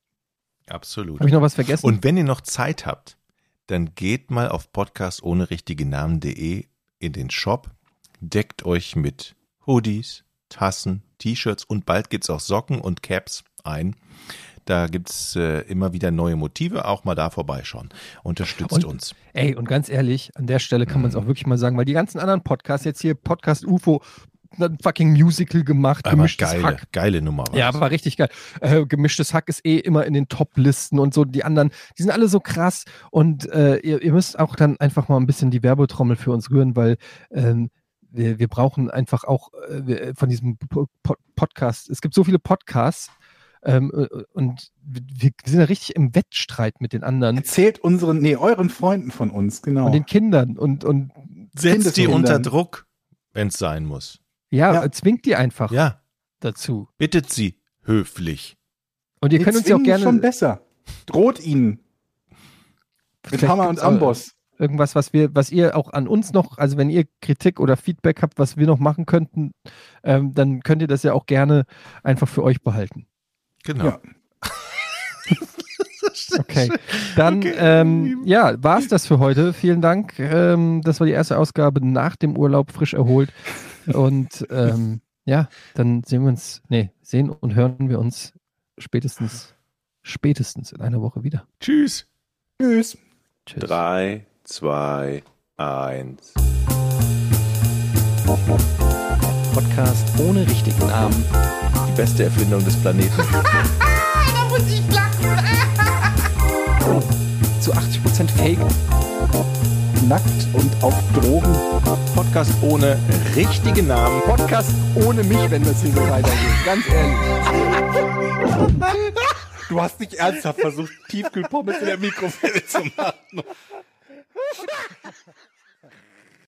Absolut. Habe ich noch was vergessen? Und wenn ihr noch Zeit habt, dann geht mal auf podcast ohne richtige Namen.de in den Shop, deckt euch mit Hoodies, Tassen, T-Shirts und bald gibt es auch Socken und Caps ein. Da gibt's äh, immer wieder neue Motive. Auch mal da vorbeischauen. Unterstützt und, uns. Ey, und ganz ehrlich, an der Stelle kann man es auch wirklich mal sagen, weil die ganzen anderen Podcasts, jetzt hier Podcast UFO, ein fucking Musical gemacht, aber gemischtes geile, Hack. Geile Nummer. Ja, aber war richtig geil. Äh, gemischtes Hack ist eh immer in den Top-Listen und so. Die anderen, die sind alle so krass. Und äh, ihr, ihr, müsst auch dann einfach mal ein bisschen die Werbetrommel für uns rühren, weil ähm, wir, wir brauchen einfach auch äh, von diesem Podcast. Es gibt so viele Podcasts ähm, äh, und wir sind ja richtig im Wettstreit mit den anderen. Erzählt unseren, nee, euren Freunden von uns, genau. Und den Kindern und, und setzt die unter Druck, wenn es sein muss. Ja, ja, zwingt die einfach ja. dazu. Bittet sie höflich. Und ihr könnt uns ja auch gerne. schon besser. Droht ihnen. Mit Hammer und Amboss. Irgendwas, was wir, was ihr auch an uns noch, also wenn ihr Kritik oder Feedback habt, was wir noch machen könnten, ähm, dann könnt ihr das ja auch gerne einfach für euch behalten. Genau. Ja. [LAUGHS] okay, dann okay. Ähm, ja, war es das für heute. Vielen Dank. Ähm, das war die erste Ausgabe nach dem Urlaub, frisch erholt. [LAUGHS] Und ähm, ja, dann sehen wir uns, nee, sehen und hören wir uns spätestens, spätestens in einer Woche wieder. Tschüss. Tschüss. Tschüss. Drei, zwei, eins. Podcast ohne richtigen Namen beste Erfindung des Planeten. [LAUGHS] da muss ich lachen. [LAUGHS] Zu 80% Fake. Nackt und auf Drogen. Podcast ohne richtige Namen. Podcast ohne mich, wenn das hier so weitergeht. Ganz ehrlich. Du hast nicht ernsthaft versucht, Tiefkühlpommes in der Mikrowelle zu machen. [LAUGHS]